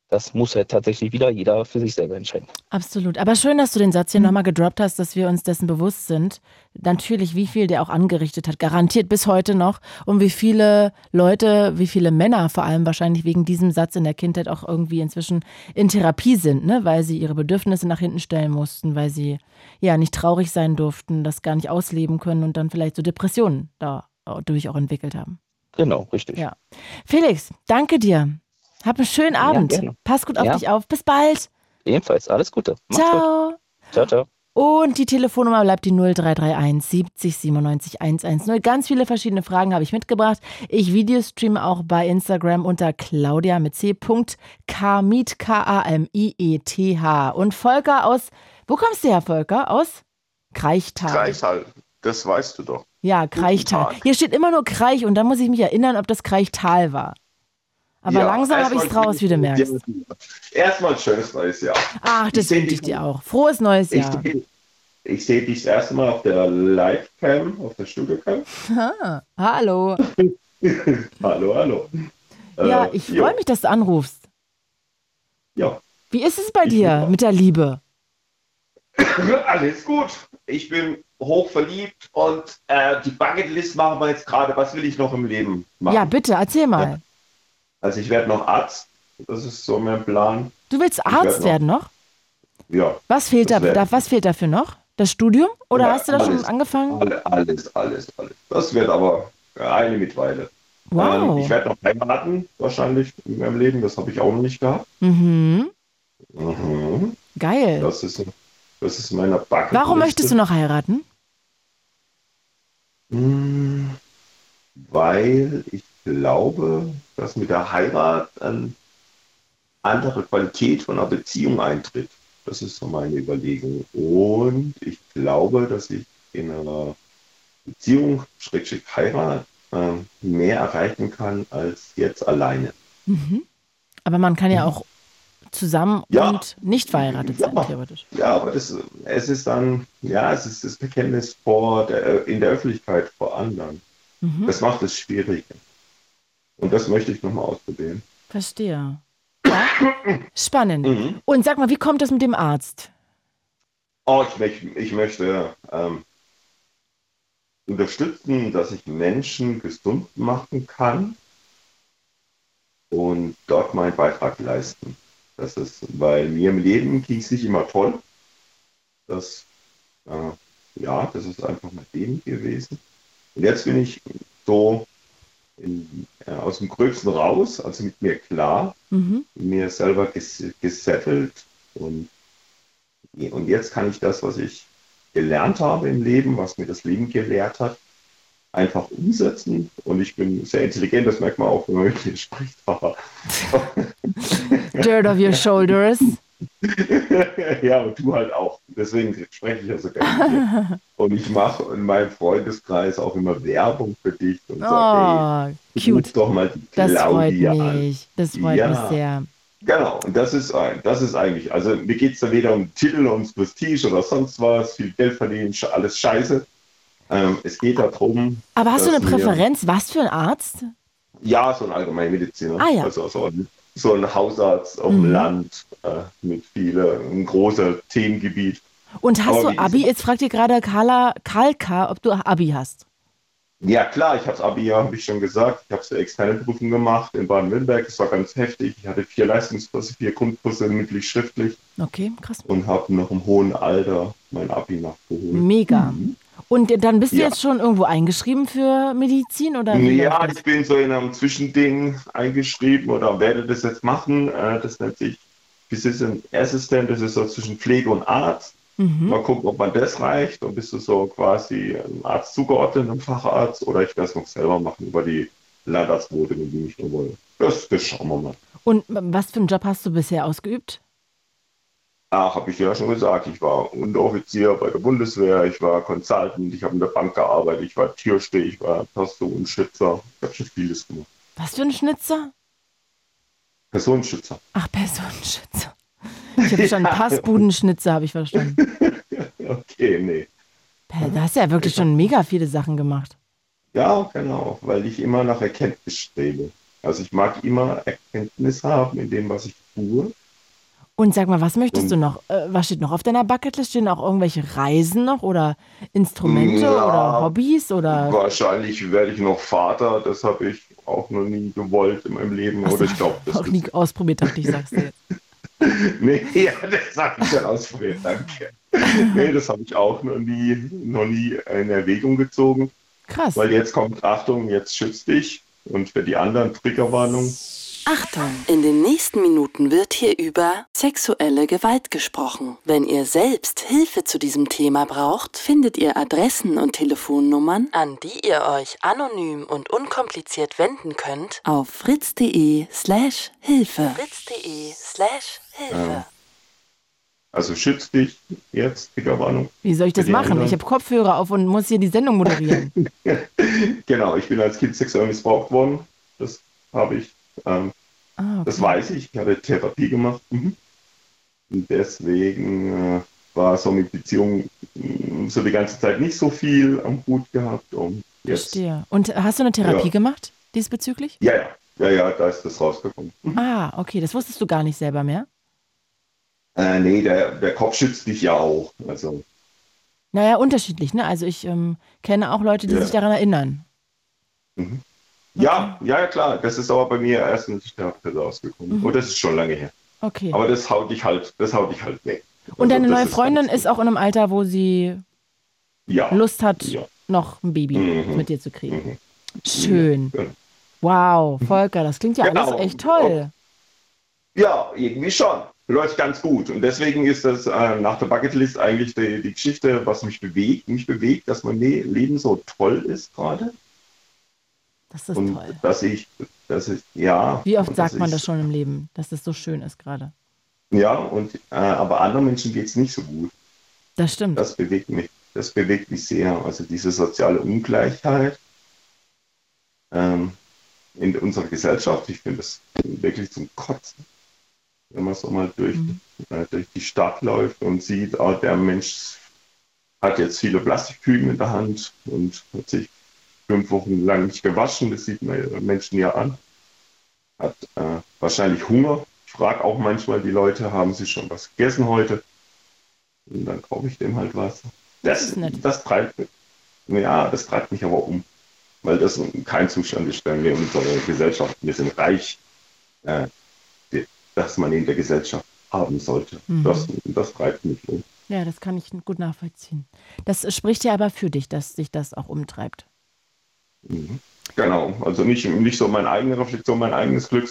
das muss halt tatsächlich wieder jeder für sich selber entscheiden. Absolut. Aber schön, dass du den Satz hier nochmal gedroppt hast, dass wir uns dessen bewusst sind. Natürlich, wie viel der auch angerichtet hat. Garantiert bis heute noch. Und wie viele Leute, wie viele Männer vor allem wahrscheinlich wegen diesem Satz in der Kindheit auch irgendwie inzwischen in Therapie sind, ne? weil sie ihre Bedürfnisse nach hinten stellen mussten, weil sie ja nicht traurig sein durften, das gar nicht ausleben können und dann vielleicht so Depressionen dadurch auch entwickelt haben. Genau, richtig. Ja. Felix, danke dir. Hab einen schönen Ja, Abend. gerne. Pass gut auf Ja. dich auf. Bis bald. Ebenfalls, alles Gute. Mach's Ciao. Gut. Ciao, ciao. Und die Telefonnummer bleibt die 0331 70 97 110. Ganz viele verschiedene Fragen habe ich mitgebracht. Ich videostreame auch bei Instagram unter Claudia mit C. K-A-M-I-E-T-H. Und Volker aus, wo kommst du her, Volker? Aus Kreichtal. Kreichtal, das weißt du doch. Ja, Kreichtal. Hier steht immer nur Kreich und da muss ich mich erinnern, ob das Kreichtal war. Aber Ja, langsam habe ich es erstmal raus, wie du merkst. Erstmal ein schönes neues Jahr. Ach, das Ich wünsche ich dir auch. Frohes neues Ich, Jahr. ich sehe dich das erste Mal auf der Live-Cam, auf der Studio-Cam. Hallo. hallo, hallo. Ja, Äh, ich freue mich, dass du anrufst. Ja. Wie ist es bei dir mit der Liebe? Alles gut. Ich bin hoch verliebt und äh, die Bucketlist machen wir jetzt gerade. Was will ich noch im Leben machen? Ja, bitte, erzähl mal. Also ich werde noch Arzt. Das ist so mein Plan. Du willst Arzt werd werden noch? Ja. Was fehlt, da, da, was fehlt dafür noch? Das Studium? Oder Ja, hast du da schon alles. angefangen? Alle- Alles, alles, alles. Das wird aber eine Mitweile. Wow. Ähm, ich werde noch heiraten, wahrscheinlich in meinem Leben. Das habe ich auch noch nicht gehabt. Mhm. Mhm. Geil. Das ist, das ist meine Backe. Warum möchtest du noch heiraten? Hm, Weil ich glaube, dass mit der Heirat eine andere Qualität von einer Beziehung eintritt. Das ist so meine Überlegung. Und ich glaube, dass ich in einer Beziehung, Schrägstrich Heirat, ähm, mehr erreichen kann als jetzt alleine. Mhm. Aber man kann ja auch zusammen Ja. und nicht verheiratet sein, theoretisch. Ja, aber das, es ist dann, ja, es ist das Bekenntnis vor der, in der Öffentlichkeit vor anderen. Mhm. Das macht es schwierig. Und das möchte ich nochmal ausprobieren. Verstehe. Ja. Spannend. Mhm. Und sag mal, wie kommt das mit dem Arzt? Oh, ich, ich möchte ähm, unterstützen, dass ich Menschen gesund machen kann und dort meinen Beitrag leisten. Das ist, weil mir im Leben ging es nicht immer toll. Das, äh, ja, das ist einfach mein Leben gewesen. Und jetzt bin ich so in, äh, aus dem Gröbsten raus, also mit mir klar, Mhm. mir selber ges gesettelt und, und jetzt kann ich das, was ich gelernt habe im Leben, was mir das Leben gelehrt hat, einfach umsetzen. Und ich bin sehr intelligent, das merkt man auch, wenn man mit mir spricht. Dirt of your shoulders. ja, und du halt auch. Deswegen spreche ich ja so gerne. mit dir. Und ich mache in meinem Freundeskreis auch immer Werbung für dich und Oh, sage, hey, cute. doch mal die Das freut Claudia an. mich. Das freut Ja. mich sehr. Genau, und das ist, ein- das ist eigentlich, also mir geht es da weder um Titel, ums Prestige oder sonst was, viel Geld verdienen, alles scheiße. Ähm, es geht darum. Aber hast du eine Präferenz? Was für ein Arzt? Ja, so ein Allgemeinmediziner. Ah, ja. Also so ein, so ein Hausarzt auf dem Mhm. Land mit viele, ein großer Themengebiet. Und hast Aber du Abi? Jetzt fragt dir gerade Carla Kalka, ob du Abi hast. Ja, klar, ich habe das Abi, ja, habe ich schon gesagt. Ich habe so externe Prüfung gemacht in Baden-Württemberg. Das war ganz heftig. Ich hatte vier Leistungskurse, vier Grundkurse, mündlich, schriftlich Okay, krass. und habe noch im hohen Alter mein Abi nachgeholt. Mega. Und dann bist du Ja. jetzt schon irgendwo eingeschrieben für Medizin oder? Ja, ich bin so in einem Zwischending eingeschrieben oder werde das jetzt machen. Äh, Das nennt sich Physician Assistant. Das ist so zwischen Pflege und Arzt. Mhm. Mal gucken, ob man das reicht. Dann bist du so quasi einem Arzt zugeordnet, einem Facharzt. Oder ich werde es noch selber machen über die Landarztquote, die mich nur wollen. Das, das schauen wir mal. Und was für einen Job hast du bisher ausgeübt? Ach, habe ich dir ja schon gesagt. Ich war Unteroffizier bei der Bundeswehr, ich war Consultant, ich habe in der Bank gearbeitet, ich war Türsteher, ich war Personenschützer. Ich habe schon vieles gemacht. Was für ein Schnitzer? Personenschützer. Ach, Personenschützer. Ich habe schon Passbudenschnitzer, habe ich verstanden. Okay, nee. Da hast du ja wirklich schon mega viele Sachen gemacht. Ja, genau, weil ich immer nach Erkenntnis strebe. Also ich mag immer Erkenntnis haben in dem, was ich tue. Und sag mal, was möchtest Und- du noch? Äh, was steht noch auf deiner Bucketlist? Stehen auch irgendwelche Reisen noch oder Instrumente Ja. oder Hobbys oder? Wahrscheinlich werde ich noch Vater, das habe ich auch noch nie gewollt in meinem Leben. Oder ich glaube, das Auch nie ausprobiert, dachte ich, sagst du jetzt. Nee, ja, das habe ich schon ausprobiert, danke. Nee, das habe ich auch noch nie, noch nie in Erwägung gezogen. Krass. Weil jetzt kommt, Achtung, jetzt schützt dich. Und für die anderen Triggerwarnung. Achtung, in den nächsten Minuten wird hier über sexuelle Gewalt gesprochen. Wenn ihr selbst Hilfe zu diesem Thema braucht, findet ihr Adressen und Telefonnummern, an die ihr euch anonym und unkompliziert wenden könnt, auf fritz.de slash Hilfe. fritz.de slash Hilfe. Ähm, also schützt dich jetzt, Triggerwarnung. Wie soll ich das machen? anderen. Ich habe Kopfhörer auf und muss hier die Sendung moderieren. Genau, ich bin als Kind sexuell missbraucht worden. Das habe ich. Ähm, Ah, okay. Das weiß ich. Ich hatte Therapie gemacht. Mhm. Und deswegen äh, war so mit Beziehungen mh, so die ganze Zeit nicht so viel am Hut gehabt. Und jetzt, Verstehe. Und hast du eine Therapie Ja. gemacht diesbezüglich? ja, ja, ja, ja, da ist das rausgekommen. Ah, okay, das wusstest du gar nicht selber mehr. Äh, nee, der, der Kopf schützt dich ja auch. Also, Naja, unterschiedlich, ne? Also ich ähm, kenne auch Leute, die Ja. sich daran erinnern. mhm. Ja, ja, klar. Das ist aber bei mir erst in der rausgekommen. Mhm. Und das ist schon lange her. Okay. Aber das haut dich halt, das haut dich halt weg. Und also, deine neue Freundin ist, ist auch in einem Alter, wo sie ja. Lust hat, ja. noch ein Baby mhm. mit dir zu kriegen. Mhm. Schön. Ja. Wow, Volker, das klingt ja genau. alles echt toll. Ja, irgendwie schon. Läuft ganz gut. Und deswegen ist das äh, nach der Bucketlist eigentlich die, die, Geschichte, was mich bewegt. Mich bewegt, dass mein Leben so toll ist gerade. Das ist und toll. Dass ich, dass ich, ja. Wie oft sagt man ich, das schon im Leben, dass es so schön ist gerade? Ja, und äh, aber anderen Menschen geht es nicht so gut. Das stimmt. Das bewegt mich. Das bewegt mich sehr. Also diese soziale Ungleichheit ähm, in unserer Gesellschaft, ich finde das wirklich zum Kotzen. Wenn man so mal durch, mhm. äh, durch die Stadt läuft und sieht, oh, der Mensch hat jetzt viele Plastiktüten in der Hand und hat sich fünf Wochen lang nicht gewaschen, das sieht man Menschen ja an. Hat äh, wahrscheinlich Hunger. Ich frage auch manchmal die Leute, haben sie schon was gegessen heute? Und dann kaufe ich dem halt was. Das, das, das treibt mich. Ja, das treibt mich aber um. Weil das kein Zustand ist, der wir in unserer Gesellschaft, wir sind reich, äh, dass man in der Gesellschaft haben sollte. Mhm. Das, das treibt mich um. Ja, das kann ich gut nachvollziehen. Das spricht ja aber für dich, dass sich das auch umtreibt. Mhm. Genau, also nicht, nicht so meine eigene Reflexion, mein eigenes Glück,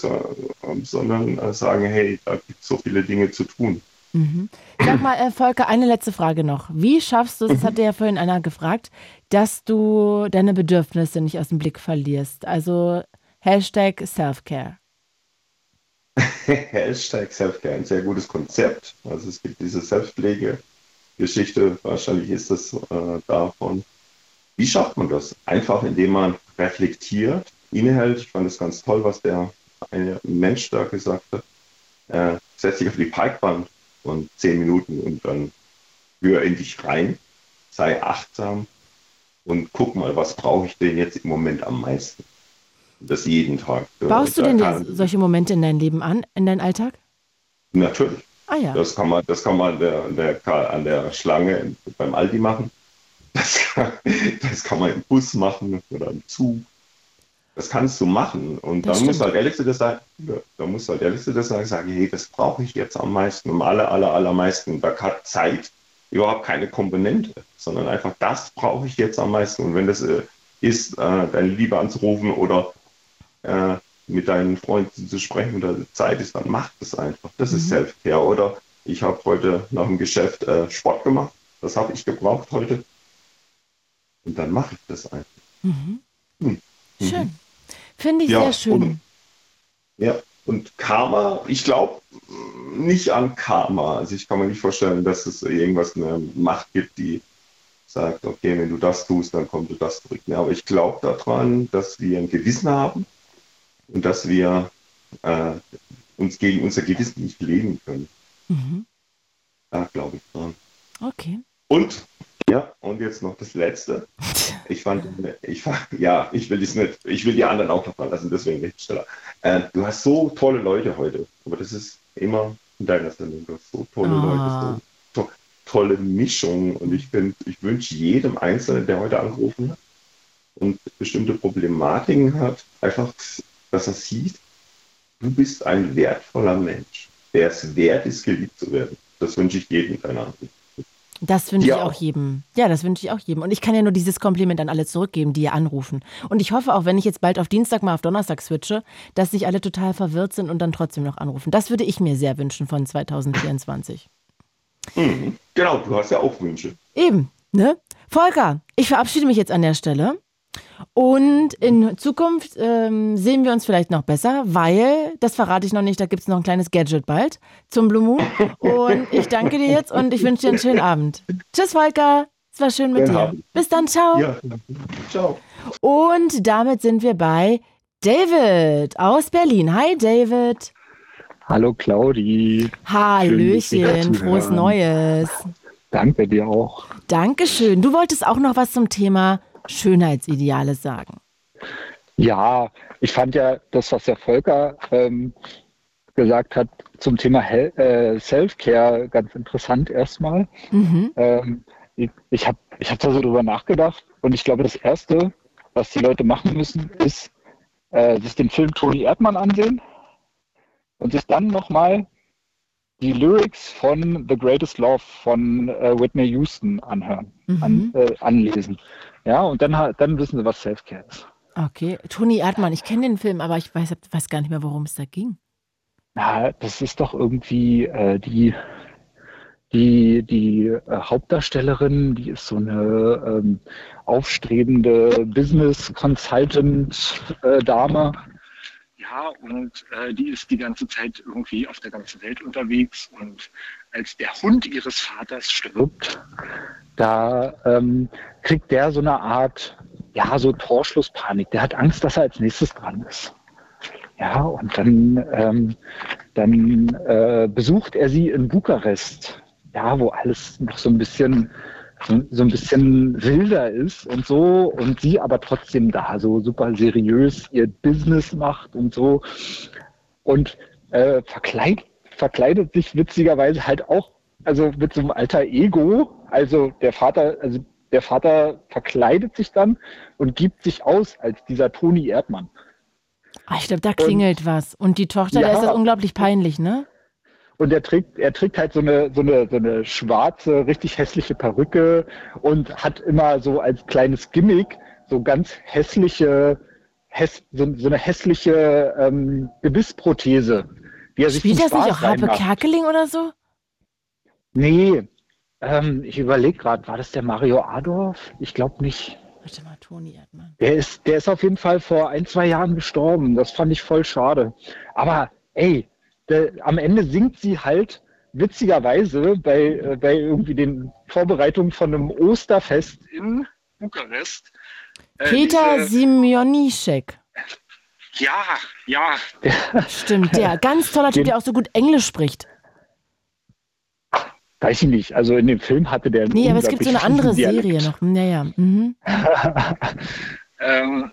sondern äh, sagen, hey, da gibt es so viele Dinge zu tun. Mhm. Sag mal, äh, Volker, eine letzte Frage noch. Wie schaffst du es, das hat dir ja vorhin einer gefragt, dass du deine Bedürfnisse nicht aus dem Blick verlierst? Also Hashtag Selfcare. Hashtag Selfcare, ein sehr gutes Konzept. Also es gibt diese Selbstpflege-Geschichte, wahrscheinlich ist das äh, davon. Wie schafft man das? Einfach indem man reflektiert, innehält. Ich fand es ganz toll, was der eine Mensch da gesagt hat. Äh, setz dich auf die Parkband und zehn Minuten und dann hör in dich rein, sei achtsam und guck mal, was brauche ich denn jetzt im Moment am meisten. Das jeden Tag. Baust du denn solche Momente in dein Leben an, in deinen Alltag? Natürlich. Ah ja. Das kann man, das kann man der, der, an der Schlange beim Aldi machen. Das kann, man im Bus machen oder im Zug. Das kannst du machen. Und das dann musst du halt ehrlich zu dir sagen, da musst du halt ehrlich zu dir sagen, sagen, hey, das brauche ich jetzt am meisten, am aller, aller, allermeisten. Da hat Zeit überhaupt keine Komponente, sondern einfach das brauche ich jetzt am meisten. Und wenn das äh, ist, äh, deine Liebe anzurufen oder äh, mit deinen Freunden zu sprechen oder Zeit ist, dann mach das einfach. Das mhm. ist Self-Care. Oder ich habe heute nach dem Geschäft äh, Sport gemacht. Das habe ich gebraucht heute. Und dann mache ich das einfach. Mhm. Hm. Schön. Mhm. Finde ich ja, sehr schön. Und, ja, und Karma, ich glaube nicht an Karma. Also ich kann mir nicht vorstellen, dass es irgendwas eine Macht gibt, die sagt, okay, wenn du das tust, dann kommt du das zurück. Ja, aber ich glaube daran, dass wir ein Gewissen haben und dass wir äh, uns gegen unser Gewissen nicht leben können. Mhm. Da glaube ich dran. Okay. Und ja, und jetzt noch das Letzte. Ich fand, ich fand, ja, ich will nicht, ich will die anderen auch noch mal lassen, deswegen nicht schneller. Äh, du hast so tolle Leute heute, aber das ist immer in deiner Sendung. Du hast so tolle ah. Leute, so to tolle Mischung und ich ich wünsche jedem Einzelnen, der heute angerufen hat und bestimmte Problematiken hat, einfach, dass er sieht, du bist ein wertvoller Mensch, der es wert ist, geliebt zu werden. Das wünsche ich jedem deiner Anrufe. Das wünsche ich auch. jedem. Ja, das wünsche ich auch jedem. Und ich kann ja nur dieses Kompliment an alle zurückgeben, die ihr anrufen. Und ich hoffe auch, wenn ich jetzt bald auf Dienstag mal auf Donnerstag switche, dass sich alle total verwirrt sind und dann trotzdem noch anrufen. Das würde ich mir sehr wünschen von 2024. Mhm. Genau, du hast ja auch Wünsche. Eben, ne? Volker, ich verabschiede mich jetzt an der Stelle. Und in Zukunft ähm, sehen wir uns vielleicht noch besser, weil, das verrate ich noch nicht, da gibt es noch ein kleines Gadget bald zum Blue Moon. Und ich danke dir jetzt und ich wünsche dir einen schönen Abend. Tschüss, Volker. Es war schön mit dir. Bis dann, ciao. Ja, ciao. Und damit sind wir bei David aus Berlin. Hi, David. Hallo, Claudi. Hallöchen, frohes Neues. Danke dir auch. Dankeschön. Du wolltest auch noch was zum Thema Schönheitsideale sagen? Ja, ich fand ja das, was der Volker ähm, gesagt hat zum Thema äh, Self-Care ganz interessant erstmal. Mhm. Ähm, ich ich habe ich hab da so drüber nachgedacht und ich glaube, das Erste, was die Leute machen müssen, ist äh, sich den Film Toni Erdmann ansehen und sich dann nochmal die Lyrics von The Greatest Love von äh, Whitney Houston anhören, mhm. an, äh, anlesen. Ja, und dann, dann wissen sie, was Selfcare ist. Okay, Toni Erdmann, ich kenne den Film, aber ich weiß, weiß gar nicht mehr, worum es da ging. Na, das ist doch irgendwie äh, die, die, die äh, Hauptdarstellerin, die ist so eine ähm, aufstrebende Business Consultant äh, Dame. Ja, und äh, die ist die ganze Zeit irgendwie auf der ganzen Welt unterwegs. Und als der Hund ihres Vaters stirbt, da ähm, kriegt der so eine Art, ja, so Torschlusspanik. Der hat Angst, dass er als nächstes dran ist. Ja, und dann, ähm, dann äh, besucht er sie in Bukarest, ja, wo alles noch so ein bisschen so, ein bisschen wilder ist und so und sie aber trotzdem da so super seriös ihr Business macht und so und äh, verkleidet, verkleidet sich witzigerweise halt auch also mit so einem alter Ego also der Vater also der Vater verkleidet sich dann und gibt sich aus als dieser Toni Erdmann. Ach, ich glaube, da klingelt und, was. Und die Tochter, ja, der ist das unglaublich peinlich, ne? Und er trägt, er trägt halt so eine, so eine, so eine schwarze, richtig hässliche Perücke und hat immer so als kleines Gimmick so ganz hässliche, häss, so, so eine hässliche ähm, Gebissprothese. Die er Spielt das nicht auch Harpe Kerkeling oder so? Nee, ähm, ich überlege gerade, war das der Mario Adorf? Ich glaube nicht. Warte mal, Toni Erdmann. Der ist, der ist auf jeden Fall vor ein, zwei Jahren gestorben. Das fand ich voll schade. Aber ey, der, am Ende singt sie halt witzigerweise bei, äh, bei irgendwie den Vorbereitungen von einem Osterfest in Bukarest. Äh, Peter diese. Ja, ja. Stimmt, der. Ganz toller Typ, der auch so gut Englisch spricht. Weiß ich nicht. Also in dem Film hatte der. Nee, aber es gibt so eine andere Serie noch. Naja. Mhm. ähm,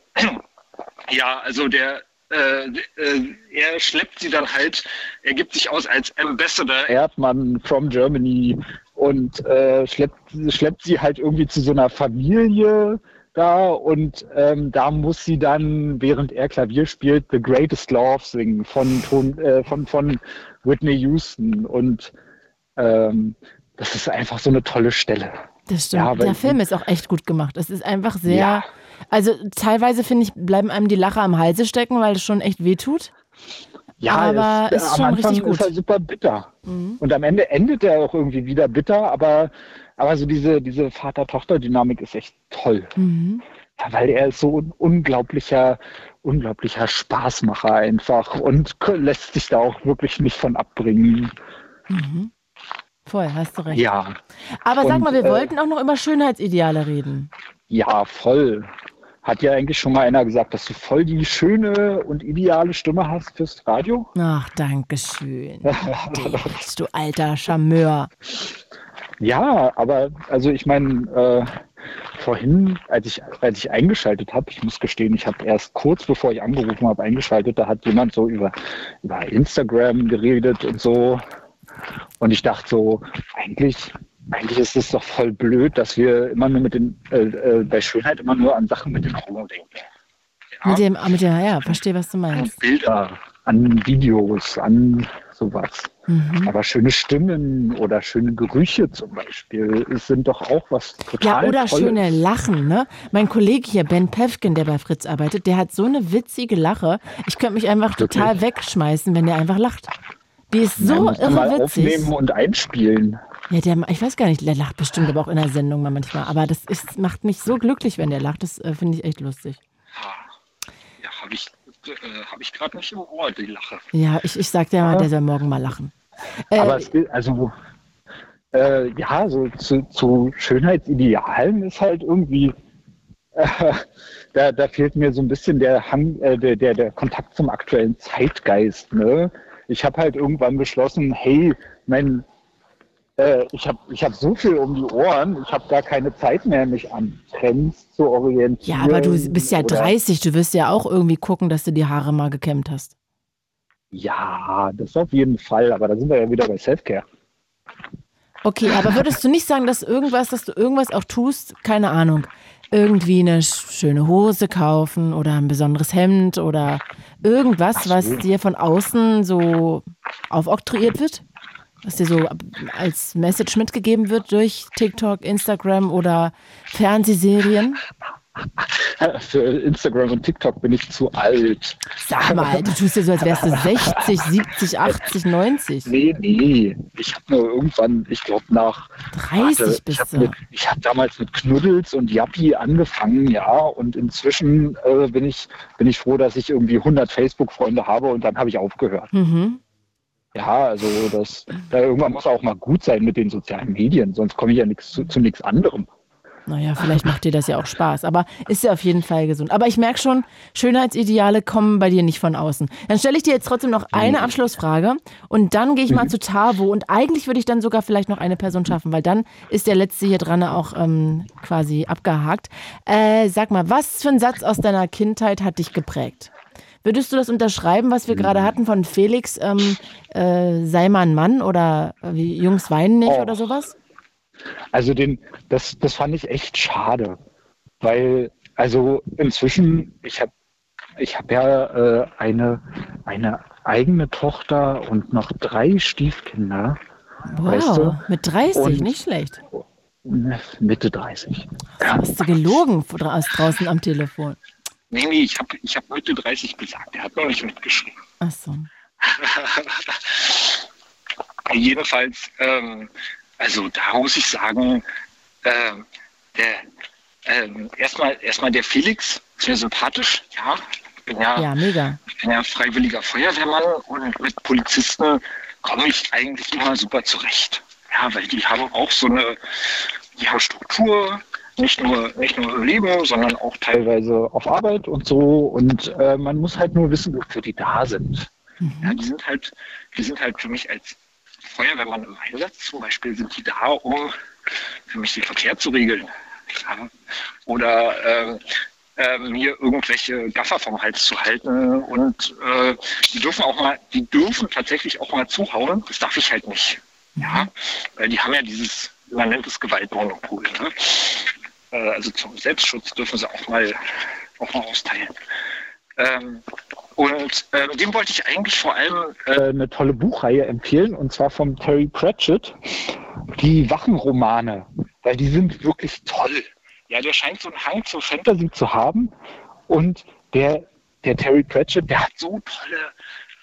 ja, also der, äh, äh, er schleppt sie dann halt, er gibt sich aus als Ambassador Erdmann from Germany und äh, schleppt, schleppt sie halt irgendwie zu so einer Familie da und ähm, da muss sie dann, während er Klavier spielt, The Greatest Love singen von, von, äh, von, von Whitney Houston und ähm, das ist einfach so eine tolle Stelle. Das stimmt. Ja, der Film ist auch echt gut gemacht. Es ist einfach sehr. Ja. Also teilweise finde ich, bleiben einem die Lacher am Halse stecken, weil es schon echt wehtut. Ja, aber es, ist schon am Anfang richtig gut. ist er super bitter. Mhm. Und am Ende endet er auch irgendwie wieder bitter, aber, aber so diese, diese Vater-Tochter-Dynamik ist echt toll. Mhm. Ja, weil er ist so ein unglaublicher, unglaublicher Spaßmacher einfach und lässt sich da auch wirklich nicht von abbringen. Mhm. Voll, hast du recht. Ja. Aber sag mal, wir äh, wollten auch noch über Schönheitsideale reden. Ja, voll. Hat ja eigentlich schon mal einer gesagt, dass du voll die schöne und ideale Stimme hast fürs Radio? Ach, danke schön. du alter Charmeur. Ja, aber also ich meine, äh, vorhin, als ich, als ich eingeschaltet habe, ich muss gestehen, ich habe erst kurz bevor ich angerufen habe eingeschaltet, da hat jemand so über, über Instagram geredet und so. Und ich dachte so, eigentlich, eigentlich ist es doch voll blöd, dass wir immer nur mit den, äh, äh, bei Schönheit immer nur an Sachen mit den Augen denken. Ja. Mit dem, mit dem, ja, verstehe, was du meinst. An Bilder, an Videos, an sowas. Mhm. Aber schöne Stimmen oder schöne Gerüche zum Beispiel sind doch auch was total Ja, oder Tolles. schöne Lachen, ne? Mein Kollege hier, Ben Pefkin, der bei Fritz arbeitet, der hat so eine witzige Lache. Ich könnte mich einfach Wirklich? total wegschmeißen, wenn der einfach lacht. Die ist so irre mal witzig. aufnehmen und einspielen. Ja, der, ich weiß gar nicht, der lacht bestimmt aber auch in der Sendung manchmal. Aber das ist, macht mich so glücklich, wenn der lacht. Das äh, finde ich echt lustig. Ja, habe ich, äh, hab ich gerade nicht im Ohr, die Lache. Ja, ich, ich sag dir mal, der soll morgen mal lachen. Äh, aber es, also, äh, ja, so zu, zu, Schönheitsidealen ist halt irgendwie, äh, da, da fehlt mir so ein bisschen der, Hang, äh, der, der, der Kontakt zum aktuellen Zeitgeist. Ne? ich habe halt irgendwann beschlossen, hey, mein, äh, ich habe ich hab so viel um die Ohren, ich habe gar keine Zeit mehr, mich an Trends zu orientieren. Ja, aber du bist ja 30, du wirst ja auch irgendwie gucken, dass du die Haare mal gekämmt hast. Ja, das auf jeden Fall, aber da sind wir ja wieder bei Selfcare. Okay, aber würdest du nicht sagen, dass irgendwas, dass du irgendwas auch tust, keine Ahnung, irgendwie eine schöne Hose kaufen oder ein besonderes Hemd oder irgendwas, was dir von außen so aufoktroyiert wird? Was dir so als Message mitgegeben wird durch TikTok, Instagram oder Fernsehserien? Für Instagram und TikTok bin ich zu alt. Sag mal, du tust ja so, als wärst du 60, 70, 80, 90. Nee, nee. Ich habe nur irgendwann, ich glaube nach 30 warte, bist ich du. ich habe damals mit Knuddels und Yappi angefangen, ja. Und inzwischen äh, bin, ich, bin ich froh, dass ich irgendwie 100 Facebook-Freunde habe und dann habe ich aufgehört. Mhm. Ja, also das, da irgendwann muss auch mal gut sein mit den sozialen Medien, sonst komme ich ja nix, zu, zu nichts anderem. Naja, vielleicht macht dir das ja auch Spaß, aber ist ja auf jeden Fall gesund. Aber ich merke schon, Schönheitsideale kommen bei dir nicht von außen. Dann stelle ich dir jetzt trotzdem noch eine Abschlussfrage und dann gehe ich mal mhm. zu Tavo und eigentlich würde ich dann sogar vielleicht noch eine Person schaffen, weil dann ist der letzte hier dran auch ähm, quasi abgehakt. Äh, sag mal, was für ein Satz aus deiner Kindheit hat dich geprägt? Würdest du das unterschreiben, was wir gerade hatten von Felix, ähm, äh, sei mal ein Mann oder äh, Jungs weinen nicht oh. oder sowas? Also den, das, das fand ich echt schade, weil also inzwischen, ich habe ich hab ja äh, eine, eine eigene Tochter und noch drei Stiefkinder. Wow, weißt du? mit 30, und, nicht schlecht. Mitte 30. Ja. Hast du gelogen draußen am Telefon? Nee, nee, ich habe ich hab Mitte 30 gesagt. Er hat noch nicht mitgeschrieben. Ach so. Jedenfalls, ähm, also da muss ich sagen, äh, der, äh, erstmal, erstmal der Felix ist mir sympathisch, ja. Ich bin ja, ja, mega. Ich bin ja freiwilliger Feuerwehrmann und mit Polizisten komme ich eigentlich immer super zurecht. Ja, weil die haben auch so eine ja, Struktur, nicht nur, nicht nur im Leben, sondern auch teilweise auf Arbeit und so. Und äh, man muss halt nur wissen, wofür die da sind. Mhm. Ja, die sind halt, die sind halt für mich als Feuerwehrmann im Einsatz zum Beispiel sind die da, um für mich den Verkehr zu regeln. Ja. Oder äh, äh, mir irgendwelche Gaffer vom Hals zu halten. Und äh, die dürfen auch mal, die dürfen tatsächlich auch mal zuhauen. Das darf ich halt nicht. Ja, weil die haben ja dieses, man nennt es Gewaltmonopol. Ne? Äh, also zum Selbstschutz dürfen sie auch mal, auch mal austeilen. Ähm, und äh, dem wollte ich eigentlich vor allem äh, eine tolle Buchreihe empfehlen, und zwar von Terry Pratchett, die Wachenromane, weil die sind wirklich toll. Ja, der scheint so einen Hang zur Fantasy zu haben. Und der, der Terry Pratchett, der hat so tolle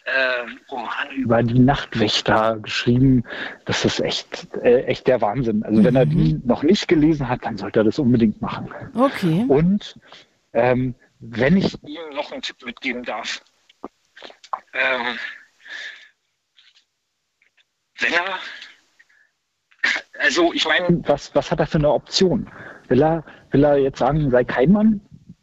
äh, Romane über die Nachtwächter geschrieben. Das ist echt, äh, echt der Wahnsinn. Also mhm. wenn er die mhm. noch nicht gelesen hat, dann sollte er das unbedingt machen. Okay. Und ähm, wenn ich ihm noch einen Tipp mitgeben darf. Ähm, wenn er, also ich meine. Was, was hat er für eine Option? Will er, will er jetzt sagen, sei kein Mann?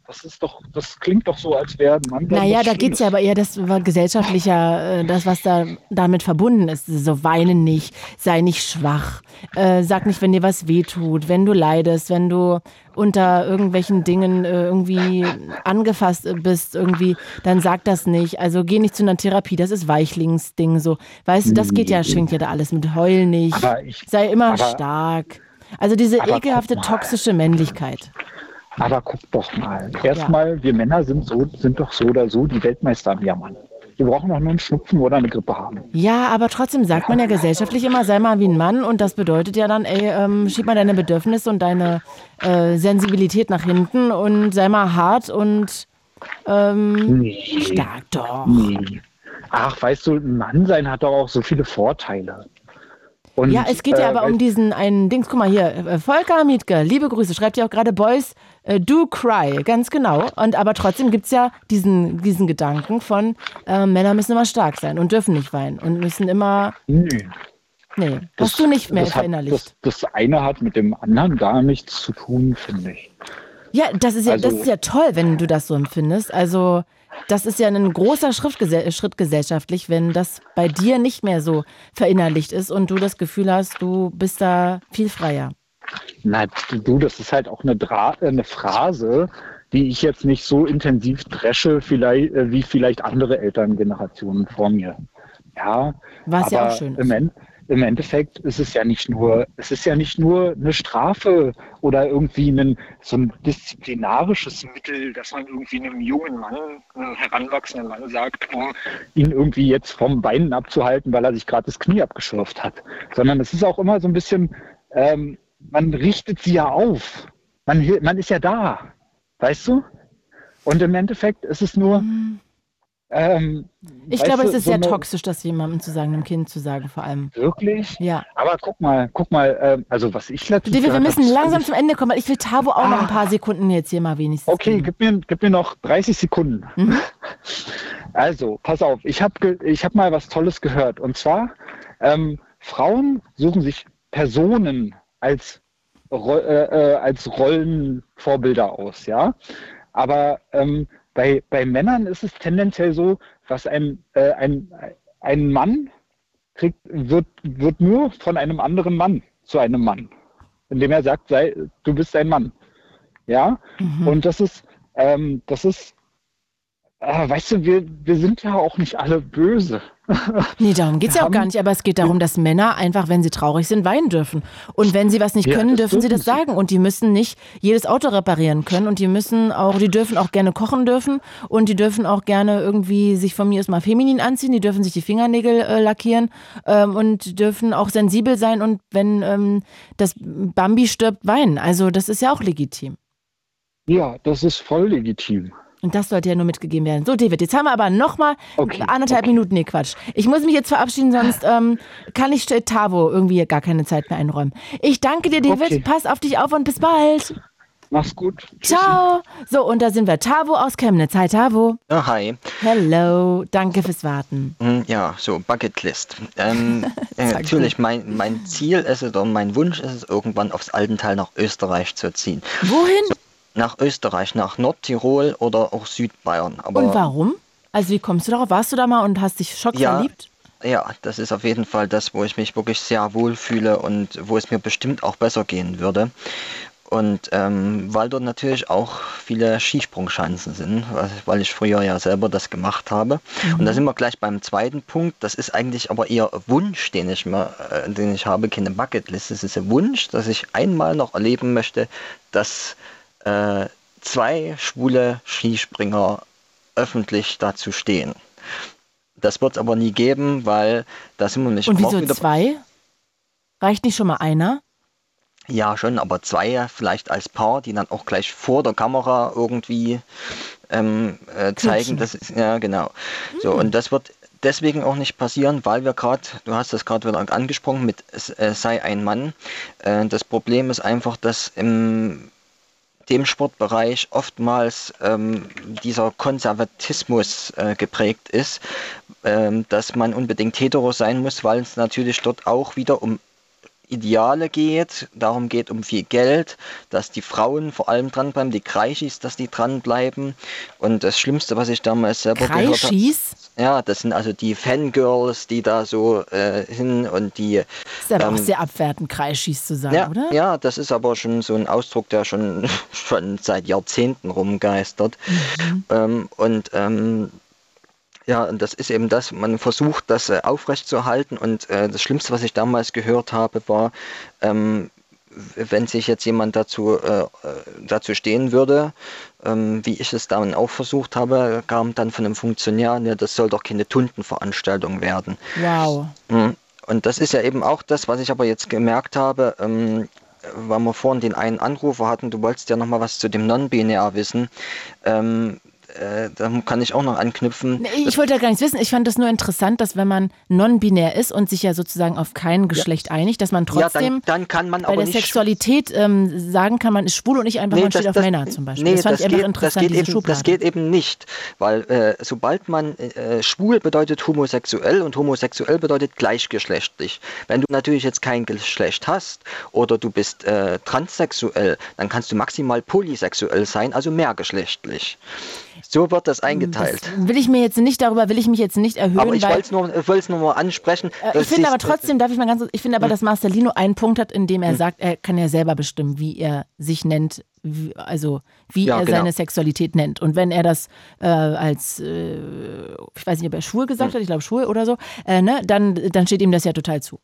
Das ist doch, das klingt doch so, als wäre man. Naja, da geht es ja aber eher, das war gesellschaftlicher, äh, das, was da damit verbunden ist. So weine nicht, sei nicht schwach, äh, sag nicht, wenn dir was wehtut, wenn du leidest, wenn du unter irgendwelchen Dingen äh, irgendwie angefasst bist, irgendwie, dann sag das nicht. Also geh nicht zu einer Therapie, das ist Weichlingsding so. Weißt du, das geht ja, schwingt ja da alles mit Heul nicht. Ich, sei immer stark. Also diese ekelhafte toxische Männlichkeit. Aber guck doch mal. Erstmal, ja. wir Männer sind, so, sind doch so oder so die Weltmeister am Jammern. Wir brauchen doch nur einen Schnupfen oder eine Grippe haben. Ja, aber trotzdem sagt man ja gesellschaftlich immer, sei mal wie ein Mann. Und das bedeutet ja dann, ey, ähm, schieb mal deine Bedürfnisse und deine äh, Sensibilität nach hinten und sei mal hart und ähm, nee. stark doch. Nee. Ach, weißt du, ein Mann sein hat doch auch so viele Vorteile. Und, ja, es geht ja äh, aber um diesen einen Dings. Guck mal hier, äh, Volker Mietke, liebe Grüße, schreibt ja auch gerade Boys äh, do cry, ganz genau. Und aber trotzdem gibt es ja diesen, diesen Gedanken von äh, Männer müssen immer stark sein und dürfen nicht weinen und müssen immer. Nee. Nee, das, hast du nicht mehr verinnerlicht. das, das eine hat mit dem anderen gar nichts zu tun, finde ich. Ja, das ist ja, also, das ist ja toll, wenn du das so empfindest. Also das ist ja ein großer Schritt gesellschaftlich, wenn das bei dir nicht mehr so verinnerlicht ist und du das Gefühl hast, du bist da viel freier. Na, du, das ist halt auch eine, Dra eine Phrase, die ich jetzt nicht so intensiv dresche, vielleicht, äh, wie vielleicht andere Elterngenerationen vor mir. Ja, was ja auch schön. Im, im Endeffekt ist es ja nicht nur, es ist ja nicht nur eine Strafe oder irgendwie ein, so ein disziplinarisches Mittel, dass man irgendwie einem jungen Mann, einem heranwachsenden Mann sagt, um ihn irgendwie jetzt vom Beinen abzuhalten, weil er sich gerade das Knie abgeschürft hat. Sondern es ist auch immer so ein bisschen, ähm, man richtet sie ja auf. Man, man ist ja da. Weißt du? Und im Endeffekt ist es nur, mhm. Ähm, ich glaube, es ist so sehr toxisch, das jemandem zu sagen, einem Kind zu sagen, vor allem. Wirklich? Ja. Aber guck mal, guck mal, äh, also was ich letztens. Wir, wir müssen langsam zum Ende kommen, weil ich will Tabo auch ah. noch ein paar Sekunden jetzt hier mal wenigstens. Okay, gib mir, gib mir noch 30 Sekunden. Mhm. Also, pass auf, ich habe ich hab mal was Tolles gehört. Und zwar, ähm, Frauen suchen sich Personen als, äh, äh, als Rollenvorbilder aus, ja. Aber ähm, bei, bei Männern ist es tendenziell so, was ein, äh, ein, ein Mann kriegt, wird, wird nur von einem anderen Mann zu einem Mann, indem er sagt, sei, du bist ein Mann. Ja, mhm. und das ist, ähm, das ist Ah, weißt du, wir, wir sind ja auch nicht alle böse. Nee, darum geht es ja auch gar nicht. Aber es geht darum, dass Männer einfach, wenn sie traurig sind, weinen dürfen. Und wenn sie was nicht können, ja, dürfen sie das sagen. Und die müssen nicht jedes Auto reparieren können. Und die müssen auch, die dürfen auch gerne kochen dürfen. Und die dürfen auch gerne irgendwie sich von mir aus mal feminin anziehen. Die dürfen sich die Fingernägel äh, lackieren. Ähm, und dürfen auch sensibel sein. Und wenn ähm, das Bambi stirbt, weinen. Also das ist ja auch legitim. Ja, das ist voll legitim. Und das sollte ja nur mitgegeben werden. So, David, jetzt haben wir aber nochmal okay, anderthalb okay. Minuten. Nee, Quatsch. Ich muss mich jetzt verabschieden, sonst ähm, kann ich Tavo irgendwie gar keine Zeit mehr einräumen. Ich danke dir, David. Okay. Pass auf dich auf und bis bald. Mach's gut. Ciao. So, und da sind wir. Tavo aus Chemnitz. Hi, Tavo. Oh, hi. Hello. Danke fürs Warten. Hm, ja, so, Bucketlist. Ähm, äh, natürlich, mein, mein Ziel ist es und mein Wunsch ist es, irgendwann aufs Altenteil nach Österreich zu ziehen. Wohin? So, nach Österreich, nach Nordtirol oder auch Südbayern. Aber und warum? Also wie kommst du darauf? Warst du da mal und hast dich schockverliebt? Ja, ja, das ist auf jeden Fall das, wo ich mich wirklich sehr wohl fühle und wo es mir bestimmt auch besser gehen würde. Und ähm, weil dort natürlich auch viele Skisprungschanzen sind, weil ich früher ja selber das gemacht habe. Mhm. Und da sind wir gleich beim zweiten Punkt. Das ist eigentlich aber eher Wunsch, den ich, mir, äh, den ich habe, keine Bucketlist. Es ist ein Wunsch, dass ich einmal noch erleben möchte, dass äh, zwei schwule Skispringer öffentlich dazu stehen. Das wird es aber nie geben, weil da sind wir nicht. Und wieso zwei? Reicht nicht schon mal einer? Ja, schon, aber zwei vielleicht als Paar, die dann auch gleich vor der Kamera irgendwie ähm, äh, zeigen. Das ist, ja, genau. So, hm. und das wird deswegen auch nicht passieren, weil wir gerade, du hast das gerade wieder angesprochen, mit äh, sei ein Mann. Äh, das Problem ist einfach, dass im dem Sportbereich oftmals ähm, dieser Konservatismus äh, geprägt ist, ähm, dass man unbedingt hetero sein muss, weil es natürlich dort auch wieder um Ideale geht, darum geht um viel Geld, dass die Frauen vor allem dranbleiben, die Kreischis, dass die dranbleiben. Und das Schlimmste, was ich damals selber Kreischis? gehört habe. Ja, das sind also die Fangirls, die da so äh, hin und die. Das ist aber ähm, auch sehr abwertend, Kreischis zu sagen, ja, oder? Ja, das ist aber schon so ein Ausdruck, der schon, schon seit Jahrzehnten rumgeistert. Mhm. Ähm, und ähm, ja, und das ist eben das, man versucht das äh, aufrechtzuerhalten und äh, das Schlimmste, was ich damals gehört habe, war, ähm, wenn sich jetzt jemand dazu, äh, dazu stehen würde, ähm, wie ich es dann auch versucht habe, kam dann von einem Funktionär, ne, das soll doch keine Tundenveranstaltung werden. Wow. Mhm. Und das ist ja eben auch das, was ich aber jetzt gemerkt habe, ähm, weil wir vorhin den einen Anrufer hatten, du wolltest ja noch mal was zu dem Non-Binär wissen. Ähm, äh, da kann ich auch noch anknüpfen. Ich wollte ja gar nichts wissen. Ich fand das nur interessant, dass wenn man non-binär ist und sich ja sozusagen auf kein Geschlecht ja. einigt, dass man trotzdem ja, dann, dann kann man bei der Sexualität ähm, sagen kann, man ist schwul und nicht einfach, nee, man das, steht das, auf Männer zum Beispiel. Nee, das fand das ich einfach geht, interessant, das geht, eben, das geht eben nicht, weil äh, sobald man äh, schwul bedeutet homosexuell und homosexuell bedeutet gleichgeschlechtlich. Wenn du natürlich jetzt kein Geschlecht hast oder du bist äh, transsexuell, dann kannst du maximal polysexuell sein, also mehrgeschlechtlich. So wird das eingeteilt. Das will ich mir jetzt nicht, darüber will ich mich jetzt nicht erhöhen. Aber ich wollte es nur, nur mal ansprechen. Äh, ich finde aber trotzdem, darf ich mal ganz ich finde aber, hm. dass Marcelino einen Punkt hat, in dem er hm. sagt, er kann ja selber bestimmen, wie er sich nennt, wie, also wie ja, er genau. seine Sexualität nennt. Und wenn er das äh, als, äh, ich weiß nicht, ob er schwul gesagt hm. hat, ich glaube schwul oder so, äh, ne, dann, dann steht ihm das ja total zu.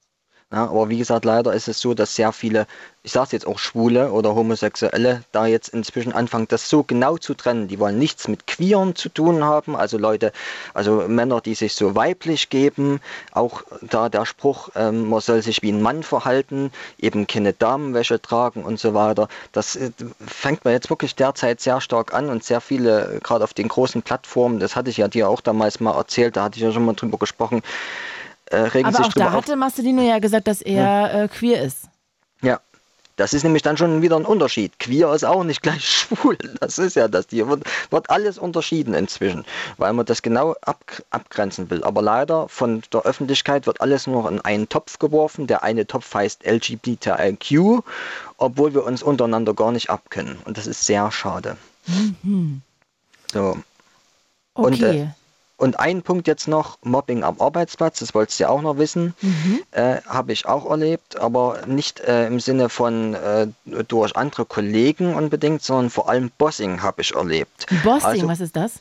Ja, aber wie gesagt, leider ist es so, dass sehr viele, ich sage es jetzt auch Schwule oder Homosexuelle, da jetzt inzwischen anfangen, das so genau zu trennen. Die wollen nichts mit Queeren zu tun haben, also Leute, also Männer, die sich so weiblich geben, auch da der Spruch, ähm, man soll sich wie ein Mann verhalten, eben keine Damenwäsche tragen und so weiter. Das äh, fängt man jetzt wirklich derzeit sehr stark an und sehr viele, gerade auf den großen Plattformen, das hatte ich ja dir auch damals mal erzählt, da hatte ich ja schon mal drüber gesprochen, äh, regen Aber sich auch da drüber auf. hatte Marcelino ja gesagt, dass er äh, queer ist. Ja, das ist nämlich dann schon wieder ein Unterschied. Queer ist auch nicht gleich schwul. Das ist ja das. Hier wird, wird alles unterschieden inzwischen, weil man das genau ab, abgrenzen will. Aber leider von der Öffentlichkeit wird alles nur in einen Topf geworfen. Der eine Topf heißt LGBTIQ, obwohl wir uns untereinander gar nicht abkennen. Und das ist sehr schade. Mhm. So. Und, Okay. äh, und ein Punkt jetzt noch, Mobbing am Arbeitsplatz, das wolltest du ja auch noch wissen, Mhm. äh, habe ich auch erlebt, aber nicht äh, im Sinne von äh, durch andere Kollegen unbedingt, sondern vor allem Bossing habe ich erlebt. Bossing, Also, was ist das?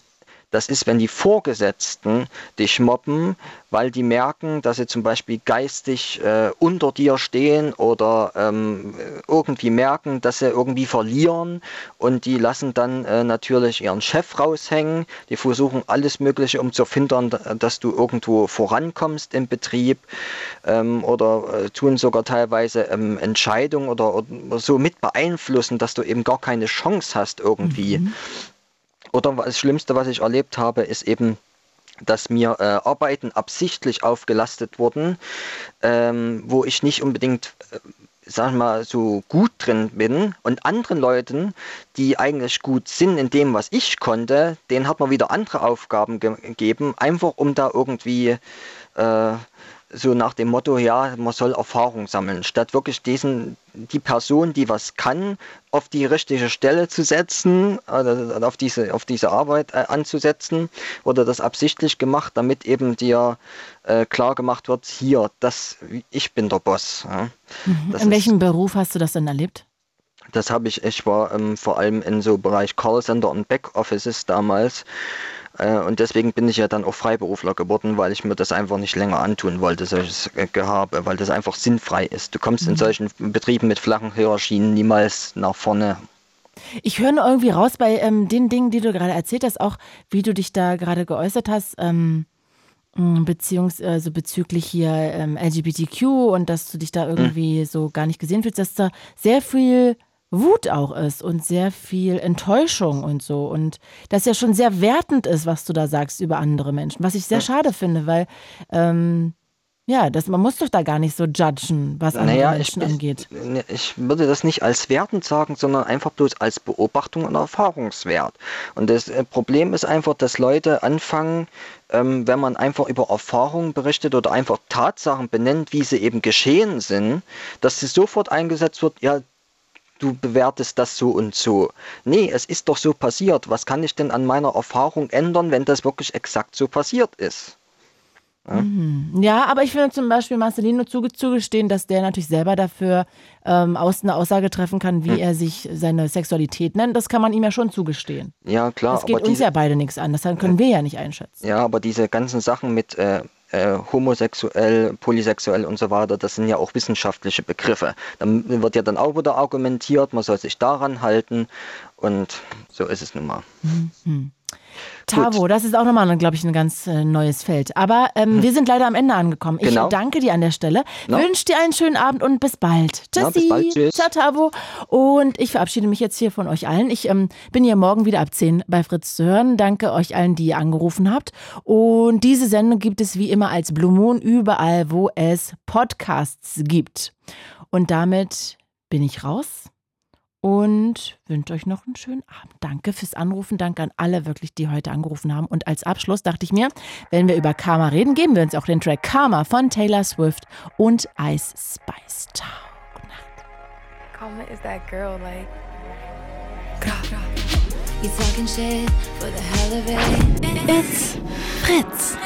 Das ist, wenn die Vorgesetzten dich mobben, weil die merken, dass sie zum Beispiel geistig äh, unter dir stehen oder ähm, irgendwie merken, dass sie irgendwie verlieren und die lassen dann äh, natürlich ihren Chef raushängen. Die versuchen alles Mögliche, um zu verhindern, da- dass du irgendwo vorankommst im Betrieb ähm, oder äh, tun sogar teilweise ähm, Entscheidungen oder, oder so mit beeinflussen, dass du eben gar keine Chance hast irgendwie. Oder das Schlimmste, was ich erlebt habe, ist eben, dass mir äh, Arbeiten absichtlich aufgelastet wurden, ähm, wo ich nicht unbedingt, äh, sag mal, so gut drin bin. Und anderen Leuten, die eigentlich gut sind in dem, was ich konnte, denen hat man wieder andere Aufgaben ge gegeben, einfach um da irgendwie äh, so nach dem Motto, ja, man soll Erfahrung sammeln, statt wirklich diesen, die Person, die was kann, auf die richtige Stelle zu setzen, äh, auf diese, auf diese Arbeit äh, anzusetzen, wurde das absichtlich gemacht, damit eben dir äh, klar gemacht wird, hier, das, ich bin der Boss. Ja. Das In ist- welchem Beruf hast du das denn erlebt? das habe ich, ich war ähm, vor allem in so Bereich Callcenter und Backoffices damals. Äh, und deswegen bin ich ja dann auch Freiberufler geworden, weil ich mir das einfach nicht länger antun wollte, solches Gehabe, weil das einfach sinnfrei ist. Du kommst in solchen Betrieben mit flachen Hierarchien niemals nach vorne. Ich höre nur irgendwie raus bei ähm, den Dingen, die du gerade erzählt hast, auch wie du dich da gerade geäußert hast, ähm, beziehungsweise also bezüglich hier ähm, LGBTQ und dass du dich da irgendwie so gar nicht gesehen fühlst, dass da sehr viel Wut auch ist und sehr viel Enttäuschung und so. Und das ja schon sehr wertend ist, was du da sagst über andere Menschen, was ich sehr schade finde, weil ähm, ja, das, man muss doch da gar nicht so judgen, was andere Naja, ich, Menschen angeht. ich, ich würde das nicht als wertend sagen, sondern einfach bloß als Beobachtung und Erfahrungswert. Und das äh, Problem ist einfach, dass Leute anfangen, ähm, wenn man einfach über Erfahrungen berichtet oder einfach Tatsachen benennt, wie sie eben geschehen sind, dass sie sofort eingesetzt wird, ja, du bewertest das so und so. Nee, es ist doch so passiert. Was kann ich denn an meiner Erfahrung ändern, wenn das wirklich exakt so passiert ist? Ja? Mhm. Ja, aber ich finde zum Beispiel Marcelino zuge zugestehen, dass der natürlich selber dafür ähm, aus eine Aussage treffen kann, wie Hm. er sich seine Sexualität nennt. Das kann man ihm ja schon zugestehen. Ja, klar. das geht uns diese, ja beide nichts an. Das können wir ja nicht einschätzen. Ja, aber diese ganzen Sachen mit äh, äh, homosexuell, polysexuell und so weiter, das sind ja auch wissenschaftliche Begriffe. Dann wird ja dann auch wieder argumentiert, man soll sich daran halten und so ist es nun mal. Mhm. Tavo, das ist auch nochmal, glaube ich, ein ganz äh, neues Feld. Aber ähm, wir sind leider am Ende angekommen. Ich Hm. Genau. danke dir an der Stelle. Ja. Wünsche dir einen schönen Abend und bis bald. Tschüssi. bis bald. Tschüss. Ciao, Tavo. Und ich verabschiede mich jetzt hier von euch allen. Ich ähm, bin hier morgen wieder ab 10 bei Fritz zu hören. Danke euch allen, die ihr angerufen habt. Und diese Sendung gibt es wie immer als Blue Moon überall, wo es Podcasts gibt. Und damit bin ich raus und wünsche euch noch einen schönen Abend. Danke fürs Anrufen. Danke an alle wirklich, die heute angerufen haben. Und als Abschluss dachte ich mir, wenn wir über Karma reden, geben wir uns auch den Track Karma von Taylor Swift und Ice Spice. Ciao. Karma is that girl, like. You talking shit for the hell of it. It's Fritz.